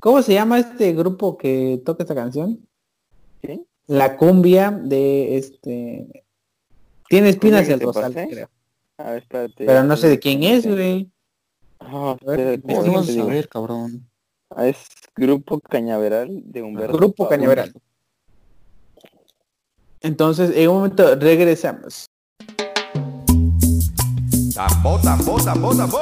S1: ¿Cómo se llama este grupo que toca esta canción?
S2: ¿Sí?
S1: La cumbia de este... Tiene espinas
S2: ¿Cumbia
S1: el rosal,
S2: pasé?
S1: creo.
S2: A ver, espérate.
S1: Pero no sé de quién es, güey.
S2: Ah,
S1: A ver,
S2: espérate,
S3: ¿Cómo
S1: ¿cómo
S3: vas
S2: te
S3: a
S2: digo?
S3: saber, cabrón?
S2: Ah, Es Grupo Cañaveral de Humberto.
S1: Grupo
S2: Pablo.
S1: Cañaveral. Entonces, en un momento regresamos.
S4: Tambo, tambo, tambo, tambo.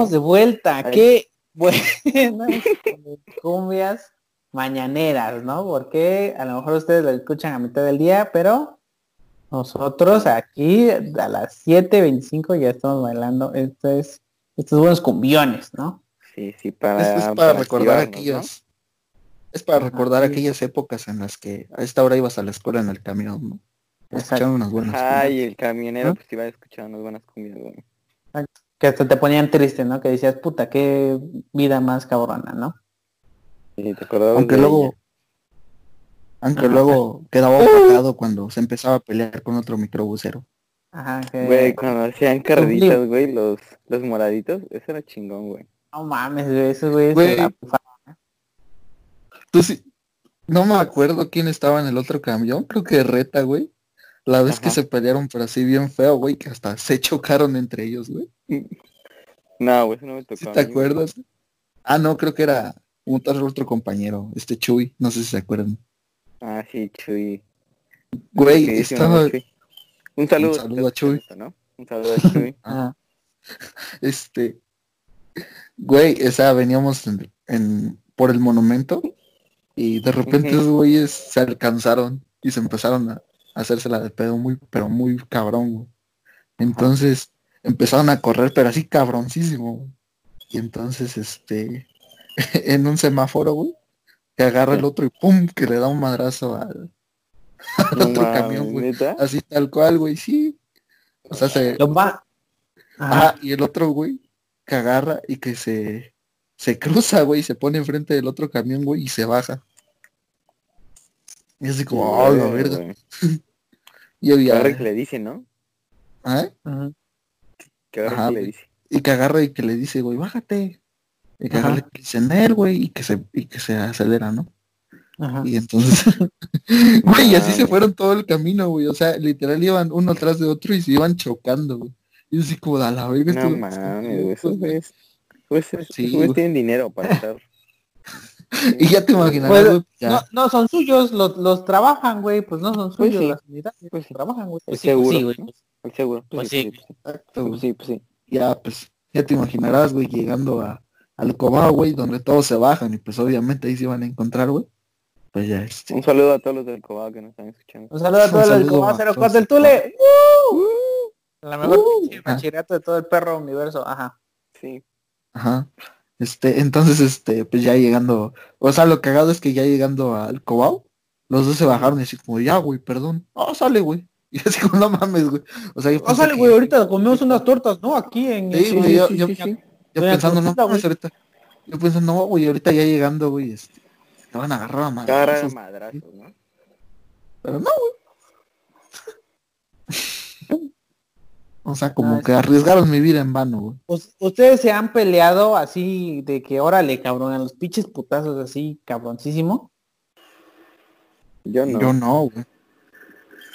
S1: Estamos de vuelta.
S2: Ay.
S1: Qué buenas cumbias mañaneras, ¿no? Porque a lo mejor ustedes lo escuchan a mitad del día, pero nosotros aquí a las 7.25 ya estamos bailando estos, estos buenos cumbiones, ¿no?
S2: Sí, sí,
S3: Es,
S2: para,
S3: es para recordar aquellas. Es para recordar
S1: sí.
S3: aquellas épocas en las que a esta hora ibas a la escuela en el camión, ¿no? Escuchando unas
S2: ¿no?
S3: buenas.
S2: Ay, el camionero
S1: ¿Ah?
S2: pues iba escuchando unas buenas güey.
S1: Que hasta te ponían triste, ¿no? Que decías, puta, qué vida más cabrona, ¿no?
S2: Sí, ¿te acordabas
S3: aunque
S2: de
S3: luego
S2: ella?
S3: aunque luego quedaba opacado cuando se empezaba a pelear con otro microbusero.
S1: Ajá, que...
S2: Güey, cuando hacían carreritas, güey, los, los moraditos, eso era chingón, güey.
S1: No mames, güey, esos güeyes
S3: Güey.
S1: se la rifaban.
S3: Tú sí, no me acuerdo quién estaba en el otro camión, creo que Reta, güey. La vez que se pelearon pero así bien feo, güey, que hasta se chocaron entre ellos, güey.
S2: No, güey, eso no me tocó.
S3: ¿Sí te
S2: mí, güey.
S3: acuerdas? Ah, no, creo que era un otro, otro compañero, este Chuy, no sé si se acuerdan.
S2: Ah, sí, Chuy.
S3: Güey, estaba,
S2: Chuy. Un saludo.
S3: Un saludo a Chuy.
S2: Un saludo a Chuy.
S1: Ajá.
S3: este, güey, o sea, veníamos en, en- por el monumento y de repente esos güeyes se alcanzaron y se empezaron a hacérsela de pedo muy, pero muy cabrón, güey. Entonces empezaron a correr, pero así cabroncísimo, güey. Y entonces, este, en un semáforo, güey, que agarra el otro y pum, que le da un madrazo al, al
S2: No
S3: otro camión, güey.
S2: ¿neta?
S3: Así tal cual, güey, sí. O sea, se,
S1: va... Ajá,
S3: y el otro güey que agarra y que se, se cruza, güey, se pone enfrente del otro camión, güey, y se baja. Y así como, oh, la verga. Y había,
S2: Que agarra y que le dice, ¿no?
S3: ¿eh?
S1: Ujú.
S2: Que agarra
S3: Ajá,
S2: y que le dice.
S3: Y que agarra y que le dice, güey, bájate. Y que
S1: Ajá.
S3: agarra y que dice, "Nel, güey, y que se, y que se acelera, ¿no?
S1: Ajá.
S3: Y entonces, güey, y así se
S2: Mames.
S3: fueron todo el camino, güey. O sea, literal iban uno atrás de otro y se iban chocando, güey. Y así como, a la verga.
S2: No mames, güey, esos güeyes. Pues,
S3: Sí,
S2: tienen dinero para estar.
S3: Y ya te imaginarás,
S1: Pues. No, no son suyos, los, los trabajan, güey, pues no son
S2: Pues
S1: suyos
S2: sí.
S1: las unidades,
S2: Pues sí.
S1: trabajan, güey.
S2: Pues
S1: sí,
S2: seguro,
S1: sí.
S2: Al seguro.
S1: Pues
S2: sí,
S1: sí.
S2: pues sí. Pues sí, pues sí.
S3: ya pues ya te imaginarás, güey, llegando a, al Cobao, güey, donde todos se bajan y pues obviamente ahí se van a encontrar, güey. Pues ya este.
S2: Un saludo a todos los del Cobado que nos están escuchando.
S1: Un saludo a todos los Cobas
S3: a
S1: 04
S3: todos.
S1: del Tule. ¡Uh! La mejor
S3: Uh.
S1: de todo el perro universo, ajá.
S2: Sí.
S3: Ajá. Este, entonces, este, pues ya llegando, o sea, lo cagado es que ya llegando al Cobao, los dos se bajaron y así como, ya, güey, perdón. Oh, sale, güey. Y así como, no mames, güey. O sea, yo
S1: Pásale,
S3: que-
S1: güey, ahorita comemos unas tortas, ¿no? Aquí en...
S3: Sí, güey, yo, yo,
S2: sí, sí.
S3: yo
S1: Doña
S3: pensando, no mames,
S1: güey.
S3: ahorita. Yo pensando, no, güey, ahorita ya llegando, güey, este, te van a agarrar a
S2: Cara
S3: madrazos.
S2: madrazos, ¿no?
S3: Pero no, güey. O sea, como
S1: Ah,
S3: que arriesgaron mi vida en vano, güey.
S1: Us- Ustedes se han peleado así de que órale, cabrón, a los pinches putazos así, cabroncísimo.
S2: Yo no.
S3: Yo no, güey.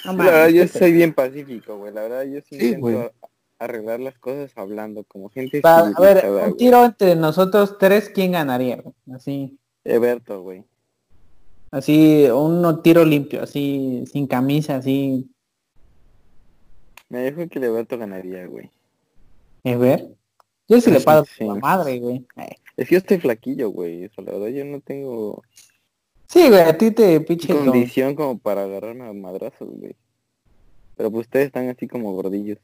S1: No
S2: la verdad, yo soy bien pacífico, güey. La verdad, yo sí,
S3: Sí,
S2: intento arreglar las cosas hablando como gente
S1: Pa- a ver, un
S2: güey.
S1: tiro entre nosotros tres, ¿quién ganaría? güey? Así,
S2: Eberto, güey.
S1: así, un tiro limpio, así, sin camisa, así,
S2: Me dijo que el Eberto ganaría, güey.
S1: ¿es ver? Yo sí le
S3: Sí,
S1: pago
S2: sí.
S1: por la madre, güey. Eh.
S2: Es que yo estoy flaquillo, güey. Eso, la verdad, yo no tengo
S1: Sí, güey, a ti te pinche con-
S2: condición como para agarrarme a madrazos, güey. Pero pues ustedes están así como gordillos.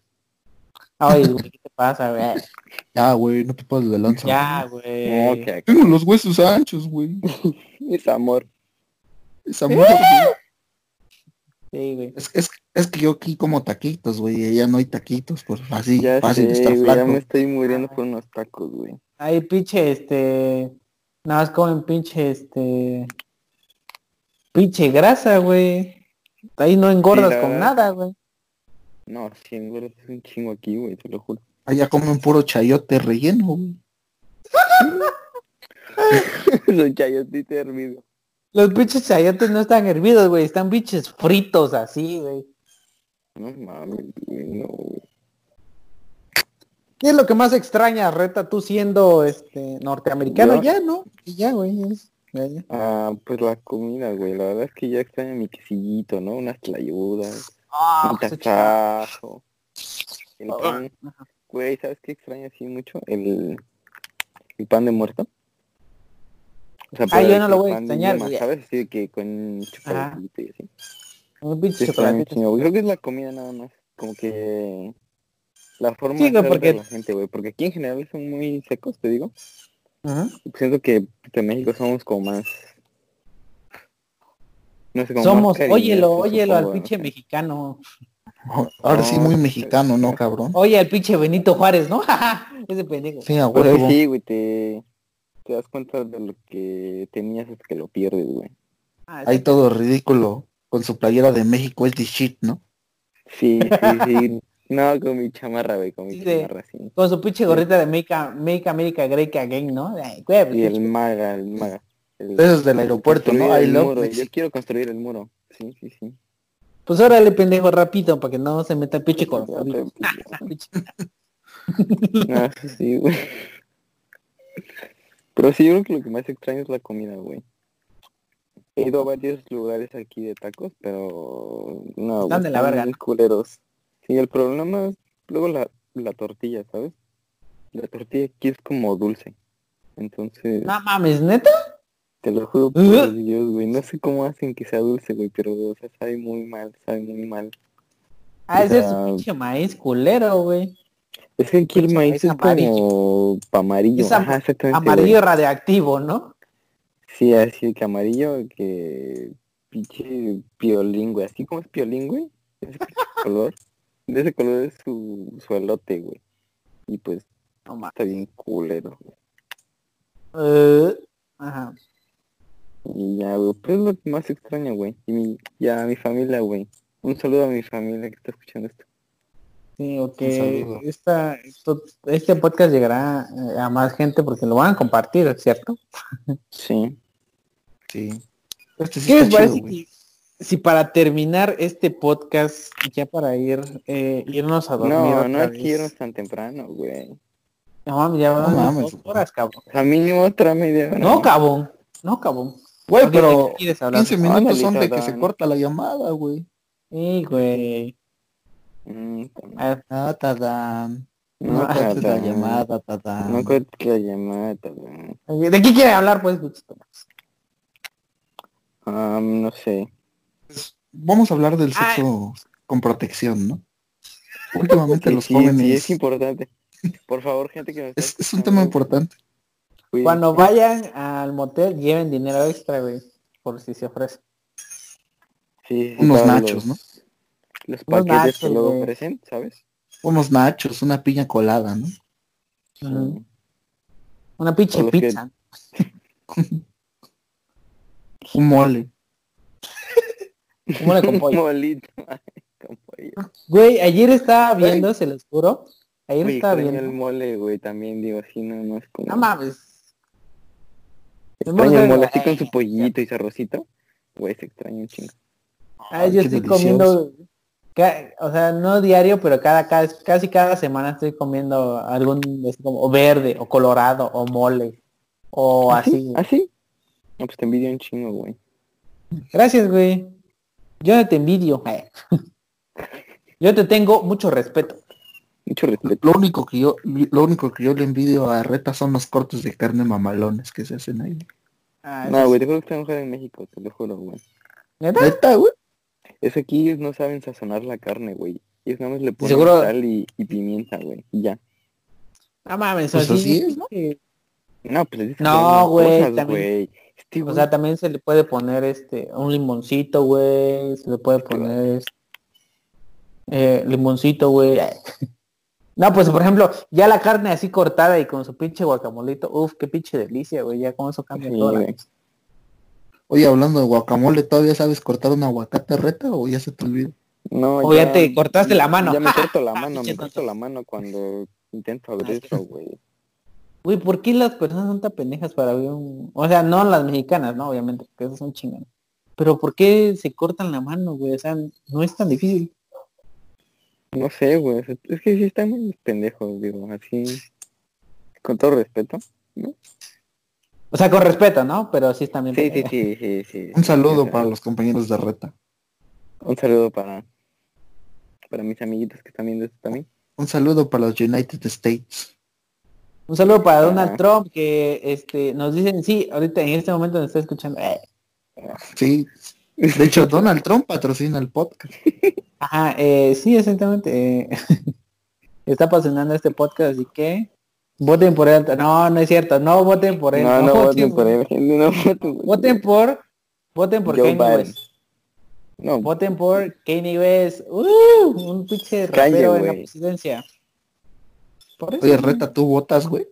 S1: Ay, güey, ¿qué te pasa, güey?
S3: Ya, güey, no te puedes de lanza.
S1: Ya,
S2: No,
S1: güey.
S2: acá
S3: Tengo los huesos anchos, güey.
S2: es amor.
S3: Es amor, güey.
S1: Sí, güey.
S3: Es, es, es que yo aquí como taquitos, güey, y allá no hay taquitos, pues así,
S2: Ya
S3: fácil
S2: sé,
S3: estar
S2: güey, ya me estoy muriendo por unos tacos, güey.
S1: Ahí pinche, este, nada más comen pinche, este, pinche grasa, güey. Ahí no engordas
S2: Sí,
S1: con
S2: verdad.
S1: nada, güey.
S2: No, 100 güey, es un chingo aquí, güey, te lo juro.
S3: Allá comen puro chayote relleno, güey.
S2: Soy chayotito hervido.
S1: Los pinches chayotes no están hervidos, güey. Están pinches fritos así, güey.
S2: No mames, güey, no, güey.
S1: ¿Qué es lo que más extraña, Reta, tú siendo este norteamericano?
S2: Yo-
S1: Ya, ¿no? Ya, güey. es- ya, ya.
S2: Ah, pues la comida, güey. La verdad es que ya extraño mi quesillito, ¿no? Unas tlayudas,
S1: Ah,
S2: un
S1: chaval.
S2: tasajo, el pan, Güey, ¿sabes qué extraño así mucho? El, el pan de muerto. O sea,
S1: Ah, yo no lo voy a extrañar, güey.
S2: ¿Sabes? Así de que con chocolatito y así.
S1: Un pinche chocolatito.
S2: Creo que es la comida nada más. Como que la forma
S1: Sí,
S2: de
S1: porque-
S2: la gente, güey. Porque aquí en general son muy secos, te digo.
S1: Ajá.
S2: Siento que en México somos como más... No sé, como
S1: Somos,
S2: más
S1: óyelo, óyelo al pinche
S2: no sé.
S1: mexicano.
S3: Ahora sí muy mexicano, ¿no, cabrón?
S1: Oye, al pinche Benito Juárez, ¿no? Ese pendejo.
S3: Sí, a huevo.
S2: sí, güey, te, te das cuenta de lo que tenías hasta que lo pierdes, güey.
S1: Ah,
S3: Ahí todo ridículo con su playera de México es de shit, ¿no?
S2: Sí, sí, sí. No, con mi chamarra, güey, con mi
S1: Sí,
S2: chamarra, sí.
S1: Con su pinche gorrita de Make, Make America Great Again, ¿no? Ay, güey, pues,
S2: Y el
S1: pinche-
S2: maga, el maga. El,
S3: Eso es del aeropuerto, ¿no? I
S2: el
S3: love
S2: muro. Yo quiero construir el muro. Sí, sí, sí.
S1: Pues órale, pendejo, rápido, para que no se meta el pinche. Pinche-
S2: No, sí, sí, güey. Pero sí, yo creo que lo que más extraño es la comida, güey. He ido a varios lugares aquí de tacos, pero no,
S1: Están
S2: güey,
S1: de la verga,
S2: culeros. Sí, el problema es luego la, la tortilla, ¿sabes? La tortilla aquí es como dulce. Entonces,
S1: No mames, ¿neta?
S2: te lo juro por
S1: Uh.
S2: Dios, güey. No sé cómo hacen que sea dulce, güey, pero o sea, sabe muy mal, sabe muy mal.
S1: Ah, ese es su pinche maíz culero, güey.
S2: Es que el maíz
S1: maíz
S2: es
S1: amarillo.
S2: como pa' amarillo.
S1: Es am-
S2: Ajá, exactamente.
S1: Amarillo radiactivo, ¿no?
S2: Sí, así que amarillo, que pinche piolín, güey. Así como es piolín, güey. Ese color. De ese color es su, su elote, güey. Y pues
S1: No
S2: está bien culero.
S1: Eh, ajá.
S2: Y ya, güey. Pues es lo que más extraño, güey. Y mi, ya mi familia, güey. Un saludo a mi familia que está escuchando esto.
S1: Sí,
S3: Un
S1: ok.
S3: saludo.
S1: Esta, esto- este podcast llegará eh, a más gente porque lo van a compartir, ¿cierto?
S2: Sí.
S3: Sí. Este sí
S1: ¿Qué les parece
S3: chido,
S1: si, si para terminar este podcast, ya para ir eh, irnos a dormir
S2: No,
S1: otra
S2: no hay
S1: vez?
S2: que irnos tan temprano, güey.
S1: No mames, ya van
S3: mames.
S1: dos horas, cabrón.
S2: O sea, mínimo otra media hora.
S1: No, cabrón. No, cabrón.
S3: Güey,
S1: Ok, ¿de
S3: pero
S1: qué quieres hablar?
S3: 15 minutos son de que se corta la llamada, güey.
S1: Sí, güey.
S2: Mm,
S3: Ah.
S2: No,
S3: No cortes la llamada, tadán.
S2: No cortes la llamada, güey.
S1: ¿De qué quiere hablar, pues?
S2: Ah, no sé.
S3: Vamos a hablar del
S1: Ah.
S3: sexo con protección, ¿no? Últimamente
S2: Sí,
S3: los jóvenes...
S2: sí, es importante. Por favor, gente que está
S3: es, es un tema importante.
S2: cuídense.
S1: Cuando vayan al motel, lleven dinero extra, güey. Por si se ofrece.
S2: Sí,
S3: unos nachos,
S2: los, Los paquetes
S1: nachos,
S2: que luego ofrecen, ¿sabes?
S3: Unos nachos, una piña colada, ¿no?
S1: Una pinche
S2: que-
S1: pizza.
S3: Un mole.
S1: ¿Cómo le con pollo?
S2: Molito, con pollo.
S1: Güey, ayer estaba viendo, se los juro. Ayer estaba
S2: extraño el
S1: viendo.
S2: mole, güey, también digo así, no, no es como...
S1: No mames.
S2: extraño el mole así
S1: Ay,
S2: con su pollito y su arrocito. Güey, se extraña un chingo.
S1: Ay, yo estoy
S3: delicioso.
S1: comiendo, o sea, no diario, pero cada, cada- casi cada semana estoy comiendo algún, así como, o verde, o colorado, o mole, o así.
S2: ¿Así? No, pues te envidio un chingo, güey.
S1: Gracias, güey. Yo no te envidio. eh. Yo te tengo mucho respeto.
S2: Mucho respeto.
S3: Lo único que yo, lo único que yo le envidio a Reta son los cortes de carne mamalones que se hacen ahí.
S1: Ah,
S2: No, güey, te juro que está mejor en México, te lo juro, güey.
S1: ¿Neta?
S3: Neta, güey.
S2: Es que aquí ellos no saben sazonar la carne, güey. Ellos nada más le ponen
S1: Seguro-
S2: sal y, y pimienta, güey. Y ya.
S1: No mames,
S3: Pues
S1: así,
S3: es, ¿no?
S2: No, pues
S1: No, güey, también-.
S2: Este
S1: O sea, también se le puede poner este un limoncito, güey. Se le puede poner este, eh, limoncito, güey. No, pues por ejemplo, ya la carne así cortada y con su pinche guacamolito, uf, qué pinche delicia, güey. Ya con eso cambia
S2: Sí,
S1: cosa.
S3: Oye, hablando de guacamole, ¿todavía sabes cortar un aguacate Reta o ya se te olvidó?
S2: No,
S1: O ya te cortaste la mano.
S2: Ya me corto la mano, me corto la mano cuando intento abrirlo, güey.
S1: Güey, ¿por qué las personas son tan pendejas para abrir un... O sea, no las mexicanas, ¿no? Obviamente, porque esas son chingadas. Pero ¿por qué se cortan la mano, güey? O sea, no es tan difícil.
S2: No sé, güey. Es que sí están muy pendejos, digo, así. Con todo respeto.
S1: O sea, con respeto, ¿no? Pero sí bien
S2: Sí, sí, sí, sí, sí.
S3: Un saludo para los compañeros de Reta.
S2: Un saludo para para mis amiguitos que están viendo esto también.
S3: Un saludo para los United States.
S1: Un saludo para
S2: Ah.
S1: Donald Trump que este nos dicen, sí, ahorita en este momento nos está escuchando. eh,
S3: Sí. De hecho, Donald Trump patrocina el podcast.
S1: Ajá, eh, sí, exactamente. eh, está apasionando este podcast, así que voten por él. No, no es cierto, no voten por él.
S2: No, no voten por él, no voten por.
S1: Voten por, voten por
S2: Joe
S1: Kanye. West.
S2: No,
S1: Voten por Kanye West. ¡Uh! un pinche rapero en la presidencia. Por eso.
S3: Oye, Reta, ¿tú votas, güey?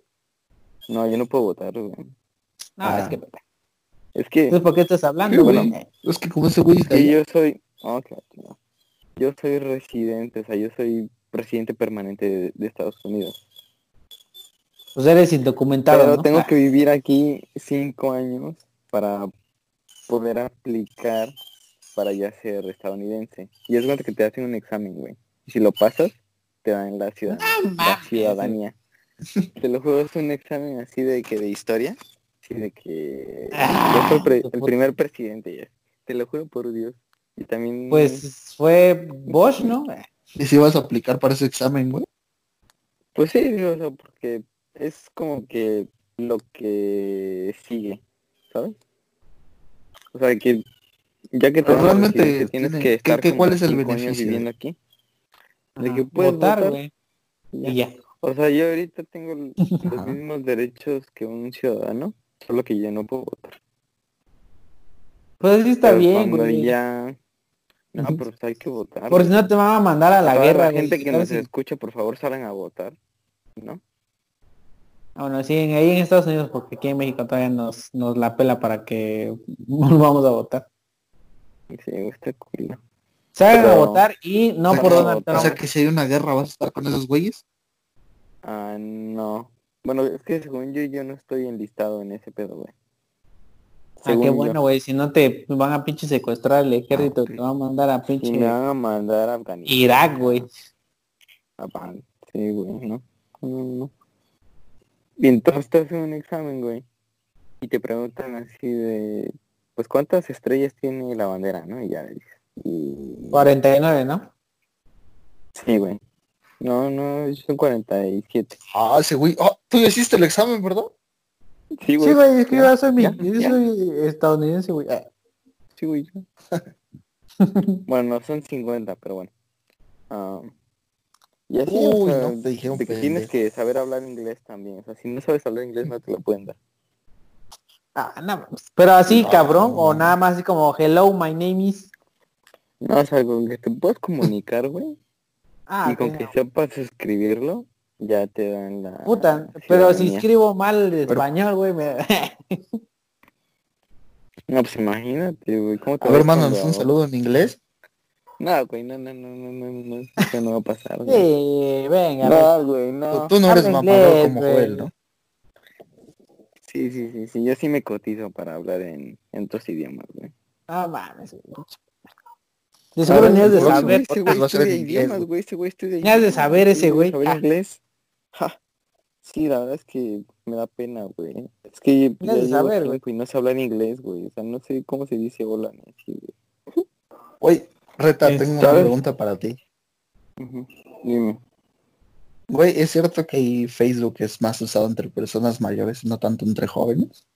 S2: no, yo no puedo votar, güey.
S1: No,
S3: Ah.
S1: es que,
S2: Es que,
S1: entonces, ¿por qué estás hablando,
S3: Bueno,
S1: güey?
S3: Es que como ese güey
S2: es
S3: está
S2: yo soy... oh, claro, no. Yo soy residente, o sea, yo soy residente permanente de, de Estados Unidos.
S1: Pues eres indocumentado,
S2: Pero
S1: ¿no?
S2: tengo que vivir aquí cinco años para poder aplicar para ya ser estadounidense. Y es cuenta que te hacen un examen, güey. Y si lo pasas, te dan la, ciudad, la ciudadanía. Te lo juro, es un examen así de que de historia. Así de que
S1: Ah,
S2: yo fui el, primer presidente ya. Te lo juro por Dios. Y también
S1: Pues fue Bosch, ¿no?
S3: ¿Y si vas a aplicar para ese examen, güey?
S2: Pues sí, digo, o sea, porque es como que lo que sigue, ¿sabes? O sea, que ya que
S3: realmente
S2: tienes
S3: tiene-
S2: que
S3: ¿qué-
S2: estar como
S3: cuál es el beneficio?
S2: viviendo aquí. De que puedes
S1: votar,
S2: votar,
S1: güey.
S2: ya.
S1: Y ya.
S2: O sea, yo ahorita tengo los mismos derechos que un ciudadano, solo que yo no puedo votar.
S1: Pues sí está
S2: Pero
S1: bien,
S2: cuando
S1: güey.
S2: ya... No, pero pues hay que votar.
S1: Por si no te van a mandar a la guerra,
S2: la
S1: güey.
S2: gente que
S1: ¿Sabes
S2: nos
S1: si-
S2: escucha, por favor, salgan a votar, ¿no?
S1: Ah, Bueno, sí, en- ahí en Estados Unidos, porque aquí en México todavía nos, nos la pela para que volvamos a votar.
S2: Sí, está cool.
S1: Salgan a votar y no
S3: O
S1: por Donald
S3: O
S1: Trump.
S3: sea que si hay una guerra vas a estar con esos güeyes.
S2: Ah, no. Bueno, es que según yo, yo no estoy enlistado en ese pedo, güey.
S1: Ah, qué bueno, güey. Si no te van a pinche secuestrar el ejército,
S3: ok.
S1: te van a mandar a pinche
S2: me van a mandar a Afganistán.
S1: Irak, güey.
S2: Sí, güey, ¿no? No, no. Y entonces te hacen un examen, güey. Y te preguntan así de... Pues, ¿cuántas estrellas tiene la bandera, no? Y ya le dices. Y...
S1: 49, ¿no?
S2: Sí, güey. No, no, son 47.
S3: Ah, ese güey. Ah, tú ya hiciste el examen, ¿verdad?
S2: Sí, güey.
S1: Sí, güey, es que yo soy, mi-
S2: ya,
S1: yo
S2: ya.
S1: soy estadounidense, güey. Ah.
S2: Sí, güey. bueno, no son 50, pero bueno. Ah, y así, o
S3: Uy,
S2: sea,
S3: no, te dijeron
S2: de que tienes que saber hablar inglés también. O sea, si no sabes hablar inglés no te lo pueden dar.
S1: Ah, no, pero así,
S3: No.
S1: cabrón, o nada más así como, hello, my name is...
S2: No, o sea, con que te puedas comunicar, güey,
S1: Ah,
S2: y con que sepas escribirlo, ya te dan la
S1: Puta, pero si escribo mal el español, güey, me...
S2: No, pues imagínate, güey, ¿cómo te
S3: A ver,
S2: cuando-
S3: un saludo en inglés.
S2: No, güey, no, no, no, no, no, no, eso no va a pasar. güey.
S1: sí, venga, güey.
S2: No, güey,
S3: Tú,
S2: no.
S3: tú no eres mamador como
S1: güey.
S3: Joel, ¿no?
S2: Sí, sí, sí, sí, yo sí me cotizo para hablar en, en otros idiomas, güey.
S1: No mames, güey. De seguro ni has de saber.
S2: Ese güey estudia idiomas,
S3: güey.
S2: güey, ese güey estudia
S1: Ni has de saber ese güey.
S2: saber
S1: Ah.
S2: inglés. Ja. Sí, la verdad es que me da pena, güey. Es que
S1: Ni
S2: ya
S1: has de
S2: llevo
S1: saber, güey.
S2: y no sé hablar inglés, güey. O sea, no sé cómo se dice hola ni así, güey.
S3: Oye, Reta, tengo una pregunta para ti.
S2: Ujú. Dime.
S3: Güey, ¿es cierto que Facebook es más usado entre personas mayores, no tanto entre jóvenes?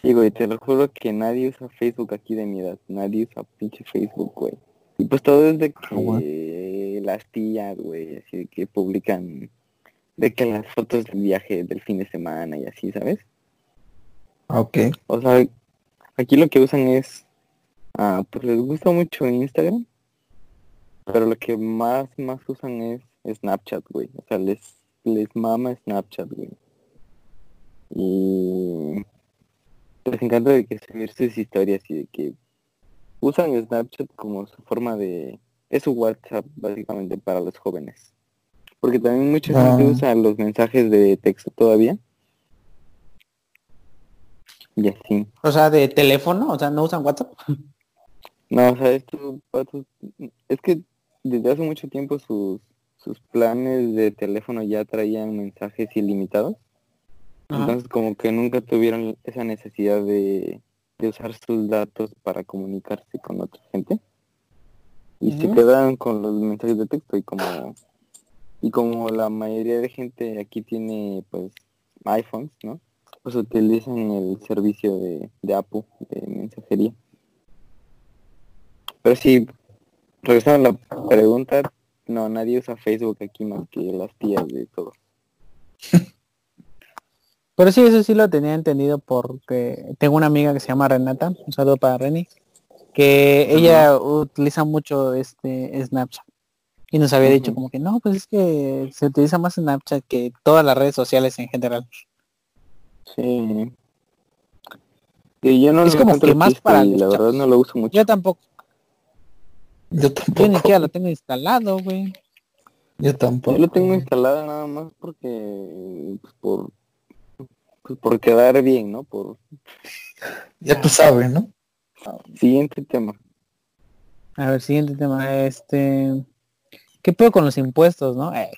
S2: Sí, güey, te lo juro que nadie usa Facebook aquí de mi edad. Nadie usa pinche Facebook, güey. Y pues todo es de
S3: Ah,
S2: que las tías, güey, así de que publican de que las fotos del viaje del fin de semana y así, ¿sabes?
S3: Ah, Ok.
S2: O sea, aquí lo que usan es, ah, pues les gusta mucho Instagram, pero lo que más, más usan es Snapchat, güey. O sea, les, les mama Snapchat, güey. Y les encanta de que subir sus historias y de que usan Snapchat como su forma de... Es su WhatsApp, básicamente, para los jóvenes. Porque también mucha gente
S3: Ah.
S2: usa los mensajes de texto todavía. Y así.
S1: O sea, de teléfono, o sea, no usan WhatsApp.
S2: No, o sea, estos vatos- es que desde hace mucho tiempo sus, sus planes de teléfono ya traían mensajes ilimitados.
S1: Ajá.
S2: Entonces como que nunca tuvieron esa necesidad de, de usar sus datos para comunicarse con otra gente. Y se quedaron con los mensajes de texto y como Y como la mayoría de gente aquí tiene pues iPhones, ¿no? Pues utilizan el servicio de, de Apple de mensajería. Pero sí, regresando a la pregunta, no, nadie usa Facebook aquí más que las tías de todo.
S1: Pero sí, eso sí lo tenía entendido porque tengo una amiga que se llama Renata, un saludo para Reni, que ella utiliza mucho este Snapchat. Y nos había dicho como que no, pues es que se utiliza más Snapchat que todas las redes sociales en general.
S2: Sí. Y yo no
S1: Es como que más para
S2: la verdad no lo uso mucho.
S1: Yo tampoco,
S3: Yo
S1: yo ni
S3: tampoco.
S1: siquiera lo tengo instalado, güey.
S3: Yo tampoco.
S2: Yo lo tengo instalado nada más porque pues, por pues, por quedar bien, ¿no? Por
S3: Ya tú sabes, ¿no?
S2: siguiente tema.
S1: A ver, siguiente tema. Este, ¿qué pedo con los impuestos, no? Eh,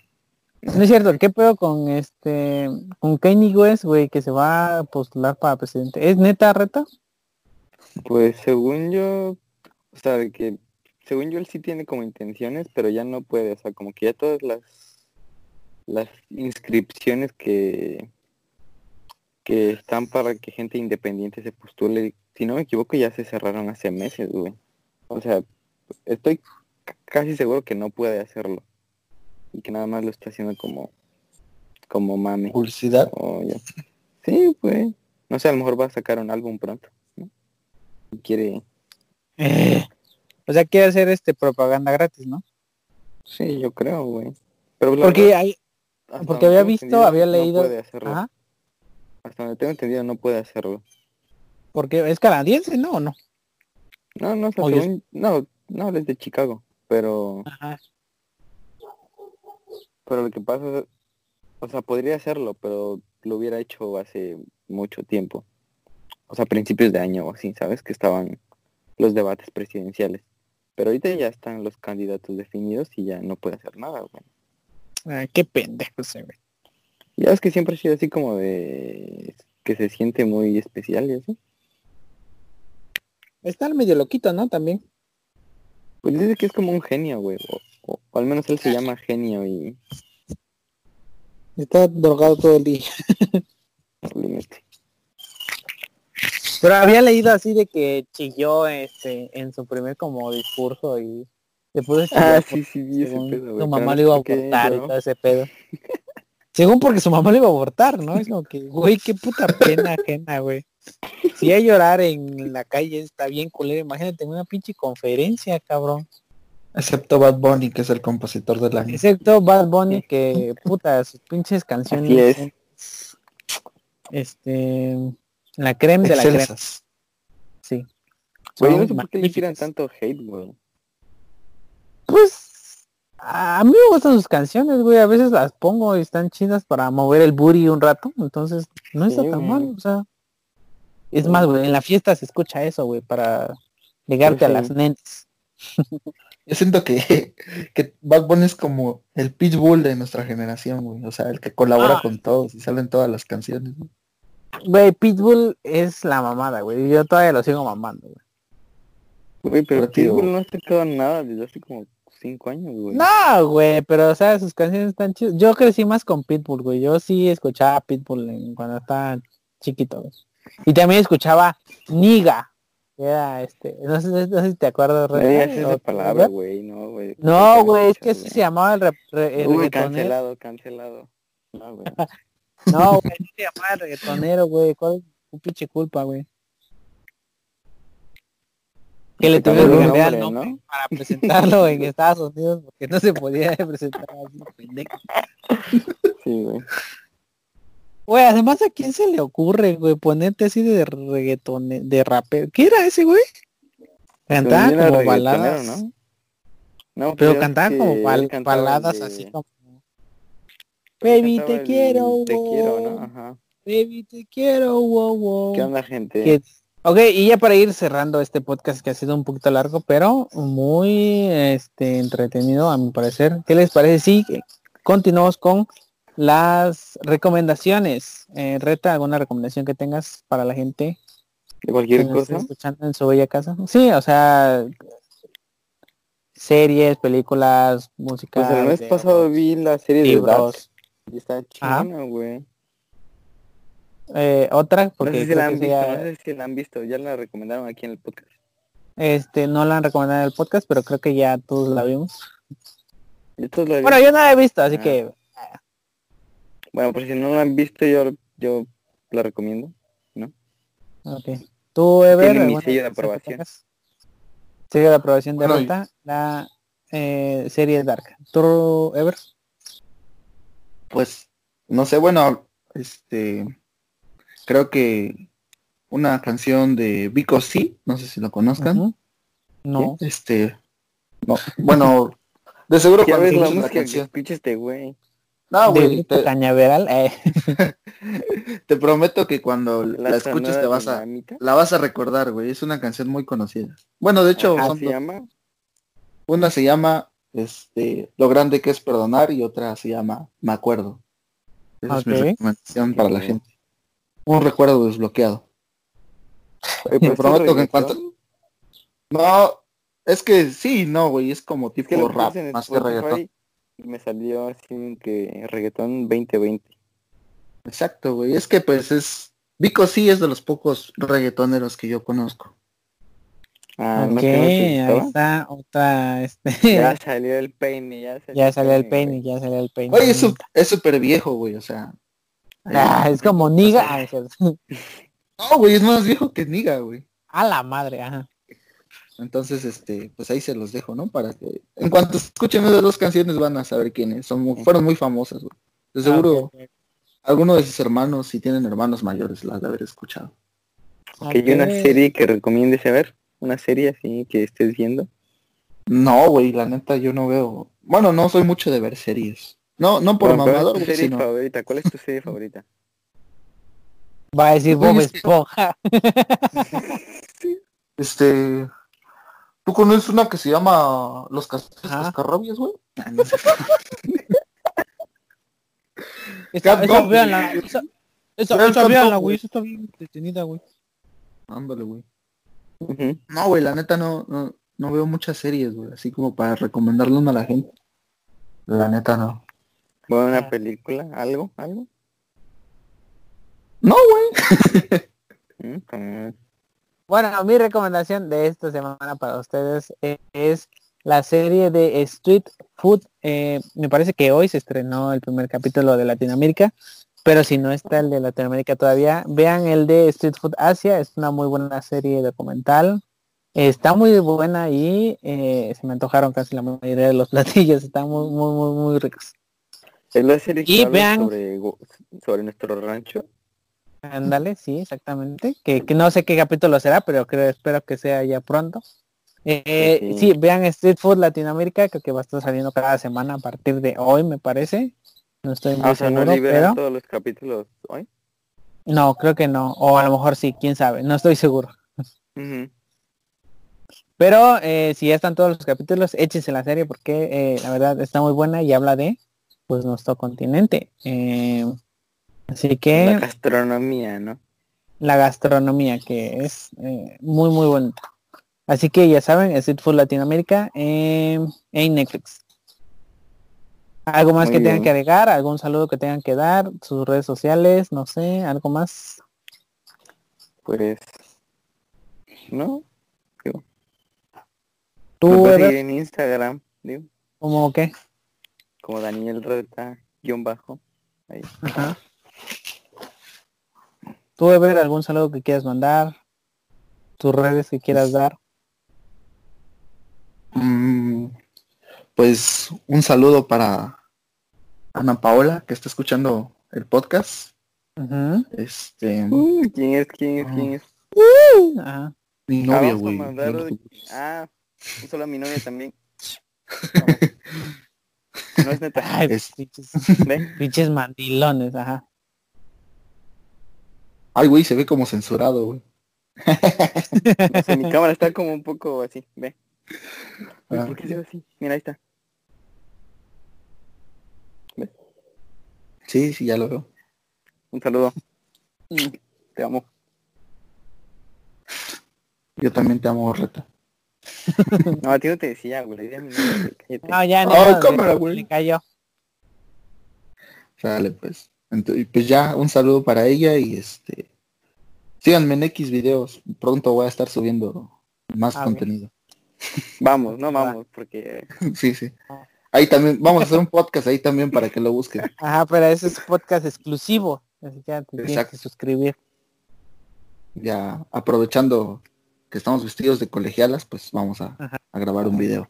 S1: no es cierto, ¿qué pedo con este, con Kanye West, güey, que se va a postular para presidente? ¿Es neta reta?
S2: Pues según yo, o sea, de que según yo él sí tiene como intenciones, pero ya no puede, o sea, como que ya todas las las inscripciones que que están para que gente independiente se postule, si no me equivoco, ya se cerraron hace meses, güey. O sea, estoy casi seguro que no puede hacerlo. Y que nada más lo está haciendo como como mame.
S3: Publicidad.
S2: O ya. Sí, pues. No sé, a lo mejor va a sacar un álbum pronto. ¿no? Y quiere.
S1: Eh, o sea, quiere hacer este propaganda gratis, ¿no?
S2: Sí, yo creo, güey. Pero
S1: Porque
S2: verdad,
S1: hay, porque había visto, había
S2: no
S1: leído,
S2: puede hacerlo.
S1: ajá,
S2: Hasta donde tengo entendido no puede hacerlo.
S1: porque es canadiense, ¿no? ¿O no?
S2: No, no,
S1: Oye, es-
S2: según- no, no, él es de Chicago. Pero,
S1: Ajá.
S2: pero lo que pasa es, o sea, podría hacerlo, pero lo hubiera hecho hace mucho tiempo. O sea, principios de año o así, ¿sabes? Que estaban los debates presidenciales. Pero ahorita ya están los candidatos definidos y ya no puede hacer nada, güey.
S1: Ah, qué pendejo ese, güey.
S2: Ya es que siempre ha sido así como de que se siente muy especial y así.
S1: Está medio loquito, ¿no? También.
S2: Pues dice que es como un genio, güey. O, o- o al menos él se llama genio y
S1: Está drogado todo el día.
S2: probablemente.
S1: Pero había leído así de que chilló este en su primer como discurso y puso a chillar
S2: Ah,
S1: por-
S2: sí, sí, ese pedo, güey.
S1: su mamá lo iba a abortar y todo ese pedo. Según porque su mamá lo iba a abortar, ¿no? Es como que, güey, qué puta pena ajena, güey. Si hay llorar en la calle está bien culero, imagínate en una pinche conferencia, cabrón.
S3: Excepto Bad Bunny, que es el compositor del año.
S1: Excepto Bad Bunny que puta sus pinches canciones
S2: Así es.
S1: este la creme de la creme,
S3: Excelsas.
S1: sí.
S2: Güey, no sé por qué le tiran tanto hate, güey.
S1: Pues a mí me gustan sus canciones, güey. A veces las pongo y están chidas para mover el booty un rato. Entonces no está
S2: Sí,
S1: tan
S2: güey.
S1: mal, o sea. Es más, güey, en la fiesta se escucha eso, güey, para ligarte a
S2: Sí.
S1: las nenes.
S3: Yo siento que, que Bad Bunny es como el pitbull de nuestra generación, güey. O sea, el que colabora
S1: Ah.
S3: con todos y salen todas las canciones. güey.
S1: Güey, Pitbull es la mamada, güey. Yo todavía lo sigo mamando, güey.
S2: Güey, pero Pitbull no ha sacado nada desde hace como cinco años, güey.
S1: No, güey, pero o sea, sus canciones están chidas. Yo crecí más con Pitbull, güey. Yo sí escuchaba Pitbull en- cuando estaba chiquito, güey. Y también escuchaba Niga. Era este, no sé, no sé si te acuerdas,
S2: No esa
S1: ¿O-
S2: palabra, güey, no, güey.
S1: No, güey, es que así se llamaba el, rep- re- el
S2: Uy,
S1: reggaetonero.
S2: cancelado, cancelado. No, güey.
S1: No, güey, así se llamaba el reggaetonero, güey. ¿Cuál es tu pinche culpa, güey? Que le tuvieron que cambiar el
S2: nombre, ¿no?
S1: para presentarlo en Estados Unidos porque no se podía presentar así, pendejo.
S2: Sí, güey.
S1: Güey, además a quién se le ocurre, güey, ponerte así de reggaeton, de rapero. ¿Qué era ese, güey? Cantaba
S2: era
S1: como baladas.
S2: ¿no? No,
S1: Pero
S2: pues
S1: cantaba como bal- baladas
S2: de-
S1: así como Baby, te
S2: el
S1: quiero,
S2: Te quiero, ¿no? Ajá.
S1: Baby, te quiero, wow, wow.
S2: ¿Qué onda, gente?
S1: Que- Ok, y ya para ir cerrando este podcast que ha sido un poquito largo, pero muy este entretenido a mi parecer. ¿Qué les parece si continuamos con las recomendaciones? Eh, Reta, ¿alguna recomendación que tengas para la gente
S2: ¿De cualquier cosa?
S1: escuchando en su bella casa? Sí, o sea, series, películas, música.
S2: Pues el mes pasado vi la serie de Dark. Y está
S1: Ajá.
S2: chingona, güey.
S1: Eh, otra,
S2: No
S1: porque
S2: sé si
S1: creo
S2: la han visto,
S1: ya-
S2: no sé si la han visto. Ya la recomendaron aquí en el podcast.
S1: este, no la han recomendado en el podcast, pero creo que ya todos la vimos.
S2: Yo todos la vi.
S1: Bueno, yo no la he visto, así
S2: Ah.
S1: que
S2: Bueno, pues si no la han visto, yo, yo la recomiendo.
S1: ok. Tú, Ever,
S2: Tiene mi
S1: ¿alguna
S2: sello de aprobación.
S1: Sello de aprobación de
S3: Bueno, y-
S1: la eh, serie Dark. ¿Tú, Ever?
S3: Pues, no sé, bueno, este, creo que una canción de Vico C, no sé si lo conozcan.
S1: No.
S3: Este, no, bueno, de seguro cuando
S2: ves la
S3: escuches la
S2: música que escucha este güey.
S3: No,
S1: de
S3: güey, te,
S1: Cañaveral. eh.
S3: te prometo que cuando la, escuches te vas a, la vas a recordar, güey. Es una canción muy conocida. Bueno, de hecho, son
S2: se
S3: dos.
S2: llama.
S3: una se llama este, Lo grande que es perdonar y otra se llama Me acuerdo. Esa es mi recomendación para la gente. Un recuerdo desbloqueado.
S2: Pero
S3: prometo
S2: ¿sí
S3: que en cuanto... No, es que sí, no, güey, es como
S2: Es
S3: tipo
S2: que lo
S3: rap, más que reggaetón.
S2: Y me salió así que reggaetón 2020.
S3: Exacto, güey, es que pues es... Vico sí es de los pocos reggaetoneros que yo conozco.
S2: Ah, ¿no
S1: ok,
S2: no
S1: ahí está otra, este,
S2: Ya
S1: ya,
S2: salió el peine, ya salió,
S1: salió el peine, ya salió el peine.
S3: Oye, es súper viejo, güey, o sea...
S1: Ah, es como niga. Ah.
S3: No, güey, es más viejo que Niga, güey.
S1: A la madre, ajá.
S3: Entonces, este, pues ahí se los dejo, ¿no? Para que en cuanto escuchen esas dos canciones van a saber quiénes. Son muy- fueron muy famosas, güey. De seguro
S1: Ah, ok, ok.
S3: alguno de sus hermanos, si tienen hermanos mayores, las de haber escuchado.
S2: Que hay una serie que recomiendes ver. Una serie así que estés viendo.
S3: No, güey, la neta yo no veo. Bueno, no soy mucho de ver series. No, no por
S2: Bueno, ¿cuál es tu serie
S3: sino.
S2: favorita? ¿Cuál es tu serie favorita?
S1: Va a decir Bob Esponja.
S3: Este. ¿Tú conoces una que se llama Los. Cascarrabias, güey?
S1: Esa,
S3: Cat
S1: esa, esa, esa,
S3: Vean
S1: esa
S3: Cat
S1: véanla,
S3: Dog,
S1: güey,
S3: güey.
S1: esa está bien entretenida, güey.
S3: Ándale, güey. No, güey, la neta no, no, no veo muchas series, güey. Así como para recomendarle una a la gente. La neta no.
S2: Bueno, una
S1: Ah.
S2: película, algo, algo.
S3: No, güey.
S1: Bueno, mi recomendación de esta semana para ustedes e- es la serie de Street Food. Eh, me parece que hoy se estrenó el primer capítulo de Latinoamérica, pero si no está el de Latinoamérica todavía, vean el de Street Food Asia. Es una muy buena serie documental. Está muy buena y eh, se me antojaron casi la mayoría de los platillos. Están muy, muy, muy, muy ricos.
S2: Es la serie que
S1: Y vean-
S2: sobre, nuestro rancho.
S1: Ándale, sí, exactamente. Que, que no sé qué capítulo será, pero creo, espero que sea ya pronto. Eh, sí.
S2: sí.
S1: vean Street Food Latinoamérica, creo que va a estar saliendo cada semana a partir de hoy, me parece. No estoy muy
S2: Ah, o sea, no
S1: seguro,
S2: liberan
S1: pero
S2: todos los capítulos hoy.
S1: no, creo que no. O a lo mejor sí, quién sabe, no estoy seguro. Pero eh, si ya están todos los capítulos, échense la serie porque eh, la verdad está muy buena y habla de pues nuestro continente. Eh, así que
S2: La gastronomía, ¿no?
S1: la gastronomía que es muy muy bonita. Así que ya saben, Street Food Latinoamérica en Netflix. ¿Algo más
S2: Muy
S1: que tengan que agregar? ¿Algún saludo que tengan que dar? ¿Sus redes sociales? No sé, algo más.
S2: Pues... ¿No? Me
S1: ¿Tú,
S2: seguir en Instagram, digo,
S1: cómo qué?
S2: como Daniel Reta, guion bajo. Ahí.
S1: Ajá. ¿Tú, Ever, algún saludo que quieras mandar? ¿Tus redes que quieras dar?
S3: Mm, pues un saludo para Ana Paola, que está escuchando el podcast.
S1: Ujú.
S3: Este,
S2: Uh, ¿Quién es? ¿Quién es? ¿Quién es?
S1: Ajá.
S3: mi
S2: Ah,
S3: novia,
S2: vamos a
S3: güey.
S2: Ah, solo a mi novia también. No es neta.
S1: Ay,
S3: Es-
S1: pinches, pinches mandilones, ajá.
S3: Ay, güey, se ve como censurado, güey.
S2: No sé, mi cámara está como un poco así. Ve.
S3: Ah.
S2: ¿Por qué se ve así? Mira, ahí está.
S3: Sí, sí, ya lo veo.
S2: Un saludo. Te amo.
S3: Yo también te amo, Reta.
S2: No, a ti no te decía, güey.
S1: No, ya no. Le-
S3: cámara, güey.
S1: le cayó.
S3: Sale, pues. Entonces, pues ya, un saludo para ella y este... Síganme en X videos. Pronto voy a estar subiendo más
S1: Ah,
S3: contenido.
S2: Vamos, no vamos, porque
S3: sí, sí. Ahí también, vamos a hacer un podcast ahí también para que lo busquen.
S1: Ajá, pero ese es podcast exclusivo. Así que ya te tienes que suscribir.
S3: Ya aprovechando que estamos vestidos de colegialas, pues vamos a, grabar un video.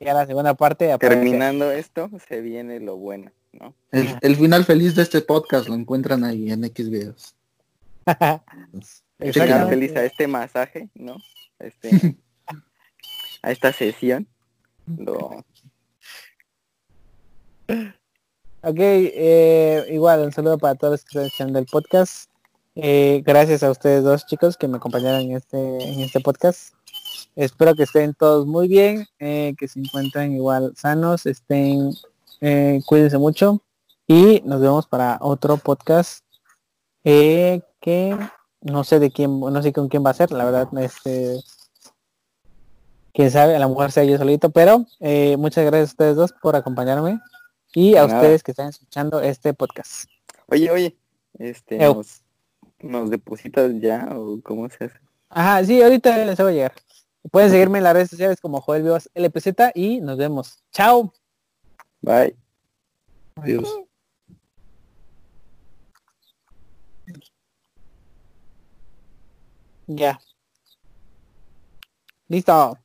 S1: Ya la segunda parte aparece.
S2: terminando esto, se viene lo bueno, ¿no?
S3: El, el final feliz de este podcast lo encuentran ahí en X videos.
S2: El final feliz a este masaje, ¿no? A Este, a esta sesión. Lo,
S1: Ok, eh, igual un saludo para todos los que están escuchando el podcast. Eh, gracias a ustedes dos chicos que me acompañaron en este, en este podcast. Espero que estén todos muy bien, eh, que se encuentren igual sanos, estén, cuídense mucho y nos vemos para otro podcast que no sé de quién, no sé con quién va a ser, la verdad, este, quién sabe, a lo mejor sea yo solito, pero muchas gracias a ustedes dos por acompañarme y a
S2: Nada.
S1: ustedes que están escuchando este podcast.
S2: Oye, oye, este, nos, nos depositas ya o cómo se hace?
S1: Ajá, sí, ahorita les hago llegar. Pueden seguirme en las redes sociales como Joel Vivas LPZ y nos vemos. Chao.
S2: Bye.
S3: Adiós.
S1: Ya. Listo.